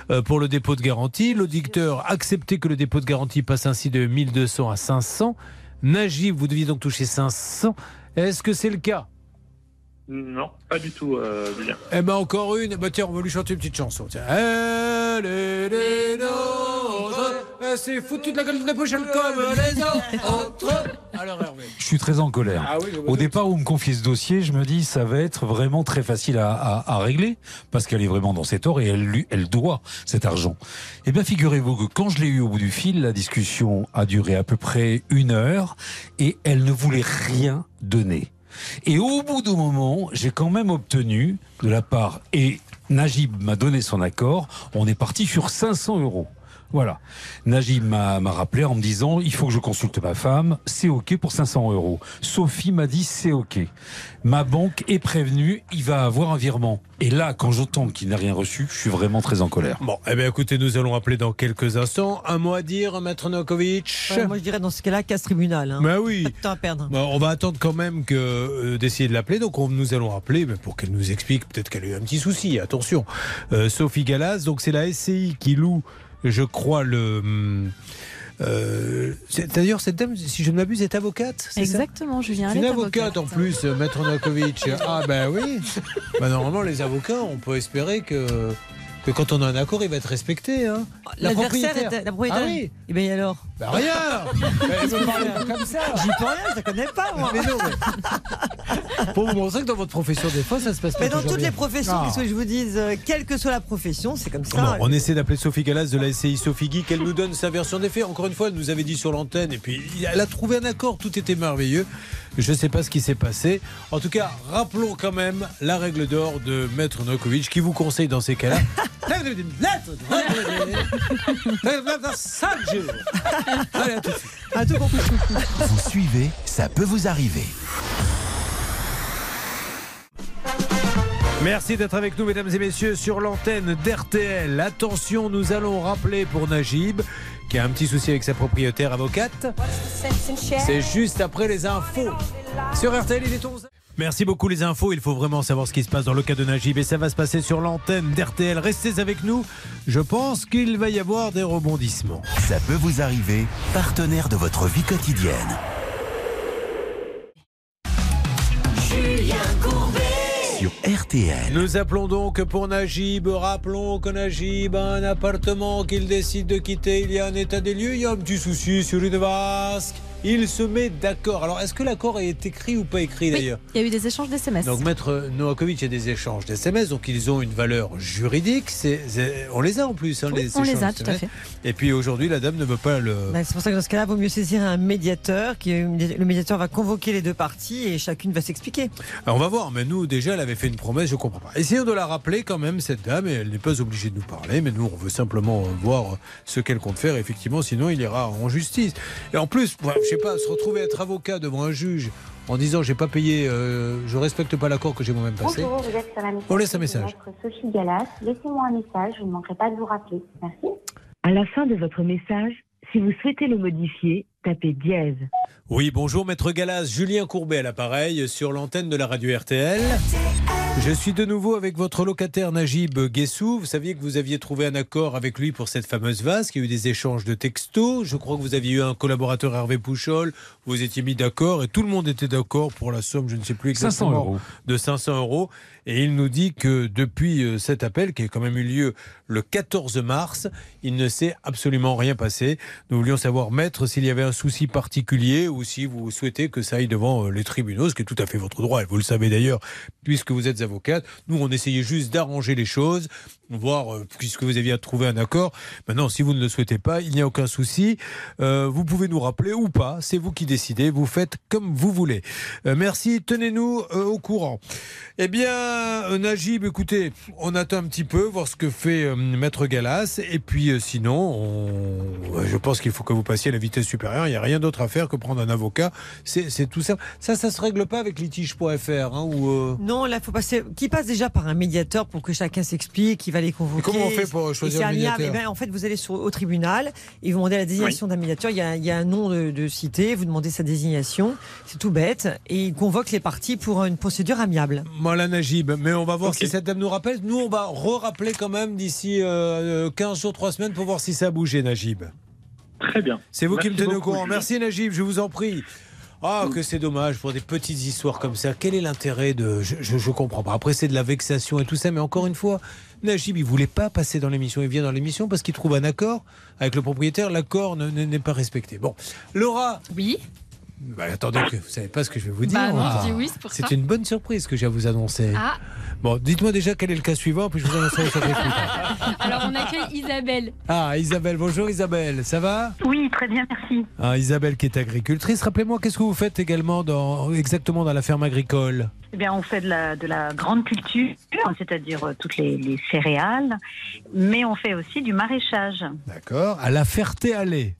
euh, pour le dépôt de garantie. L'auditeur acceptait que le dépôt de garantie passe ainsi de 1200 à 500. Najib, vous deviez donc toucher 500. Est-ce que c'est le cas?
Non, pas du tout, euh, Julien.
Eh ben encore une. Bah tiens, on va lui chanter une petite chanson. Tiens. Elle est des nôtres. Elle s'est foutue de la gueule de la pochette comme les autres. Alors Hervé.
Je suis très en colère.
Ah oui,
Au départ où on me confie ce dossier, je me dis ça va être vraiment très facile à, à- à régler parce qu'elle est vraiment dans ses torts et elle, lui- elle doit cet argent. Eh bien, figurez-vous que quand je l'ai eu au bout du fil, la discussion a duré à peu près une heure et elle ne voulait rien donner. Et au bout d'un moment, j'ai quand même obtenu de la part et Najib m'a donné son accord. On est parti sur 500 euros. Voilà. Najib m'a m'a rappelé en me disant il faut que je consulte ma femme, c'est OK pour 500 euros. Sophie m'a dit c'est OK. Ma banque est prévenue, il va avoir un virement. Et là, quand j'entends qu'il n'a rien reçu, je suis vraiment très en colère.
Bon, eh bien écoutez, nous allons appeler dans quelques instants. Un mot à dire, Maître Novakovic
Ouais, moi, je dirais dans ce cas-là, casse tribunal. Hein.
Bah oui.
Pas de temps à perdre.
Bon, on va attendre quand même que euh, d'essayer de l'appeler. Donc on- nous allons appeler mais pour qu'elle nous explique. Peut-être qu'elle a eu un petit souci. Attention. Euh, Sophie Gallas, donc c'est la SCI qui loue, je crois, le. euh, D'ailleurs, cette dame, si je ne m'abuse, est avocate. ça?
Exactement, Julien. Elle
une
est
avocate en plus, euh, Maître Novakovic. Ah ben oui. Bah, normalement, les avocats, on peut espérer que, que quand on a un accord, il va être respecté. Hein. La
L'adversaire
propriétaire.
la propriétaire.
Ah oui.
Et bien alors
Bah rien Elle me parle comme ça
J'y peux rien, je la connais pas moi.
Mais non, mais- Pour vous montrer que dans votre profession, des fois, ça se passe pas
Mais dans toutes
bien.
les professions, qu'est-ce que je vous dise euh, Quelle que soit la profession, c'est comme ça.
On essaie d'appeler Sophie Gallas de la SCI Sophie Guy, qu'elle nous donne sa version des faits. Encore une fois, elle nous avait dit sur l'antenne, et puis elle a trouvé un accord, tout était merveilleux. Je ne sais pas ce qui s'est passé. En tout cas, rappelons quand même la règle d'or de Maître Novakovic, qui vous conseille dans ces cas-là. Allez, à tout.
À tout.
Vous suivez, ça peut vous arriver.
Merci d'être avec nous, mesdames et messieurs, sur l'antenne d'RTL. Attention, nous allons rappeler pour Najib, qui a un petit souci avec sa propriétaire avocate. C'est juste après les infos. Sur RTL, il est 11. Merci beaucoup les infos, il faut vraiment savoir ce qui se passe dans le cas de Najib et ça va se passer sur l'antenne d'RTL. Restez avec nous, je pense qu'il va y avoir des rebondissements.
Ça peut vous arriver, partenaire de votre vie quotidienne.
Julien Courbet.
Nous appelons donc pour Najib. Rappelons que Najib a un appartement qu'il décide de quitter. Il y a un état des lieux, il y a un petit souci sur une vasque. Il se met d'accord. Alors, est-ce que l'accord est écrit ou pas écrit d'ailleurs
Il y a eu des échanges d'SMS.
Donc, Maître Novakovic, il y a des échanges d'SMS, donc ils ont une valeur juridique. On les a en plus, hein,
Oui,
les
on les a, tout à fait.
Et puis aujourd'hui, la dame ne veut pas le.
Bah, c'est pour ça que dans ce cas-là, il vaut mieux saisir un médiateur. Qui, le médiateur va convoquer les deux parties et chacune va s'expliquer.
Alors, on va voir, mais nous, déjà, elle avait fait une promesse, je comprends pas. Essayons de la rappeler quand même, cette dame, et elle n'est pas obligée de nous parler, mais nous, on veut simplement euh, voir ce qu'elle compte faire, effectivement, sinon il ira en justice. Et en plus, je sais pas, se retrouver à être avocat devant un juge en disant j'ai pas payé, euh, je respecte pas l'accord que j'ai moi-même passé.
Bonjour, vous êtes sur la
On laisse un message.
Sophie Gallas. Laissez-moi un message, je ne manquerai pas de vous rappeler. Merci.
À la fin de votre message, si vous souhaitez le modifier, tapez dièse.
Oui, bonjour Maître Galas, Julien Courbet à l'appareil sur l'antenne de la radio RTL. Je suis de nouveau avec votre locataire Najib Guessou. Vous saviez que vous aviez trouvé un accord avec lui pour cette fameuse vase, qu'il y a eu des échanges de textos. Je crois que vous aviez eu un collaborateur Hervé Pouchol. Vous étiez mis d'accord et tout le monde était d'accord pour la somme, je ne sais plus
500
exactement,
euros.
de 500 euros. Et il nous dit que depuis euh, cet appel, qui a quand même eu lieu le 14 mars, il ne s'est absolument rien passé. Nous voulions savoir, maître, s'il y avait un souci particulier ou si vous souhaitez que ça aille devant euh, les tribunaux, ce qui est tout à fait votre droit, et vous le savez d'ailleurs, puisque vous êtes avocate. Nous, on essayait juste d'arranger les choses, voir, euh, puisque vous aviez trouvé un accord. Maintenant, si vous ne le souhaitez pas, il n'y a aucun souci. Euh, vous pouvez nous rappeler ou pas, c'est vous qui décidez, vous faites comme vous voulez. Euh, merci, tenez-nous au courant. Eh bien, Najib, écoutez, on attend un petit peu, voir ce que fait Maître Galas, et puis sinon, je pense qu'il faut que vous passiez à la vitesse supérieure, il n'y a rien d'autre à faire que prendre un avocat, c'est tout ça. Ça, ça se règle pas avec litige.fr, hein, ou...
Non, là, faut passer. Qui passe déjà par un médiateur pour que chacun s'explique,
comment on fait pour choisir un médiateur
ben, En fait, vous allez sur, au tribunal et vous demandez la désignation d'un médiateur. Il y, a, il y a un nom de, de cité, vous demandez sa désignation. C'est tout bête. Et il convoque les parties pour une procédure amiable.
Voilà Najib, mais on va voir si cette dame nous rappelle. Nous, on va re-rappeler quand même d'ici euh, 15 jours, 3 semaines pour voir si ça a bougé, Najib.
Très bien.
C'est vous qui me tenez au courant. Merci Najib, je vous en prie. Ah, que c'est dommage pour des petites histoires comme ça. Quel est l'intérêt de. Je, je, je comprends pas. Après, c'est de la vexation et tout ça, mais encore une fois, Najib, il voulait pas passer dans l'émission. Il vient dans l'émission parce qu'il trouve un accord avec le propriétaire. L'accord ne- ne- n'est pas respecté. Bon. Laura
Oui.
Bah, attendez, que vous savez pas ce que je vais vous dire.
Bah non,
Ah.
je dis oui, c'est
une bonne surprise que j'ai à vous annoncer.
Ah,
Bon, dites-moi déjà quel est le cas suivant, puis je vous annoncerai le surprise plus tard.
alors on accueille Isabelle.
Ah, Isabelle, bonjour Isabelle, ça va?
Oui, très bien, merci.
ah, Isabelle qui est agricultrice. Rappelez-moi, qu'est-ce que vous faites également dans, exactement dans la ferme agricole?
Eh bien, on fait de la, de la grande culture, c'est-à-dire euh, toutes les, les céréales, mais on fait aussi du maraîchage.
D'accord. À la Ferté-Alais.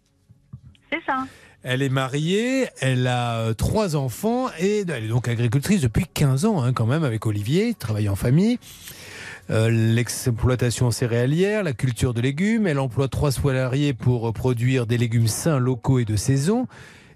C'est ça.
Elle est mariée, elle a euh, trois enfants et elle est donc agricultrice depuis 15 ans hein, quand même avec Olivier, travaille en famille. Euh, L'exploitation céréalière, la culture de légumes. Elle emploie trois salariés pour euh, produire des légumes sains, locaux et de saison.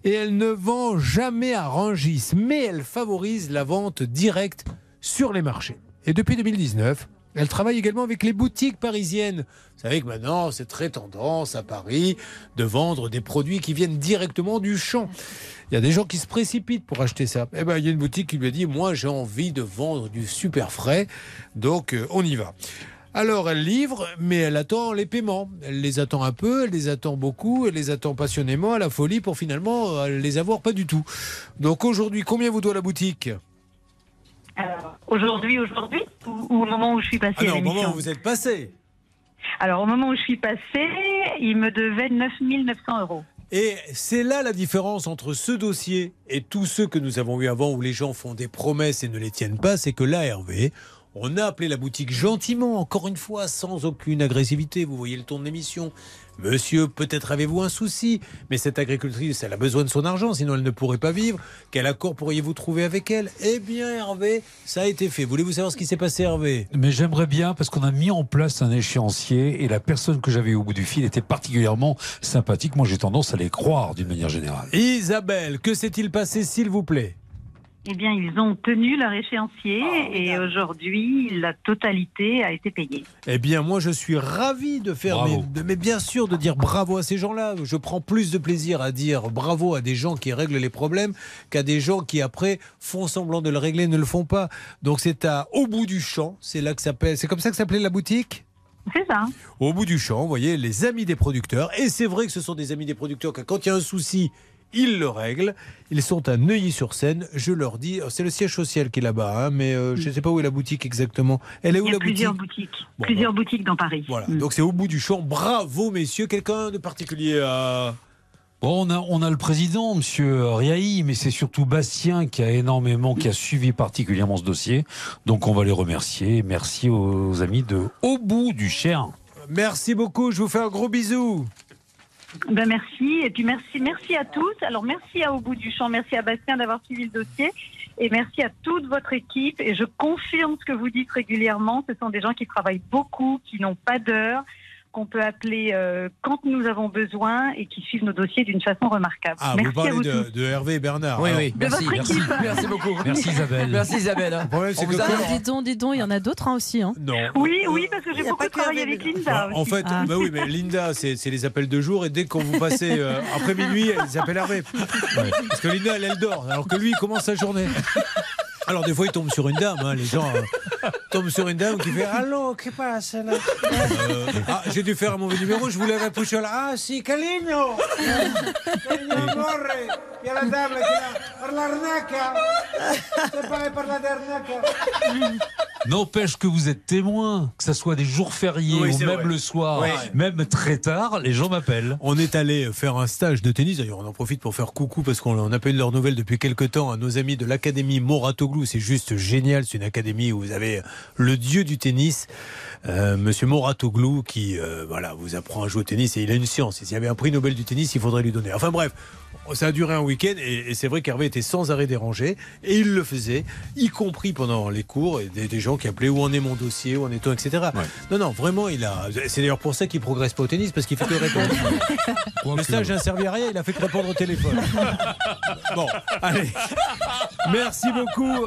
Et elle ne vend jamais à Rangis, mais elle favorise la vente directe sur les marchés. Et depuis 2019, elle travaille également avec les boutiques parisiennes. Vous savez que maintenant, c'est très tendance à Paris de vendre des produits qui viennent directement du champ. Il y a des gens qui se précipitent pour acheter ça. Eh ben, il y a une boutique qui lui a dit Moi, j'ai envie de vendre du super frais, donc euh, on y va. Alors, elle livre, mais elle attend les paiements. Elle les attend un peu, elle les attend beaucoup, elle les attend passionnément, à la folie, pour finalement euh, les avoir pas du tout. Donc aujourd'hui, combien vous doit la boutique?
Alors, aujourd'hui, aujourd'hui, ou, ou au moment où je suis passée
Ah non,
à
au moment où vous êtes passé.
Alors, au moment où je suis passée, il me devait 9 900 euros.
Et c'est là la différence entre ce dossier et tous ceux que nous avons eu avant où les gens font des promesses et ne les tiennent pas, c'est que là, Hervé, On a appelé la boutique gentiment, encore une fois, sans aucune agressivité. Vous voyez le ton de l'émission. Monsieur, peut-être avez-vous un souci, mais cette agricultrice, elle a besoin de son argent, sinon elle ne pourrait pas vivre. Quel accord pourriez-vous trouver avec elle? Eh bien, Hervé, ça a été fait. Voulez-vous savoir ce qui s'est passé, Hervé?
Mais j'aimerais bien, parce qu'on a mis en place un échéancier et la personne que j'avais au bout du fil était particulièrement sympathique. Moi, j'ai tendance à les croire d'une manière générale.
Isabelle, que s'est-il passé, s'il vous plaît?
Eh bien, ils ont tenu leur échéancier
Ah,
et aujourd'hui, la totalité a été payée.
Eh bien, moi, je suis ravi de faire, mais,
Bravo.
de- mais bien sûr, de dire bravo à ces gens-là. Je prends plus de plaisir à dire bravo à des gens qui règlent les problèmes qu'à des gens qui, après, font semblant de le régler et ne le font pas. Donc, c'est à Au bout du champ. C'est là que s'appelle. C'est comme ça que s'appelait la boutique?
C'est ça.
Au bout du champ, vous voyez, les amis des producteurs. Et c'est vrai que ce sont des amis des producteurs, que quand il y a un souci, ils le règlent. Ils sont à Neuilly-sur-Seine. Je leur dis, c'est le siège social qui est là-bas, hein, mais euh, je ne sais pas où est la boutique exactement. Elle est où
Il y a
la
plusieurs
boutique
boutiques,
Bon,
plusieurs boutiques dans Paris.
Voilà,
Mm.
donc c'est au bout du champ. Bravo, messieurs. Quelqu'un de particulier à.
Bon, on a, on a le président, Monsieur Riahi, mais c'est surtout Bastien qui a énormément, qui a suivi particulièrement ce dossier. Donc, on va les remercier. Merci aux amis de Au bout du Cher.
Merci beaucoup. Je vous fais un gros bisou.
Ben merci. Et puis merci merci à tous. Alors merci à Au bout du champ, merci à Bastien d'avoir suivi le dossier. Et merci à toute votre équipe. Et je confirme ce que vous dites régulièrement, ce sont des gens qui travaillent beaucoup, qui n'ont pas d'heure, qu'on peut appeler euh, quand nous avons besoin et qui suivent nos dossiers d'une façon remarquable.
Ah,
merci
vous
à
parlez
vous
de, Hervé et Bernard.
Oui,
Alors,
oui,
De
merci,
votre
merci,
équipe.
merci beaucoup.
Merci Isabelle.
Merci Isabelle. hein.
C'est
On
que
vous a-
donc, dis donc, il y en a d'autres hein, aussi. Hein.
Non.
Oui, oui, parce que j'ai beaucoup travaillé avec Linda.
En
aussi.
fait,
Ah.
bah oui, mais Linda, c'est c'est les appels de jour et dès qu'on vous passez euh, après minuit, ils appellent Hervé. Parce que Linda, elle, elle dort, alors que lui, il commence sa journée. Alors des fois, il tombe sur une dame, hein, les gens euh, tombent sur une dame qui fait Allô, que passe là? Euh, Ah, j'ai dû faire un mauvais numéro, je voulais répousser là. Ah, si, Caligno Caligno, amore Il y a la dame qui est là. Par l'arnaca C'est pas par la dernière
N'empêche que vous êtes témoin, que ce soit des jours fériés
Oui,
ou même
vrai.
le soir,
Oui.
même très tard, les gens m'appellent.
On est allé faire un stage de tennis. D'ailleurs, on en profite pour faire coucou parce qu'on n'a pas eu de leurs nouvelles depuis quelques temps à nos amis de l'Académie C'est juste génial. C'est une académie où vous avez le dieu du tennis, euh, Monsieur Moratoglou, qui euh, voilà, vous apprend à jouer au tennis et il a une science. S'il y avait un prix Nobel du tennis, il faudrait lui donner. Enfin bref. Ça a duré un week-end et, c'est vrai qu'Hervé était sans arrêt dérangé et il le faisait, y compris pendant les cours, et des, des gens qui appelaient où en est mon dossier, où en est-on, etc. Non, non, vraiment, il a. C'est d'ailleurs pour ça qu'il progresse pas au tennis parce qu'il fait que répondre. Le stage n'a servi à rien, il a fait que répondre au téléphone. Bon, allez. Merci beaucoup.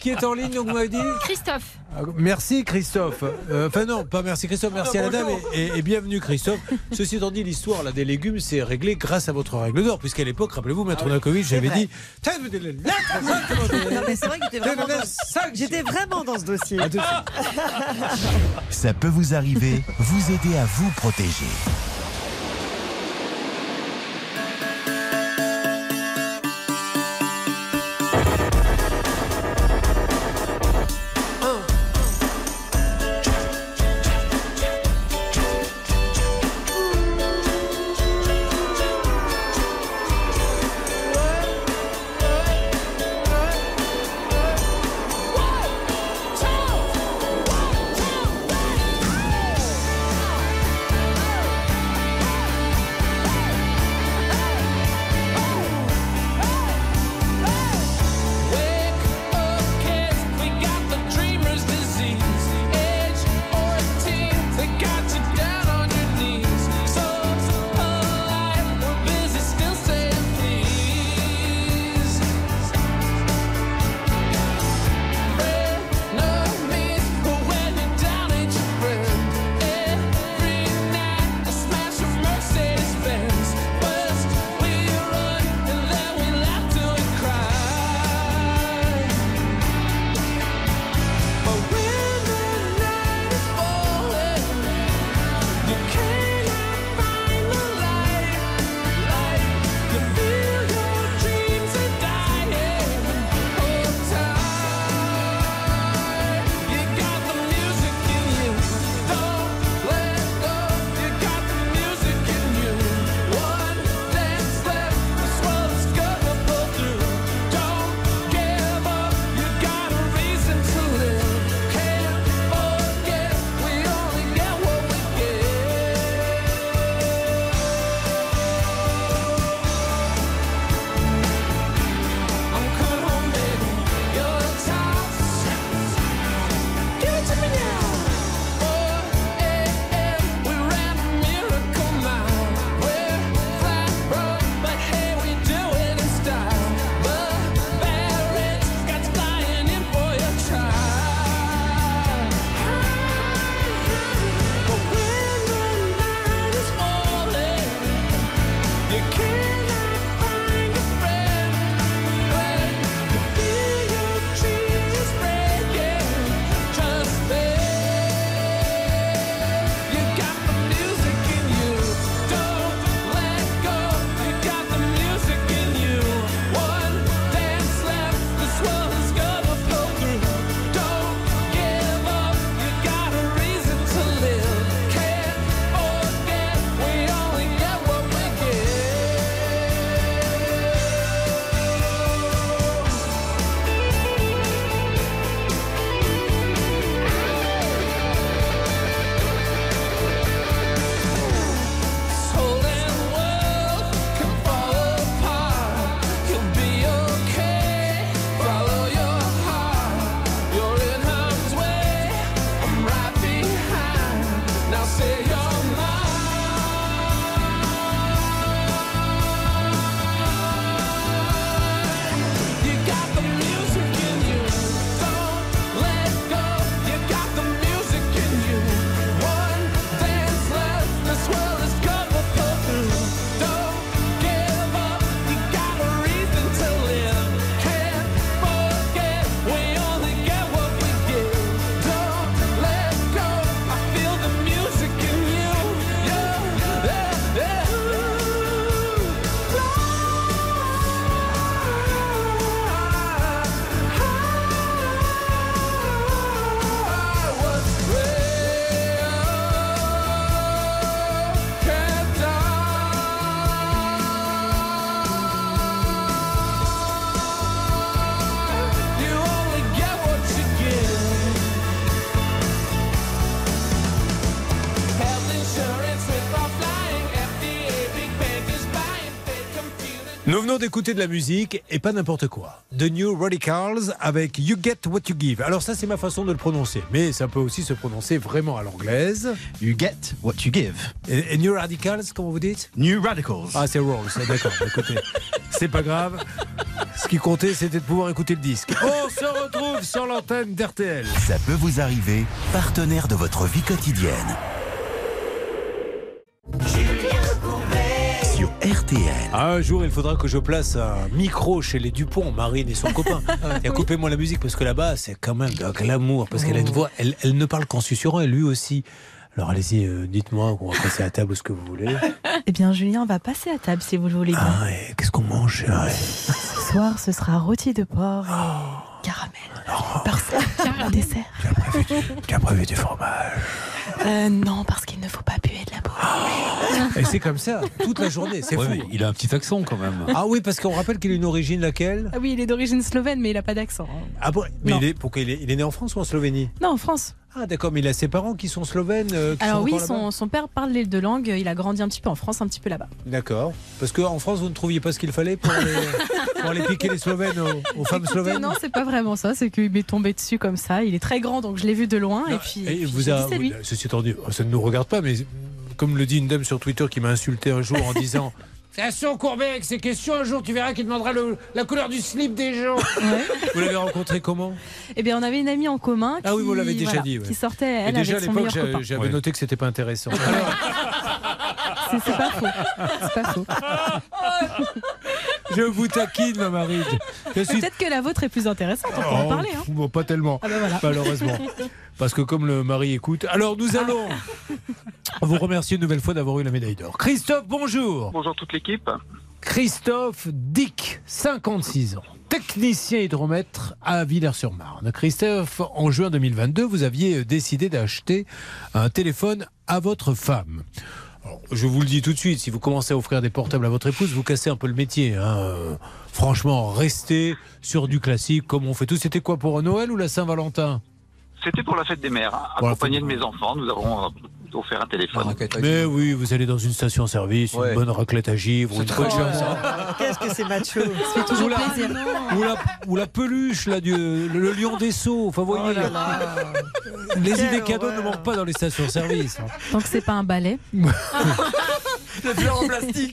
Qui est en ligne, donc vous m'avez dit
Christophe.
Ah, Merci Christophe. Euh, Enfin non, pas merci Christophe, merci à la dame et, et- et bienvenue Christophe. Ceci étant dit, l'histoire là, des légumes, c'est réglé grâce à votre règle d'or, puisqu'à l'époque, rappelez-vous, Maître Nakovic, j'avais dit...
Non, mais c'est vrai que j'étais vraiment, dans... j'étais vraiment dans ce dossier.
De
Ça peut vous arriver, vous aider à vous protéger.
D'écouter de la musique et pas n'importe quoi. The New Radicals avec You Get What You Give. Alors ça c'est ma façon de le prononcer, mais ça peut aussi se prononcer vraiment à l'anglaise.
You get what you give.
Et, et New Radicals, comment vous dites?
New Radicals.
Ah c'est Rolls, d'accord. Écoutez, c'est pas grave. Ce qui comptait c'était de pouvoir écouter le disque. On se retrouve sur l'antenne d'RTL.
Ça peut vous arriver, partenaire de votre vie quotidienne. RTL.
Un jour, il faudra que je place un micro chez les Dupont, Marine et son copain. Et coupez-moi la musique parce que là-bas, c'est quand même de glamour. Parce qu'elle a une voix, elle, elle ne parle qu'en susurrant et lui aussi. Alors allez-y, euh, dites-moi qu'on va passer à table ce que vous voulez.
Eh bien, Julien, on va passer à table si vous le voulez bien.
Ah, et qu'est-ce qu'on mange chérie
Ce soir, ce sera rôti de porc et caramel. Parfait. Un dessert.
Tu as prévu du fromage
Euh, non, parce qu'il ne faut pas puer de la boue.
Et c'est comme ça, toute la journée, c'est
Ouais,
fou.
il a un petit accent quand même.
Ah oui, parce qu'on rappelle qu'il a une origine laquelle?
Ah oui, il est d'origine slovène, mais il n'a pas d'accent. hein.
Ah bon? Mais
Non.
il est, pourquoi il est, il est né en France ou en Slovénie?
Non, en France.
Ah d'accord, mais il a ses parents qui sont slovènes euh, qui
Alors
sont
oui, son, son père parle les deux langues. Il a grandi un petit peu en France, un petit peu là-bas.
D'accord. Parce qu'en France, vous ne trouviez pas ce qu'il fallait pour aller, pour aller piquer les Slovènes aux, aux femmes slovènes
Non, c'est pas vraiment ça. C'est qu'il m'est tombé dessus comme ça. Il est très grand, donc je l'ai vu de loin. et puis,
Et
puis
vous a,
dit, c'est lui.
ceci étant dit, ça ne nous regarde pas, mais comme le dit une dame sur Twitter qui m'a insulté un jour en disant
Attention, Courbet, avec ces questions, un jour tu verras qu'il demandera le- la couleur du slip des gens.
Vous l'avez rencontré comment
Eh bien, on avait une amie en commun.
Ah oui, vous
qui-
l'avez déjà
voilà,
dit, ouais.
Qui sortait,
Et déjà à
avec son
l'époque, j'avais
Ouais.
noté que c'était pas intéressant.
C'est c'est pas faux. C'est pas faux.
Je vous taquine, ma Marie. Je suis
Peut-être que la vôtre est plus intéressante. On peut en
Oh,
parler. Hein.
bon, pas tellement,
Ah ben voilà.
malheureusement. Parce que comme le mari écoute. Alors nous allons vous remercier une nouvelle fois d'avoir eu la médaille d'or. Christophe, bonjour.
Bonjour toute l'équipe.
Christophe Dick, 56 ans, technicien hydromètre à Villers-sur-Marne. Christophe, en juin 2022, vous aviez décidé d'acheter un téléphone à votre femme. Alors, je vous le dis tout de suite, si vous commencez à offrir des portables à votre épouse, vous cassez un peu le métier. hein. Euh, Franchement, restez sur du classique comme on fait tous. C'était quoi pour Noël ou la Saint-Valentin?
C'était pour la fête des mères. Accompagné
fête
de mes enfants, nous avons euh, offert un téléphone.
Mais oui, vous allez dans une station-service, une bonne raclette à givre, une bonne chanson.
Qu'est-ce que c'est macho
Ça toujours
Ou la-
plaisir.
ou la, ou la peluche là, du, le, le lion des sceaux. Enfin, vous voyez, les
Quelle
idées cadeaux ne manquent pas dans les stations-service. hein.
Tant que c'est pas un balai.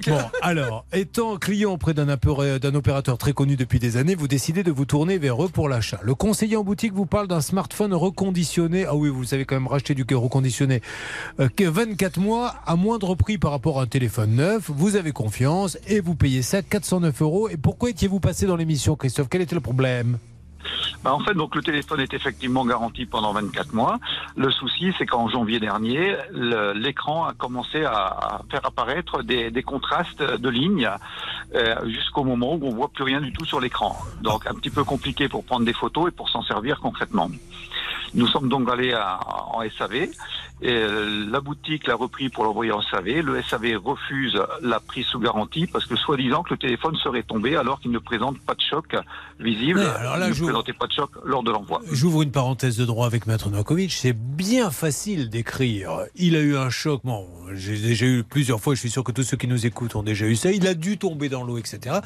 Bon, alors, étant client auprès d'un appareil- d'un opérateur très connu depuis des années, vous décidez de vous tourner vers eux pour l'achat. Le conseiller en boutique vous parle d'un smartphone reconditionné. Ah oui, vous avez quand même racheté du reconditionné. Euh, que 24 mois à moindre prix par rapport à un téléphone neuf. Vous avez confiance et vous payez ça 409 euros. Et pourquoi étiez-vous passé dans l'émission, Christophe? Quel était le problème?
Bah, en fait, donc le téléphone est effectivement garanti pendant 24 mois. Le souci, c'est qu'en janvier dernier, l'écran a commencé à, faire apparaître des, des contrastes de lignes euh, jusqu'au moment où on voit plus rien du tout sur l'écran. Donc un petit peu compliqué pour prendre des photos et pour s'en servir concrètement. Nous sommes donc allés à- en SAV. Et euh, la boutique l'a repris pour l'envoyer en SAV. Le SAV refuse la prise sous garantie parce que soi-disant que le téléphone serait tombé alors qu'il ne présente pas de choc visible.
Ouais, alors là,
il ne présentait pas de choc lors de l'envoi.
J'ouvre une parenthèse de droit avec Maître Novakovic. C'est bien facile d'écrire. Il a eu un choc. Bon, j'ai déjà eu plusieurs fois. Je suis sûr que tous ceux qui nous écoutent ont déjà eu ça. Il a dû tomber dans l'eau, etc.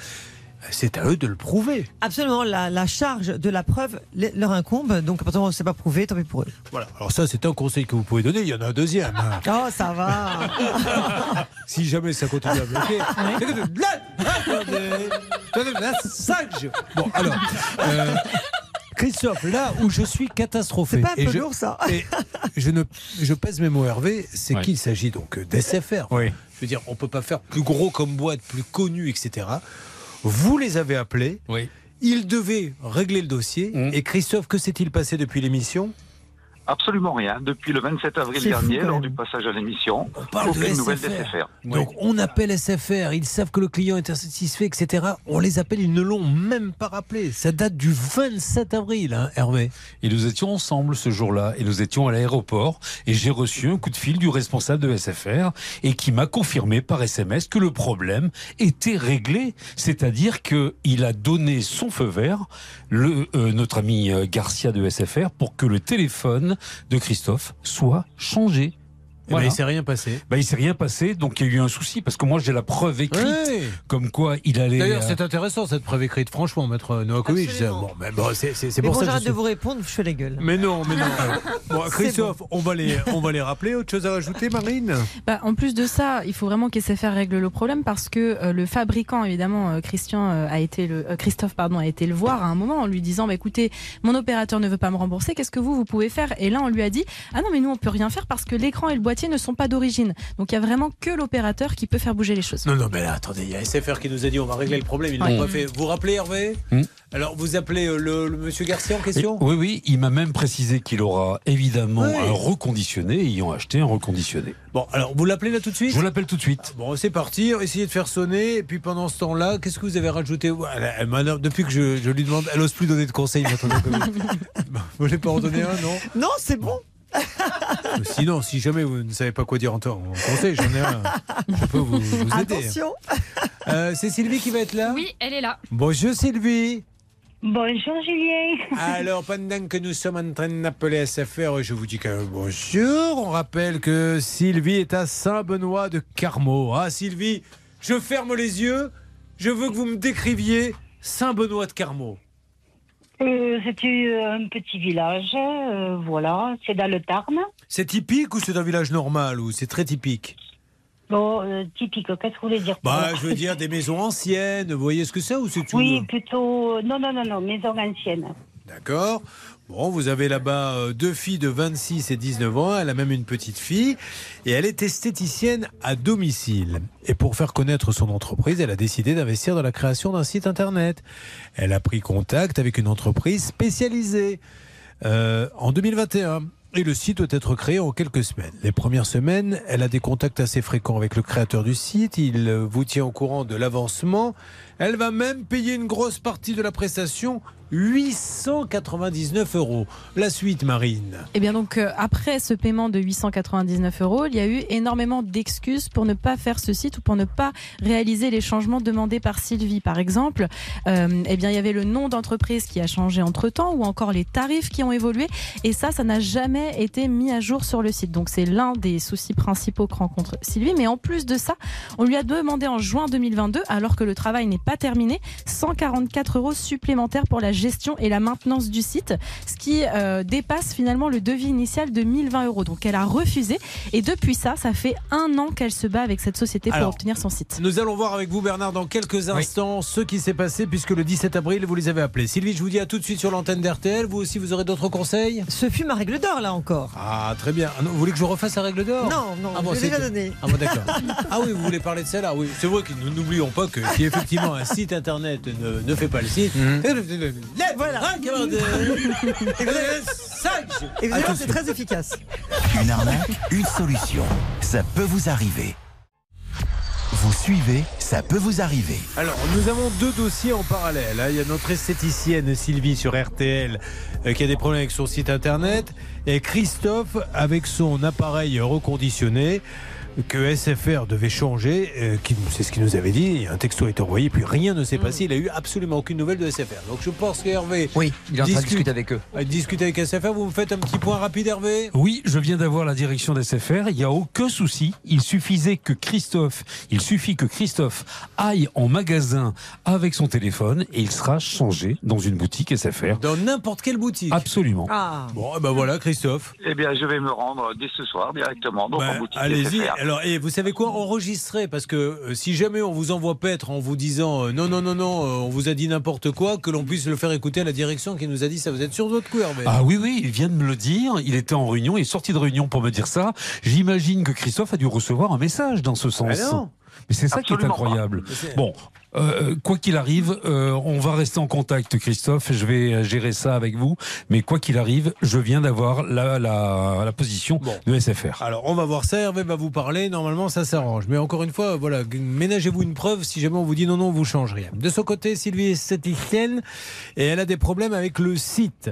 C'est à eux de le prouver.
Absolument, la, la charge de la preuve le- leur incombe, donc à partir du moment où c'est pas prouvé, tant pis pour eux.
Voilà. Alors ça, c'est un conseil que vous pouvez donner. Il y en a un deuxième. hein.
Oh, ça va
si jamais ça continue à bloquer. Cinq jeux. Bon, alors. euh, Christophe, là où je suis catastrophé.
C'est pas un
et
peu
je,
lourd, ça
et je, ne, je pèse mes mots, Hervé, c'est
Ouais.
qu'il s'agit donc d'SFR.
Oui.
Je veux dire, on peut pas faire plus gros comme boîte, plus connu, etc. Vous les avez appelés.
Oui.
Ils devaient régler le dossier.
Mmh.
Et Christophe, que s'est-il passé depuis l'émission?
Absolument rien. Depuis le 27 avril dernier, lors du passage à l'émission,
parle de
aucune nouvelle
SFR.
d'SFR.
Donc on appelle SFR, ils savent que le client est insatisfait, etc. On les appelle, ils ne l'ont même pas rappelé. Ça date du 27 avril, hein, Hervé.
Et nous étions ensemble ce jour-là, et nous étions à l'aéroport, et j'ai reçu un coup de fil du responsable de SFR, et qui m'a confirmé par SMS que le problème était réglé, c'est-à-dire qu'il a donné son feu vert, le, euh, notre ami euh, Garcia de SFR, pour que le téléphone de Christophe soit changé.
Eh ben, il s'est rien passé.
Bah, il s'est rien passé, donc il y a eu un souci parce que moi j'ai la preuve écrite comme quoi il allait.
D'ailleurs,
euh,
c'est intéressant cette preuve écrite. Franchement, maître Novakovic. c'est- Bon, mais bon, c'est c'est- c'est
Mais
pour
bon,
ça
j'arrête
suis-
de vous répondre, je fais la gueule.
Mais non, mais non. bon,
C'est
Christophe, on va les, on va les rappeler. Autre chose à rajouter, Marine?
Bah, en plus de ça, il faut vraiment qu'SFR règle le problème parce que euh, le fabricant, évidemment, euh, Christian euh, a été le, euh, Christophe pardon, a été le voir à un moment en lui disant, bah, écoutez, mon opérateur ne veut pas me rembourser, qu'est-ce que vous vous pouvez faire? Et là, on lui a dit, ah non, mais nous on peut rien faire parce que l'écran et le boîtier ne sont pas d'origine. Donc il y a vraiment que l'opérateur qui peut faire bouger les choses.
Non, non, mais là, attendez, il y a SFR qui nous a dit on va régler le problème. Ils l'ont
Ouais.
pas fait. Vous vous rappelez, Hervé
Hmm.
Alors, vous appelez euh, le, le monsieur Garcia en question
Oui, oui, il m'a même précisé qu'il aura évidemment
Oui.
un reconditionné, ayant acheté un reconditionné.
Bon, alors, vous l'appelez là tout de suite
Je l'appelle tout de suite.
Bon, c'est parti. Essayez de faire sonner. Et puis pendant ce temps-là, qu'est-ce que vous avez rajouté Elle- elle m'a- Depuis que je, je lui demande, elle ose plus donner de conseils. Bon, vous voulez pas en donner un, non
Non, c'est bon.
Sinon, si jamais vous ne savez pas quoi dire en, temps- en conseil, j'en ai un. Je peux vous, vous aider.
Attention.
Euh, c'est Sylvie qui va être là
Oui, elle est là.
Bonjour Sylvie.
Bonjour Julien.
Alors, pendant que nous sommes en train d'appeler SFR, je vous dis que bonjour. On rappelle que Sylvie est à Saint-Benoît de Carmaux. Ah, Sylvie, je ferme les yeux. Je veux que vous me décriviez Saint-Benoît de Carmaux.
Euh, c'est euh, un petit village, euh, voilà, c'est dans le Tarn.
C'est typique ou c'est un village normal ou c'est très typique?
Bon, euh, typique, qu'est-ce que vous voulez dire
Bah, je veux dire des maisons anciennes. Vous voyez ce que c'est ou c'est tout
Oui, plutôt. Non, non, non, non, maison ancienne.
D'accord. Bon, vous avez là-bas euh, deux filles de 26 et 19 ans. Elle a même une petite fille. Et elle est esthéticienne à domicile. Et pour faire connaître son entreprise, elle a décidé d'investir dans la création d'un site internet. Elle a pris contact avec une entreprise spécialisée euh, en 2021. Et le site doit être créé en quelques semaines. Les premières semaines, elle a des contacts assez fréquents avec le créateur du site. Il euh, vous tient au courant de l'avancement. Elle va même payer une grosse partie de la prestation, 899 euros. La suite, Marine.
Et bien donc euh, après ce paiement de 899 euros, il y a eu énormément d'excuses pour ne pas faire ce site ou pour ne pas réaliser les changements demandés par Sylvie. Par exemple, euh, eh bien il y avait le nom d'entreprise qui a changé entre temps ou encore les tarifs qui ont évolué et ça, ça n'a jamais été mis à jour sur le site. Donc c'est l'un des soucis principaux que rencontre Sylvie. Mais en plus de ça, on lui a demandé en juin 2022, alors que le travail n'est pas terminé, 144 euros supplémentaires pour la gestion et la maintenance du site, ce qui euh, dépasse finalement le devis initial de 1020 euros. Donc elle a refusé et depuis ça, ça fait un an qu'elle se bat avec cette société pour
Alors,
obtenir son site.
Nous allons voir avec vous, Bernard, dans quelques instants ce qui s'est passé, puisque le 17 avril, vous les avez appelés. Sylvie, je vous dis à tout de suite sur l'antenne d'RTL. Vous aussi, vous aurez d'autres conseils?
Ce fut ma règle d'or, là encore.
Ah, très bien. Ah vous voulez que je refasse la règle d'or?
Non, non,
ah, bon,
je l'ai
c'est
déjà
que-
donné.
Ah, bon, d'accord. ah oui, vous voulez parler de celle-là Oui, c'est vrai que nous n'oublions pas que si effectivement un site internet ne, ne fait pas le site,
Voilà. Et c'est très efficace.
Une arnaque, une solution. Ça peut vous arriver. Vous suivez, ça peut vous arriver.
Alors, nous avons deux dossiers en parallèle. hein. Il y a notre esthéticienne Sylvie sur RTL euh, qui a des problèmes avec son site internet et Christophe avec son appareil reconditionné que SFR devait changer, euh, qui- c'est ce qu'il nous avait dit. Un texto a été envoyé, puis rien ne s'est passé. Il a eu absolument aucune nouvelle de SFR. Donc je pense qu'Hervé.
Oui, il est en train de discuter avec eux.
euh, Discute avec SFR. Vous me faites un petit point rapide, Hervé?
Oui, je viens d'avoir la direction d'SFR. Il n'y a aucun souci. Il suffisait que Christophe, il suffit que Christophe aille en magasin avec son téléphone et il sera changé dans une boutique SFR.
Dans n'importe quelle boutique.
Absolument.
Ah.
Bon, eh ben voilà, Christophe.
Eh bien, je vais me rendre dès ce soir directement donc
Ben,
en boutique
Allez-y. Alors, et vous savez quoi? Enregistrez parce que euh, si jamais on vous envoie paître en vous disant euh, non, non, non, non, euh, on vous a dit n'importe quoi, que l'on puisse le faire écouter à la direction qui nous a dit ça. Vous êtes sur votre coup, Hervé
Ah oui, oui, il vient de me le dire. Il était en réunion, il est sorti de réunion pour me dire ça. J'imagine que Christophe a dû recevoir un message dans ce sens.
Ah non.
Mais c'est ça qui est incroyable.
pas. C'est-
Bon, euh, quoi qu'il arrive, euh, on va rester en contact, Christophe. Je vais euh, gérer ça avec vous. Mais quoi qu'il arrive, je viens d'avoir la, la, la position
Bon.
de SFR.
Alors, on va voir ça. Hervé va vous parler. Normalement, ça s'arrange. Mais encore une fois, voilà, ménagez-vous une preuve si jamais on vous dit non, non, vous change rien. De son côté, Sylvie est esthéticienne et elle a des problèmes avec le site.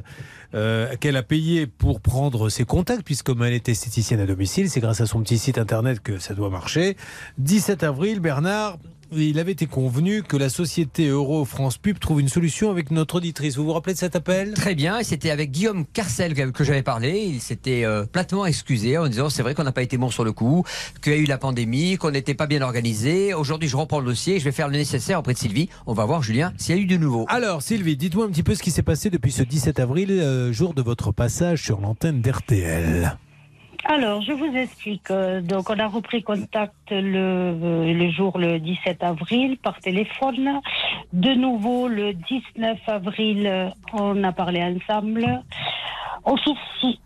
euh, qu'elle a payé pour prendre ses contacts, puisque comme elle est esthéticienne à domicile, c'est grâce à son petit site internet que ça doit marcher. 17 avril, Bernard, il avait été convenu que la société Euro France Pub trouve une solution avec notre auditrice. Vous vous rappelez de cet appel?
Très bien, et c'était avec Guillaume Carcel que, j'avais parlé. Il s'était euh, platement excusé en disant c'est vrai qu'on n'a pas été bon sur le coup, qu'il y a eu la pandémie, qu'on n'était pas bien organisé. Aujourd'hui, je reprends le dossier, je vais faire le nécessaire auprès de Sylvie. On va voir, Julien, s'il y a eu du nouveau.
Alors Sylvie, dites-moi un petit peu ce qui s'est passé depuis ce 17 avril, euh, jour de votre passage sur l'antenne d'RTL.
Alors, je vous explique. Euh, Donc, on a repris contact le, euh, le jour le 17 avril par téléphone. De nouveau, le 19 avril, euh, on a parlé ensemble. Offici-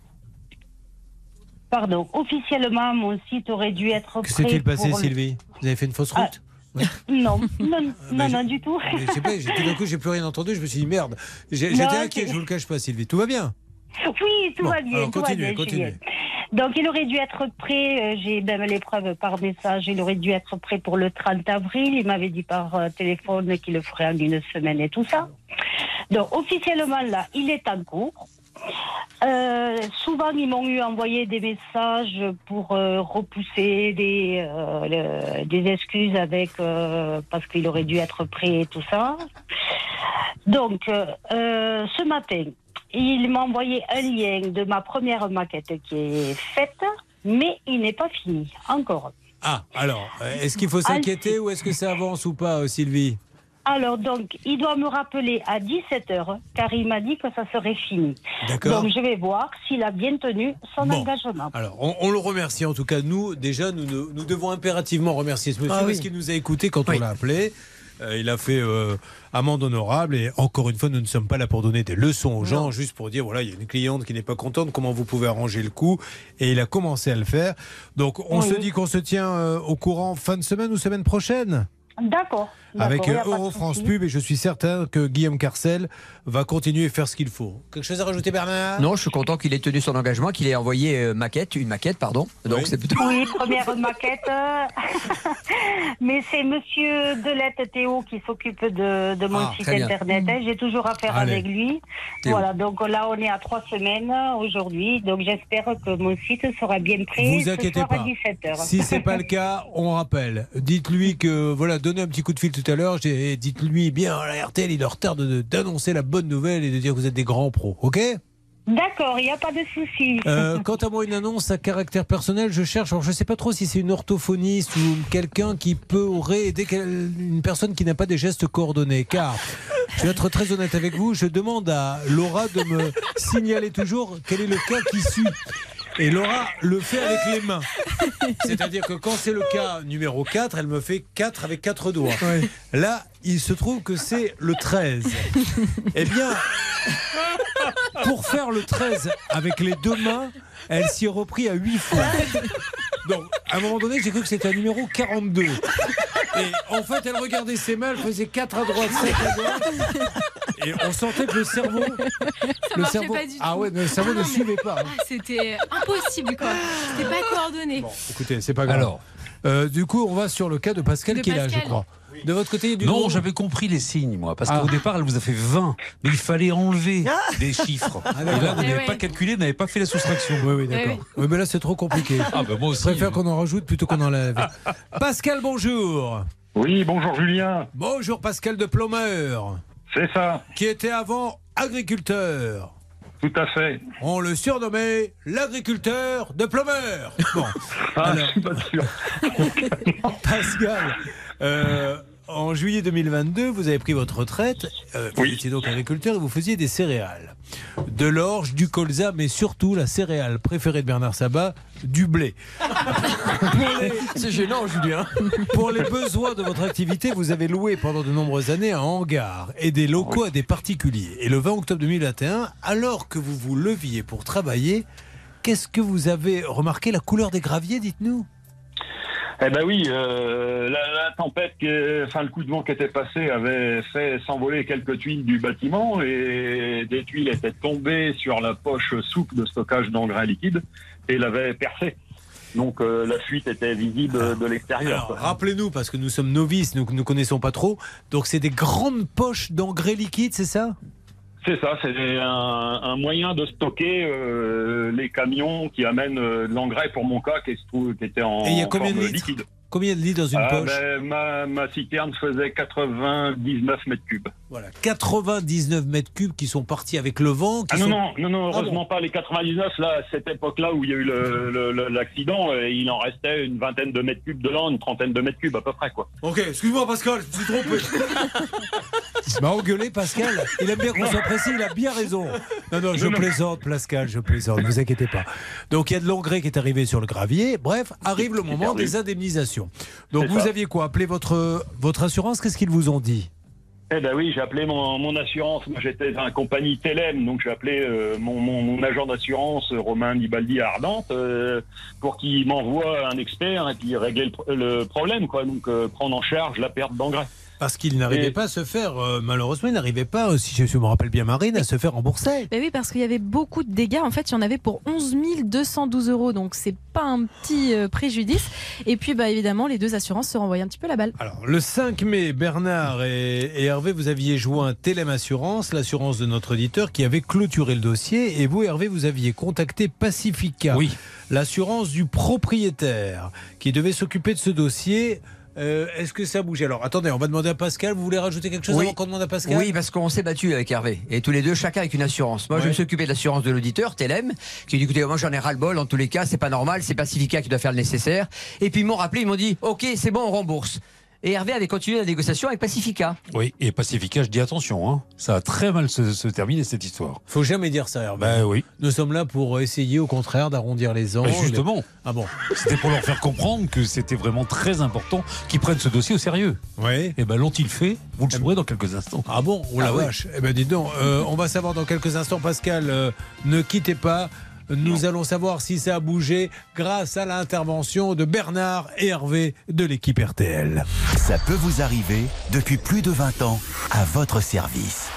Pardon, officiellement, mon site aurait dû être
Que
prêt
s'est-il passé,
le-
Sylvie? Vous avez fait une fausse
Ah,
route
Non, non, non, non, du tout.
Je sais pas, j'ai- tout d'un coup, j'ai plus rien entendu. Je me suis dit merde. J'étais inquiet,
c'est-
je vous le cache pas, Sylvie. Tout va bien?
Oui, tout
Bon,
va bien.
alors
tout va bien,
continuez.
Donc, il aurait dû être prêt, euh, j'ai même l'épreuve par message, il aurait dû être prêt pour le 30 avril. Il m'avait dit par euh, téléphone qu'il le ferait en une semaine et tout ça. Donc, officiellement, là, il est en cours. Euh, souvent, ils m'ont eu envoyé des messages pour euh, repousser des, euh, le- des excuses avec euh, parce qu'il aurait dû être prêt et tout ça. Donc, ce matin, il m'a envoyé un lien de ma première maquette qui est faite, mais il n'est pas fini encore.
Ah, alors, euh, est-ce qu'il faut s'inquiéter ou est-ce que ça avance ou pas, euh, Sylvie
Alors, donc, il doit me rappeler à 17h, car il m'a dit que ça serait fini.
D'accord.
Donc, je vais voir s'il a bien tenu son
Bon.
engagement.
Alors, on, on le remercie en tout cas. Nous, déjà, nous, nous, devons impérativement remercier ce monsieur
Ah oui.
parce qu'il nous a écoutés quand on l'a appelé. Euh, il a fait euh, amende honorable et encore une fois, nous ne sommes pas là pour donner des leçons aux gens, juste pour dire voilà, il y a une cliente qui n'est pas contente, comment vous pouvez arranger le coup? Et il a commencé à le faire. Donc, on
Oui.
se dit qu'on se tient euh, au courant fin de semaine ou semaine prochaine?
D'accord.
Avec Eurofrance
souci.
Pub et je suis certain que Guillaume Carcel va continuer à faire ce qu'il faut. Quelque chose à rajouter, Bernard?
Non, je suis content qu'il ait tenu son engagement, qu'il ait envoyé euh, maquette, une maquette, pardon. Donc c'est plutôt.
Oui, première maquette. euh, Mais c'est monsieur Delette Théo qui s'occupe de, de mon
Ah,
site internet. hein. J'ai toujours affaire
Allez.
avec lui.
Théo.
Voilà, donc là, on est à trois semaines aujourd'hui. Donc j'espère que mon site sera bien prêt
Vous
ce
inquiétez
soir
pas.
à 17h.
Si c'est pas le cas, on rappelle. Dites-lui que voilà, donnez un petit coup de fil tout à l'heure. Dites-lui bien, la RTL, il leur tarde de- d'annoncer la bonne nouvelle et de dire que vous êtes des grands pros, ok?
D'accord, il n'y a pas de souci.
Euh, Quant à moi, une annonce à caractère personnel, je cherche. Alors, je sais pas trop si c'est une orthophoniste ou quelqu'un qui peut aurait aider quel- une personne qui n'a pas des gestes coordonnés. Car, je vais être très honnête avec vous, je demande à Laura de me signaler toujours quel est le cas qui suit. Et Laura le fait avec les mains. C'est-à-dire que quand c'est le cas numéro 4, elle me fait 4 avec 4 doigts. Là, il se trouve que c'est le 13. Eh bien, pour faire le 13 avec les deux mains, elle s'y est repris à 8 fois. Donc, à un moment donné, j'ai cru que c'était un numéro 42. Et en fait, elle regardait ses mains, elle faisait 4 à droite, 5 à droite. Et on sentait que le cerveau.
Ça
le
marchait
cerveau,
pas du tout.
Ah ouais, mais le cerveau
Ah
ne
mais-
suivait pas. hein.
Ah, C'était impossible, quoi. C'était pas coordonné.
Écoutez, c'est pas grave.
Alors.
Euh, du coup, on va sur le cas de Pascal
De
qui est là, je
Pascal.
crois. De votre côté, il y a du
Non, j'avais compris les signes, moi. Parce
Ah.
qu'au départ, elle vous a fait 20. Mais il fallait enlever des chiffres.
Ah,
Et
d'accord.
là, vous
Eh
n'avez
ouais.
pas calculé, vous n'avez pas fait la soustraction.
Oui, oui, d'accord.
Eh
Oui, mais là, c'est trop compliqué.
Ah, bah moi aussi.
Je préfère qu'on en rajoute plutôt qu'on enlève. Pascal, bonjour.
Oui, bonjour Julien.
Bonjour, Pascal de Plomeur,
C'est ça,
qui était avant agriculteur.
tout à fait.
On le surnommait l'agriculteur de Plomeur. Bon,
Ah,
Alors.
je suis pas sûr.
Pascal, euh, en juillet 2022, vous avez pris votre retraite. Euh, vous
Oui.
étiez donc agriculteur et vous faisiez des céréales. De l'orge, du colza, mais surtout la céréale préférée de Bernard Sabat, du blé. Les-
C'est gênant, Julien.
Pour les besoins de votre activité, vous avez loué pendant de nombreuses années un hangar et des locaux à des particuliers. Et le 20 octobre 2021, alors que vous vous leviez pour travailler, qu'est-ce que vous avez remarqué La couleur des graviers, dites-nous?
Eh ben oui, euh, la, la tempête, qui est- enfin le coup de vent qui était passé avait fait s'envoler quelques tuiles du bâtiment et des tuiles étaient tombées sur la poche souple de stockage d'engrais liquide et l'avaient percé. Donc euh, la fuite était visible de l'extérieur.
Rappelez-nous, parce que nous sommes novices, nous ne connaissons pas trop. Donc, c'est des grandes poches d'engrais liquide, c'est ça?
C'est ça, c'est un, un moyen de stocker euh, les camions qui amènent euh, de l'engrais pour mon cas qui, se trouve, qui était en
Et il y a combien de
forme
litres?
liquide.
Combien de litres dans une
Ah,
poche
ben, ma, ma citerne faisait 99 mètres cubes.
Voilà, 99 mètres cubes qui sont partis avec le vent. qui
Ah non,
sont-
non, non, non,
Ah
heureusement pas les 99, là, à cette époque-là où il y a eu l'accident, euh, il en restait une vingtaine de mètres cubes dedans, une trentaine de mètres cubes à peu près, quoi.
Ok, excuse-moi Pascal, je me suis trompé. Il m'a engueulé Pascal. Il aime bien qu'on soit précis, il a bien raison. Non, non, je
Non, non.
plaisante Pascal, je plaisante, ne vous inquiétez pas. Donc il y a de l'engrais qui est arrivé sur le gravier. Bref, arrive le moment des indemnisations. Donc vous
ça.
aviez quoi Appelé votre, votre assurance Qu'est-ce qu'ils vous ont dit?
Eh ben oui, j'ai appelé mon, mon assurance. Moi, j'étais dans la compagnie Telem, donc j'ai appelé euh, mon, mon- mon agent d'assurance, Romain Nibaldi à Ardentes, euh, pour qu'il m'envoie un expert et puis régler le problème, quoi. Donc euh, prendre en charge la perte d'engrais.
Parce qu'il n'arrivait
Et-
pas à se faire, euh, malheureusement, il n'arrivait pas, si je me rappelle bien Marine, à se faire rembourser.
Ben oui, parce qu'il y avait beaucoup de dégâts. En fait, il y en avait pour 11 212 euros. Donc, c'est pas un petit euh, préjudice. Et puis, bah, évidemment, les deux assurances se renvoyaient un petit peu la balle.
Alors, le 5 mai, Bernard et, et Hervé, vous aviez joint Télém Assurance, l'assurance de notre auditeur, qui avait clôturé le dossier. Et vous, Hervé, vous aviez contacté Pacifica,
Oui.
l'assurance du propriétaire, qui devait s'occuper de ce dossier. Euh, Est-ce que ça a bougé Alors, attendez, on va demander à Pascal. Vous voulez rajouter quelque chose
Oui.
avant qu'on demande à Pascal
Oui, parce qu'on s'est battu avec Hervé. Et tous les deux, chacun avec une assurance. Moi, je me suis occupé de l'assurance de l'auditeur, Telem, qui dit écoutez, moi j'en ai ras-le-bol, en tous les cas, c'est pas normal, c'est Pacifica qui doit faire le nécessaire. Et puis ils m'ont rappelé, ils m'ont dit ok, c'est bon, on rembourse. Et Hervé avait continué la négociation avec Pacifica.
Oui, et Pacifica, je dis attention, hein, ça a très mal se, se terminer cette histoire.
Faut jamais dire ça, Hervé.
Ben oui.
Nous sommes là pour essayer, au contraire, d'arrondir les angles.
Ben justement.
Ah bon
C'était pour leur faire comprendre que c'était vraiment très important qu'ils prennent ce dossier au sérieux.
Oui.
Et ben l'ont-ils fait? Vous le saurez dans quelques instants.
Ah bon? Oh la
Ah oui.
vache Eh ben dis donc, euh, on va savoir dans quelques instants, Pascal, euh, ne quittez pas. Nous allons savoir si ça a bougé grâce à l'intervention de Bernard et Hervé de l'équipe RTL.
Ça peut vous arriver depuis plus de 20 ans à votre service.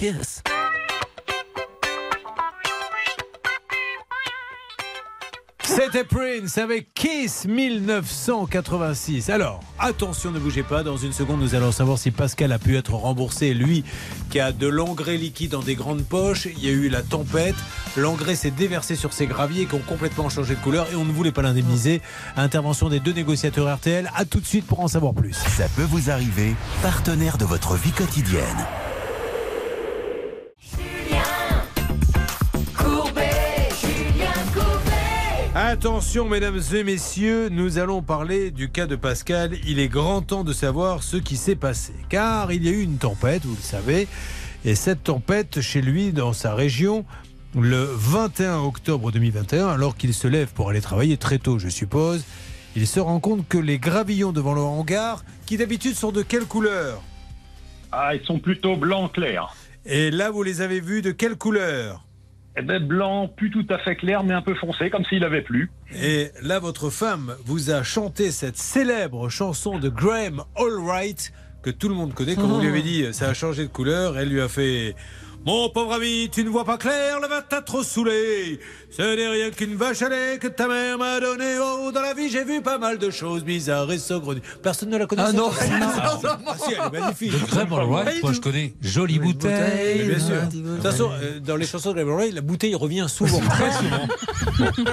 Kiss.
C'était Prince avec Kiss 1986. Alors, attention, ne bougez pas. Dans une seconde, nous allons savoir si Pascal a pu être remboursé. Lui, qui a de l'engrais liquide dans des grandes poches, il y a eu la tempête. L'engrais s'est déversé sur ses graviers qui ont complètement changé de couleur et on ne voulait pas l'indemniser. Intervention des deux négociateurs RTL. À tout de suite pour en savoir plus.
Ça peut vous arriver, partenaire de votre vie quotidienne.
Attention, mesdames et messieurs, nous allons parler du cas de Pascal. Il est grand temps de savoir ce qui s'est passé. Car il y a eu une tempête, vous le savez. Et cette tempête, chez lui, dans sa région, le 21 octobre 2021, alors qu'il se lève pour aller travailler très tôt, je suppose, il se rend compte que les gravillons devant le hangar, qui d'habitude sont de quelle couleur?
Ah, ils sont plutôt blanc clair.
Et là, vous les avez vus de quelle couleur?
Eh ben blanc, plus tout à fait clair, mais un peu foncé, comme s'il avait plu.
Et là, votre femme vous a chanté cette célèbre chanson de Graham Allwright que tout le monde connaît. Quand vous lui avez dit ça a changé de couleur, elle lui a fait Mon pauvre ami, tu ne vois pas clair, le vin t'a trop saoulé. Ce n'est rien qu'une vache à lait que ta mère m'a donné. Oh, dans la vie, j'ai vu pas mal de choses bizarres et saugrenues. Personne ne la connaît
Ah non.
cette chanson Ah, si, elle est magnifique.
De Graham Allwright, moi je connais. Jolie bouteille.
Bien sûr. De toute façon, euh, dans les chansons de Graham Allwright, la bouteille revient souvent, très souvent.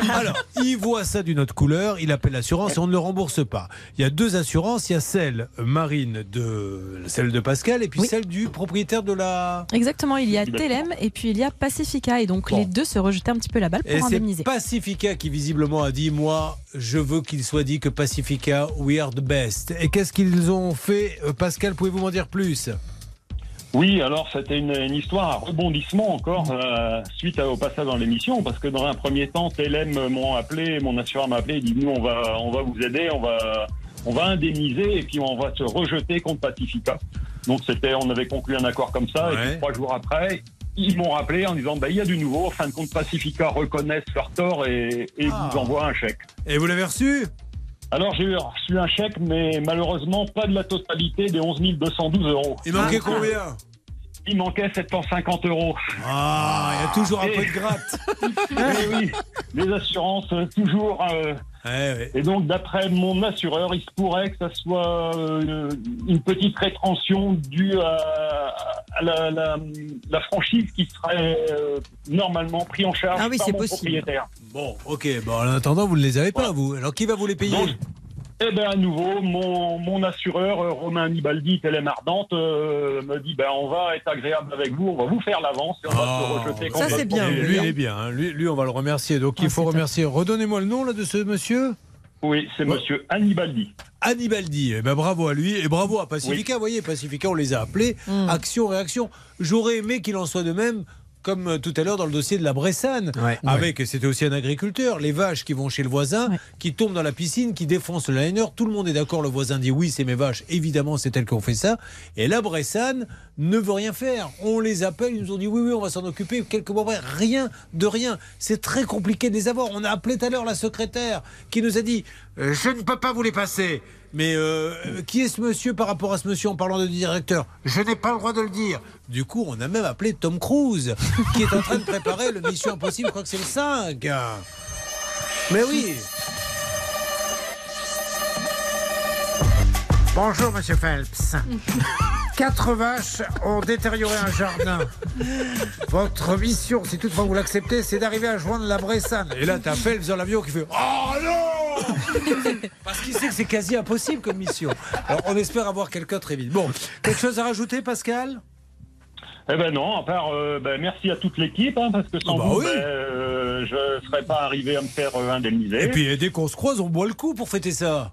Alors, il voit ça d'une autre couleur, il appelle l'assurance et on ne le rembourse pas. Il y a deux assurances, il y a celle marine de celle de Pascal et puis celle du propriétaire de la.
Exactement, il y a Telem et puis il y a Pacifica. Et donc
Bon.
les deux se rejetaient un petit peu la balle
Et
pour
c'est
indemniser.
Pacifica qui visiblement a dit moi je veux qu'il soit dit que Pacifica we are the best. Et qu'est-ce qu'ils ont fait euh, Pascal, pouvez-vous m'en dire plus?
Oui, alors c'était une, une histoire à rebondissement encore euh, suite à- au passage dans l'émission, parce que dans un premier temps, TLM m'ont appelé, mon assureur m'a appelé, il dit nous on va on va vous aider, on va on va indemniser et puis on va se rejeter contre Pacifica. Donc c'était on avait conclu un accord comme ça et puis trois jours après. Ils m'ont rappelé en disant bah, il y a du nouveau. En fin de compte, Pacifica reconnaissent leur tort et, et
Ah.
vous envoient un chèque.
Et vous l'avez reçu?
Alors j'ai reçu un chèque, mais malheureusement pas de la totalité des 11 212 euros.
Il manquait combien?
Il manquait 750 euros.
Ah, il y a toujours un peu de gratte.
Eh oui, les assurances, euh, toujours. euh, Et donc, d'après mon assureur, il se pourrait que ça soit euh, une petite rétention due à, à la, la- la franchise qui serait euh, normalement pris en charge
Ah oui,
par
c'est
mon
possible.
propriétaire.
Bon, ok. Bon, en attendant, vous ne les avez pas, vous. Alors, qui va vous les payer?
Donc, Eh bien, à nouveau, mon, mon assureur, euh, Romain Nibaldi, Télém Ardente, euh, me dit ben, on va être agréable avec vous, on va vous faire l'avance et on va se rejeter complètement.
Et Lui, il est bien. hein. Lui, lui, on va le remercier. Donc, il faut remercier. Redonnez-moi le nom là, de ce monsieur
Oui, c'est monsieur Annibaldi.
Annibaldi. Eh ben, bravo à lui et bravo à Pacifica. Vous voyez, Pacifica, on les a appelés. Action, réaction. J'aurais aimé qu'il en soit de même. Comme euh, tout à l'heure dans le dossier de la Bressane, avec c'était aussi un agriculteur, les vaches qui vont chez le voisin, qui tombent dans la piscine, qui défoncent le liner, tout le monde est d'accord, le voisin dit oui c'est mes vaches, évidemment c'est elles qui ont fait ça, et la Bressane ne veut rien faire. On les appelle, ils nous ont dit oui oui on va s'en occuper, quelques mois après, rien de rien. C'est très compliqué de les avoir. On a appelé tout à l'heure la secrétaire qui nous a dit euh, je ne peux pas vous les passer. Mais euh, qui est ce monsieur par rapport à ce monsieur en parlant de directeur? Je n'ai pas le droit de le dire. Du coup, on a même appelé Tom Cruise, qui est en train de préparer le Mission Impossible, je crois que c'est le 5. Mais oui
Bonjour, monsieur Phelps. Quatre vaches ont détérioré un jardin. Votre mission, si toutefois vous l'acceptez, c'est d'arriver à joindre la Bressane.
Et là, t'as Phelps dans l'avion qui fait Oh non Parce qu'il sait que c'est quasi impossible comme mission. Alors, on espère avoir quelqu'un très vite. Bon, quelque chose à rajouter, Pascal?
Eh ben non, à part euh, ben, merci à toute l'équipe, hein, parce que sans
Ah bah
vous,
oui.
ben, euh, je ne serais pas arrivé à me faire euh, indemniser.
Et puis, dès qu'on se croise, on boit le coup pour fêter ça.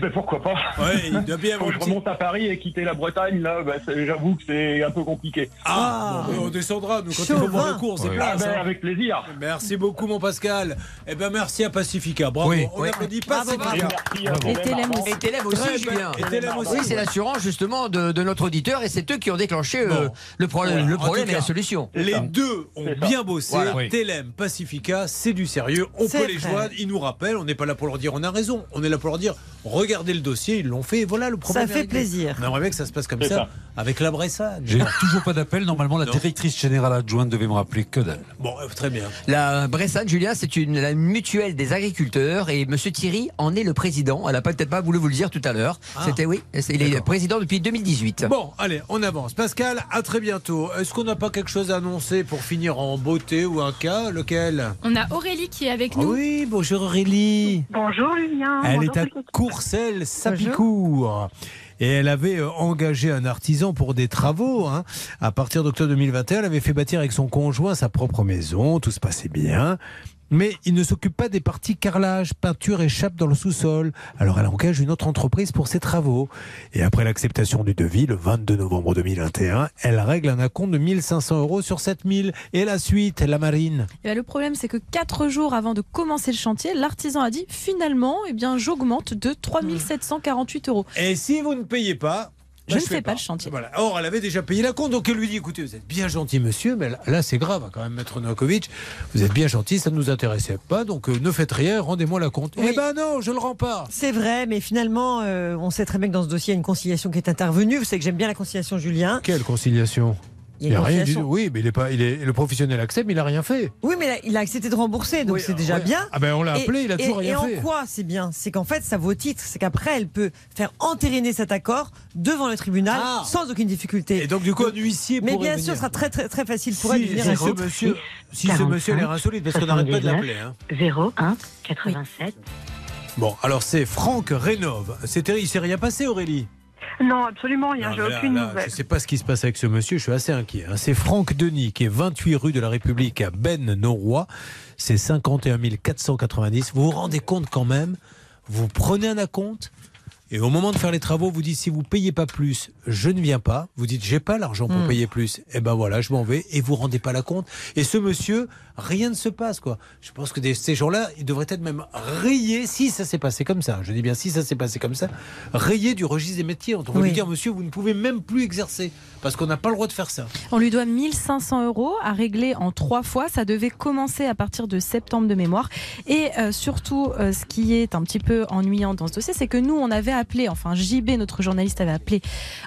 Ben, pourquoi pas
Ouais, il doit bien
Quand je remonte à Paris et quitter la Bretagne, là, ben, j'avoue que c'est un peu compliqué.
Ah, bon, on descendra, nous, quand il faut voir le cours, c'est
Ouais.
place.
Ah ben,
hein.
avec plaisir.
Merci beaucoup, mon Pascal. Eh ben, merci à Pacifica. Bravo.
Oui.
On
Oui.
applaudit
Bravo,
Pacifica.
bravo. Et Télém aussi. Et aussi, Julien.
Et.
Oui, c'est l'assurance justement de, de notre auditeur et c'est eux qui ont déclenché euh, le problème,
Voilà.
le problème
tout
et la
cas,
solution.
Les deux ont bien bossé.
Voilà. Oui.
Telem, Pacifica, c'est du sérieux. On peut les joindre. Ils nous rappellent. On n'est pas là pour leur dire on a raison. On est là pour leur dire regardez le dossier. Ils l'ont fait. Et voilà le problème.
Ça fait
réglé.
plaisir.
On aimerait bien que ça se passe comme ça,
ça.
avec la Bressane.
J'ai toujours pas d'appel. Normalement, la directrice générale adjointe devait me rappeler que dalle.
Bon, euh, très bien.
La Bressane, Julien, c'est une la mutuelle des agriculteurs et Monsieur Thierry en est le président. Elle n'a peut-être pas voulu vous le dire tout à l'heure.
Ah.
C'était oui, c'est- il est président depuis 2018.
Bon, allez, on avance. Pascal, à très bientôt. Est-ce qu'on n'a pas quelque chose à annoncer pour finir en beauté ou un cas? Lequel?
On a Aurélie qui est avec
Ah
nous.
oui, bonjour Aurélie.
Bonjour Julien.
Elle
Bonjour
est à
toute
Sapicourt. Et elle avait euh, engagé un artisan pour des travaux. hein. À partir d'octobre 2021, elle avait fait bâtir avec son conjoint sa propre maison. Tout se passait bien. Mais il ne s'occupe pas des parties carrelage, peinture et chape dans le sous-sol. Alors elle engage une autre entreprise pour ses travaux. Et après l'acceptation du devis, le 22 novembre 2021, elle règle un acompte de 1500 euros sur 7000. Et la suite, la marine.
Eh ben, le problème, c'est que quatre jours avant de commencer le chantier, l'artisan a dit finalement, eh bien, j'augmente de 3748 euros.
Et si vous ne payez pas,
Je
bah,
ne fais pas le chantier.
Voilà. Or, elle avait déjà payé la compte, donc elle lui dit écoutez, vous êtes bien gentil, monsieur, mais là, là, c'est grave, hein, quand même, maître Novakovic. Vous êtes bien gentil, ça ne nous intéressait pas, donc euh, ne faites rien, rendez-moi la compte. Eh ben non, je le rends pas.
C'est vrai, mais finalement, euh, on sait très bien que dans ce dossier, il y a une conciliation qui est intervenue. Vous savez que j'aime bien la conciliation, Julien.
Quelle conciliation?
Il y a
rien du tout. Oui, mais il est pas, il est, le professionnel accepte, mais il a rien fait.
Oui, mais là, il a accepté de rembourser, donc
Oui,
c'est déjà
ouais.
bien.
Ah ben, on l'a
Et-
appelé, il a
et-
toujours rien
et
fait.
en quoi c'est bien? C'est qu'en fait, ça vaut titre. C'est qu'après, elle peut faire entériner cet accord devant le tribunal
Ah.
sans aucune difficulté.
Et donc, du coup, un huissier
Mais bien sûr, ce sera très, très, très facile pour elle de
Si,
venir
si
à
ce monsieur, si ce monsieur a l'air insolite, parce qu'on n'arrête pas de l'appeler. hein.
01 87.
Bon, alors c'est Franck Rénove. C'est terrible, il s'est rien passé, Aurélie.
Non, absolument rien. J'ai aucune
là,
nouvelle.
Je ne sais pas ce qui se passe avec ce monsieur, je suis assez inquiet. hein. C'est Franck Denis, qui est 28 rue de la République à Ben-Noroy. C'est 51 490. Vous vous rendez compte quand même Vous prenez un acompte et au moment de faire les travaux, vous dites si vous payez pas plus, je ne viens pas. Vous dites j'ai pas l'argent pour
Hmm.
payer plus. Et ben voilà, je m'en vais et vous rendez pas la compte. Et ce monsieur, rien ne se passe quoi. Je pense que des- ces gens-là, ils devraient être même rayés si ça s'est passé comme ça. Je dis bien si ça s'est passé comme ça, rayés du registre des métiers. On devrait
Oui.
lui dire monsieur, vous ne pouvez même plus exercer parce qu'on n'a pas le droit de faire ça.
On lui doit 1500 euros à régler en trois fois. Ça devait commencer à partir de septembre de mémoire. Et euh, surtout, euh, ce qui est un petit peu ennuyant dans ce dossier, c'est que nous, on avait appelé, enfin JB, notre journaliste, avait appelé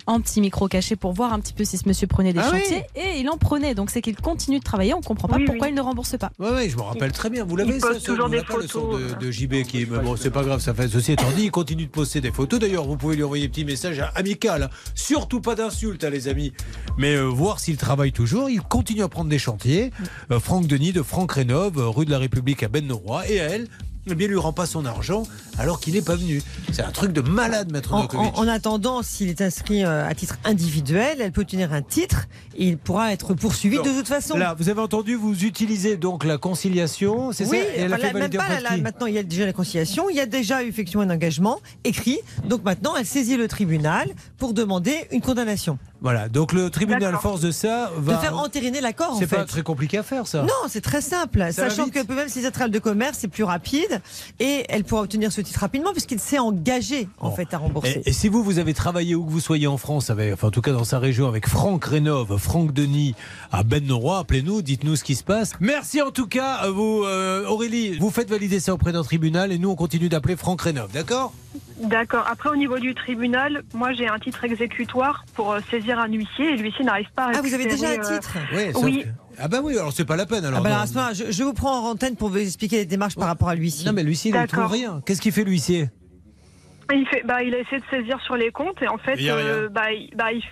en petit micro caché pour voir un petit peu si ce monsieur prenait des
Ah oui.
chantiers. Et il en prenait. Donc c'est qu'il continue de travailler. On comprend pas
Oui,
pourquoi
oui.
il ne rembourse pas.
Ouais, ouais, je me rappelle très bien. Vous l'avez ça,
toujours des
pas le son
photos,
de, de JB qui est. bon, c'est pas grave, ça fait. Ceci étant dit, il continue de poster des photos. D'ailleurs, vous pouvez lui envoyer des petits messages amicaux. hein. Surtout pas d'insultes, hein, les amis. Mais euh, voir s'il travaille toujours. Il continue à prendre des chantiers. Euh, Franck Denis de Franck Rénove, euh, rue de la République à Ben-Noroy. Et à elle, eh bien, lui rend pas son argent alors qu'il n'est pas venu. C'est un truc de malade, maître
En, en- en attendant, s'il est inscrit à titre individuel, elle peut obtenir un titre il pourra être poursuivi de toute façon.
Là, vous avez entendu, vous utilisez donc la conciliation, c'est
oui,
ça Et
enfin, même pas, là, maintenant il y a déjà la conciliation, il y a déjà effectivement un engagement écrit, donc maintenant elle saisit le tribunal pour demander une condamnation.
Voilà, donc le tribunal, à force de ça, va.
De faire entériner l'accord en
C'est
fait.
pas très compliqué à faire, ça.
Non, c'est très simple.
Ça
Sachant que peut même si c'est de commerce, c'est plus rapide et elle pourra obtenir ce titre rapidement puisqu'il s'est engagé en fait à rembourser.
Et, et si vous, vous avez travaillé où que vous soyez en France, avec, enfin en tout cas dans sa région, avec Franck Rénove, Franck Denis à Ben Noroy, appelez-nous, dites-nous ce qui se passe. Merci en tout cas, à vous euh, Aurélie. Vous faites valider ça auprès d'un tribunal et nous on continue d'appeler Franck Rénove, d'accord?
D'accord. Après, au niveau du tribunal, moi, j'ai un titre exécutoire pour euh, saisir un huissier et l'huissier n'arrive pas à
Ah, vous avez déjà un
récupérer, euh,
titre
Oui.
Oui.
que- Ah bah oui, alors c'est pas la peine alors.
Ah bah
non.
je, je vous prends en antenne pour vous expliquer les démarches par rapport à l'huissier.
Non mais l'huissier il ne trouve rien. Qu'est-ce qu'il fait l'huissier?
Il fait, bah, il a essayé de saisir sur les comptes et en fait,
Il
euh, bah, il, bah, il-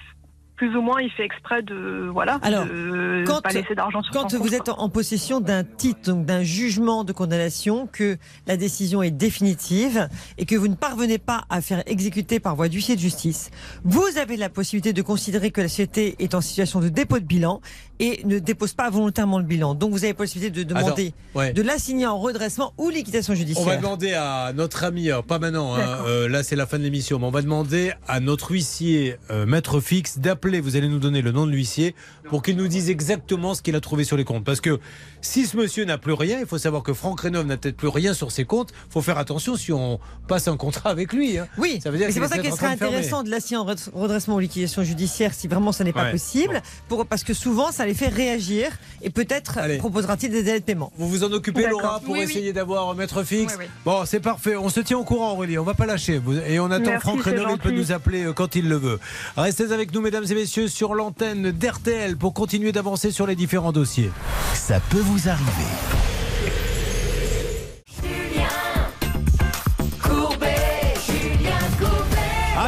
plus ou moins, il fait exprès de voilà,
Alors,
de
quand,
pas laisser d'argent sur
quand
son
vous
compte,
êtes en possession d'un titre, donc d'un jugement de condamnation, que la décision est définitive et que vous ne parvenez pas à faire exécuter par voie d'huissier de justice, vous avez la possibilité de considérer que la société est en situation de dépôt de bilan et ne dépose pas volontairement le bilan. Donc vous avez la possibilité de demander
Attends, ouais.
de l'assigner en redressement ou liquidation judiciaire.
On va demander à notre ami, alors, pas maintenant, hein, euh, là c'est la fin de l'émission, mais on va demander à notre huissier, euh, maître fixe, d'appeler, vous allez nous donner le nom de l'huissier, pour qu'il nous dise exactement ce qu'il a trouvé sur les comptes. Parce que si ce monsieur n'a plus rien, il faut savoir que Franck Rénov n'a peut-être plus rien sur ses comptes, il faut faire attention si on passe un contrat avec lui. hein.
Oui,
ça veut dire
Et c'est pour ça qu'il serait intéressant de l'assigner en red- redressement ou liquidation judiciaire si vraiment ça n'est pas
Ouais.
possible, pour, parce que souvent ça les fait réagir et peut-être proposera-t-il des délais de paiement.
Vous vous en occupez. Laura, pour
Oui, oui.
essayer d'avoir un maître fixe
Oui, oui.
Bon, c'est parfait. On se tient au courant, Aurélie. On va pas lâcher. Et on attend
Merci,
Franck Renaud. Il peut nous appeler euh, quand il le veut. Restez avec nous, mesdames et messieurs, sur l'antenne d'RTL pour continuer d'avancer sur les différents dossiers.
Ça peut vous arriver.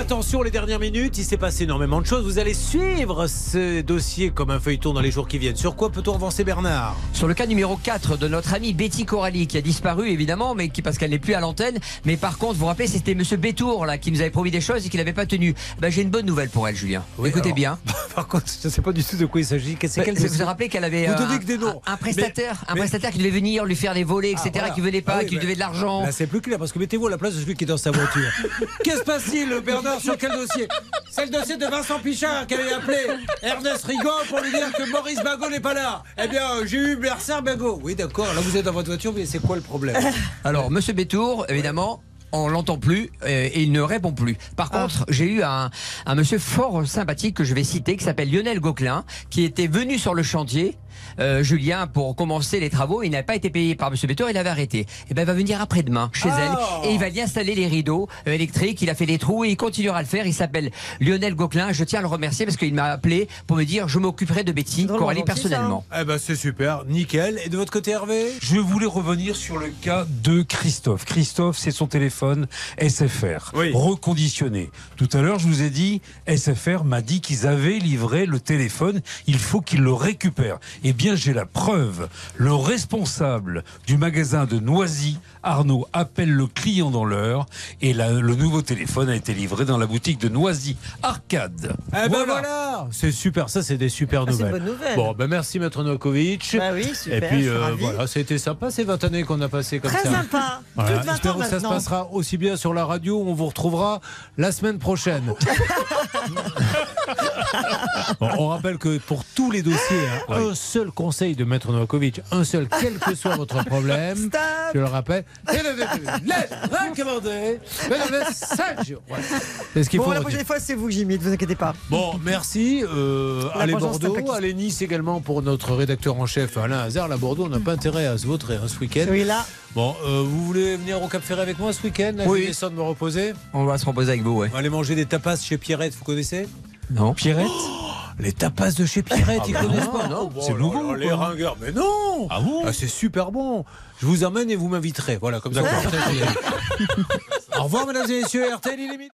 Attention, les dernières minutes, il s'est passé énormément de choses. Vous allez suivre ce dossier comme un feuilleton dans les jours qui viennent. Sur quoi peut-on avancer, Bernard?
Sur le cas numéro 4 de notre amie Betty Coralie qui a disparu évidemment mais qui parce qu'elle n'est plus à l'antenne mais par contre vous vous rappelez c'était monsieur Bétour là qui nous avait promis des choses et qui n'avait pas tenu. Ben, j'ai une bonne nouvelle pour elle Julien. Écoutez
alors,
bien.
Par contre, je ne sais pas du tout de quoi il s'agit. Quel
vous vous rappelez qu'elle avait
Vous
un,
que des noms.
un prestataire,
Mais-
un
mais-
prestataire qui devait venir lui faire des volets, etc.
Ah, voilà.
qui venait pas,
Ah oui,
qui lui devait de l'argent.
C'est plus clair parce que mettez-vous à la place de celui qui est dans sa voiture. Qu'est-ce se passe-t-il, Bernard, sur quel dossier? C'est le dossier de Vincent Pichard qui avait appelé Ernest Rigaud pour lui dire que Maurice Bagot n'est pas là. Eh bien, j'ai eu Bernard Bagot. Oui, d'accord. Là, vous êtes dans votre voiture, mais c'est quoi le problème?
Alors, Monsieur Bétour, évidemment. On l'entend plus euh, et il ne répond plus. Par
Ah.
contre, j'ai eu un, un monsieur fort sympathique que je vais citer, qui s'appelle Lionel Gauquelin, qui était venu sur le chantier, euh, Julien, pour commencer les travaux. Il n'avait pas été payé par monsieur Bétour, il avait arrêté. Et ben, il va venir après-demain chez elle et il va y installer les rideaux euh, électriques. Il a fait les trous et il continuera à le faire. Il s'appelle Lionel Gauquelin. Je tiens à le remercier parce qu'il m'a appelé pour me dire je m'occuperai de Betty Coralie personnellement.
Eh ben, c'est super. Nickel. Et de votre côté, Hervé?
Je voulais revenir sur le cas de Christophe. Christophe, c'est son téléphone SFR, reconditionné. Tout à l'heure, je vous ai dit, SFR m'a dit qu'ils avaient livré le téléphone, il faut qu'ils le récupèrent. Eh bien, j'ai la preuve. Le responsable du magasin de Noisy, Arnaud, appelle le client dans l'heure et la- le nouveau téléphone a été livré dans la boutique de Noisy Arcade.
Eh ben voilà, c'est super, ça c'est des super
Ah,
nouvelles.
bonne nouvelle.
Bon, ben merci Maître Novakovic.
Bah oui, super,
Et puis euh, voilà, été sympa ces 20 années qu'on a passées comme
Très
ça.
sympa. Plus de 20
Espérons
ans
que ça se passera aussi bien sur la radio. On vous retrouvera la semaine prochaine. Bon, on rappelle que pour tous les dossiers, hein, un seul conseil de Maître Novakovic, un seul, quel que soit votre problème, je le rappelle, Voilà. C'est ce qu'il
Bon,
faut
la
retenir.
prochaine fois, c'est vous, Jimmy, ne vous inquiétez pas.
Bon, merci. Euh,
La
allez Bordeaux, allez Nice également pour notre rédacteur en chef Alain Hazard. La Bordeaux, on n'a pas intérêt à se vautrer hein, ce week-end.
Oui, là.
Bon, euh, vous voulez venir au Cap Ferré avec moi ce week-end
Oui.
Je vais descendre me reposer.
On va se reposer avec vous, ouais.
On va aller manger des tapas chez Pierrette, vous connaissez
Non.
Pierrette
Les tapas de chez Pierrette,
Ah
ils
bah
connaissent pas
non,
bon,
c'est nouveau,
Les ringueurs, mais non
Ah bon?
C'est super bon. Je vous emmène et vous m'inviterez. Voilà, comme ça. Au revoir, mesdames et messieurs. RTL, il.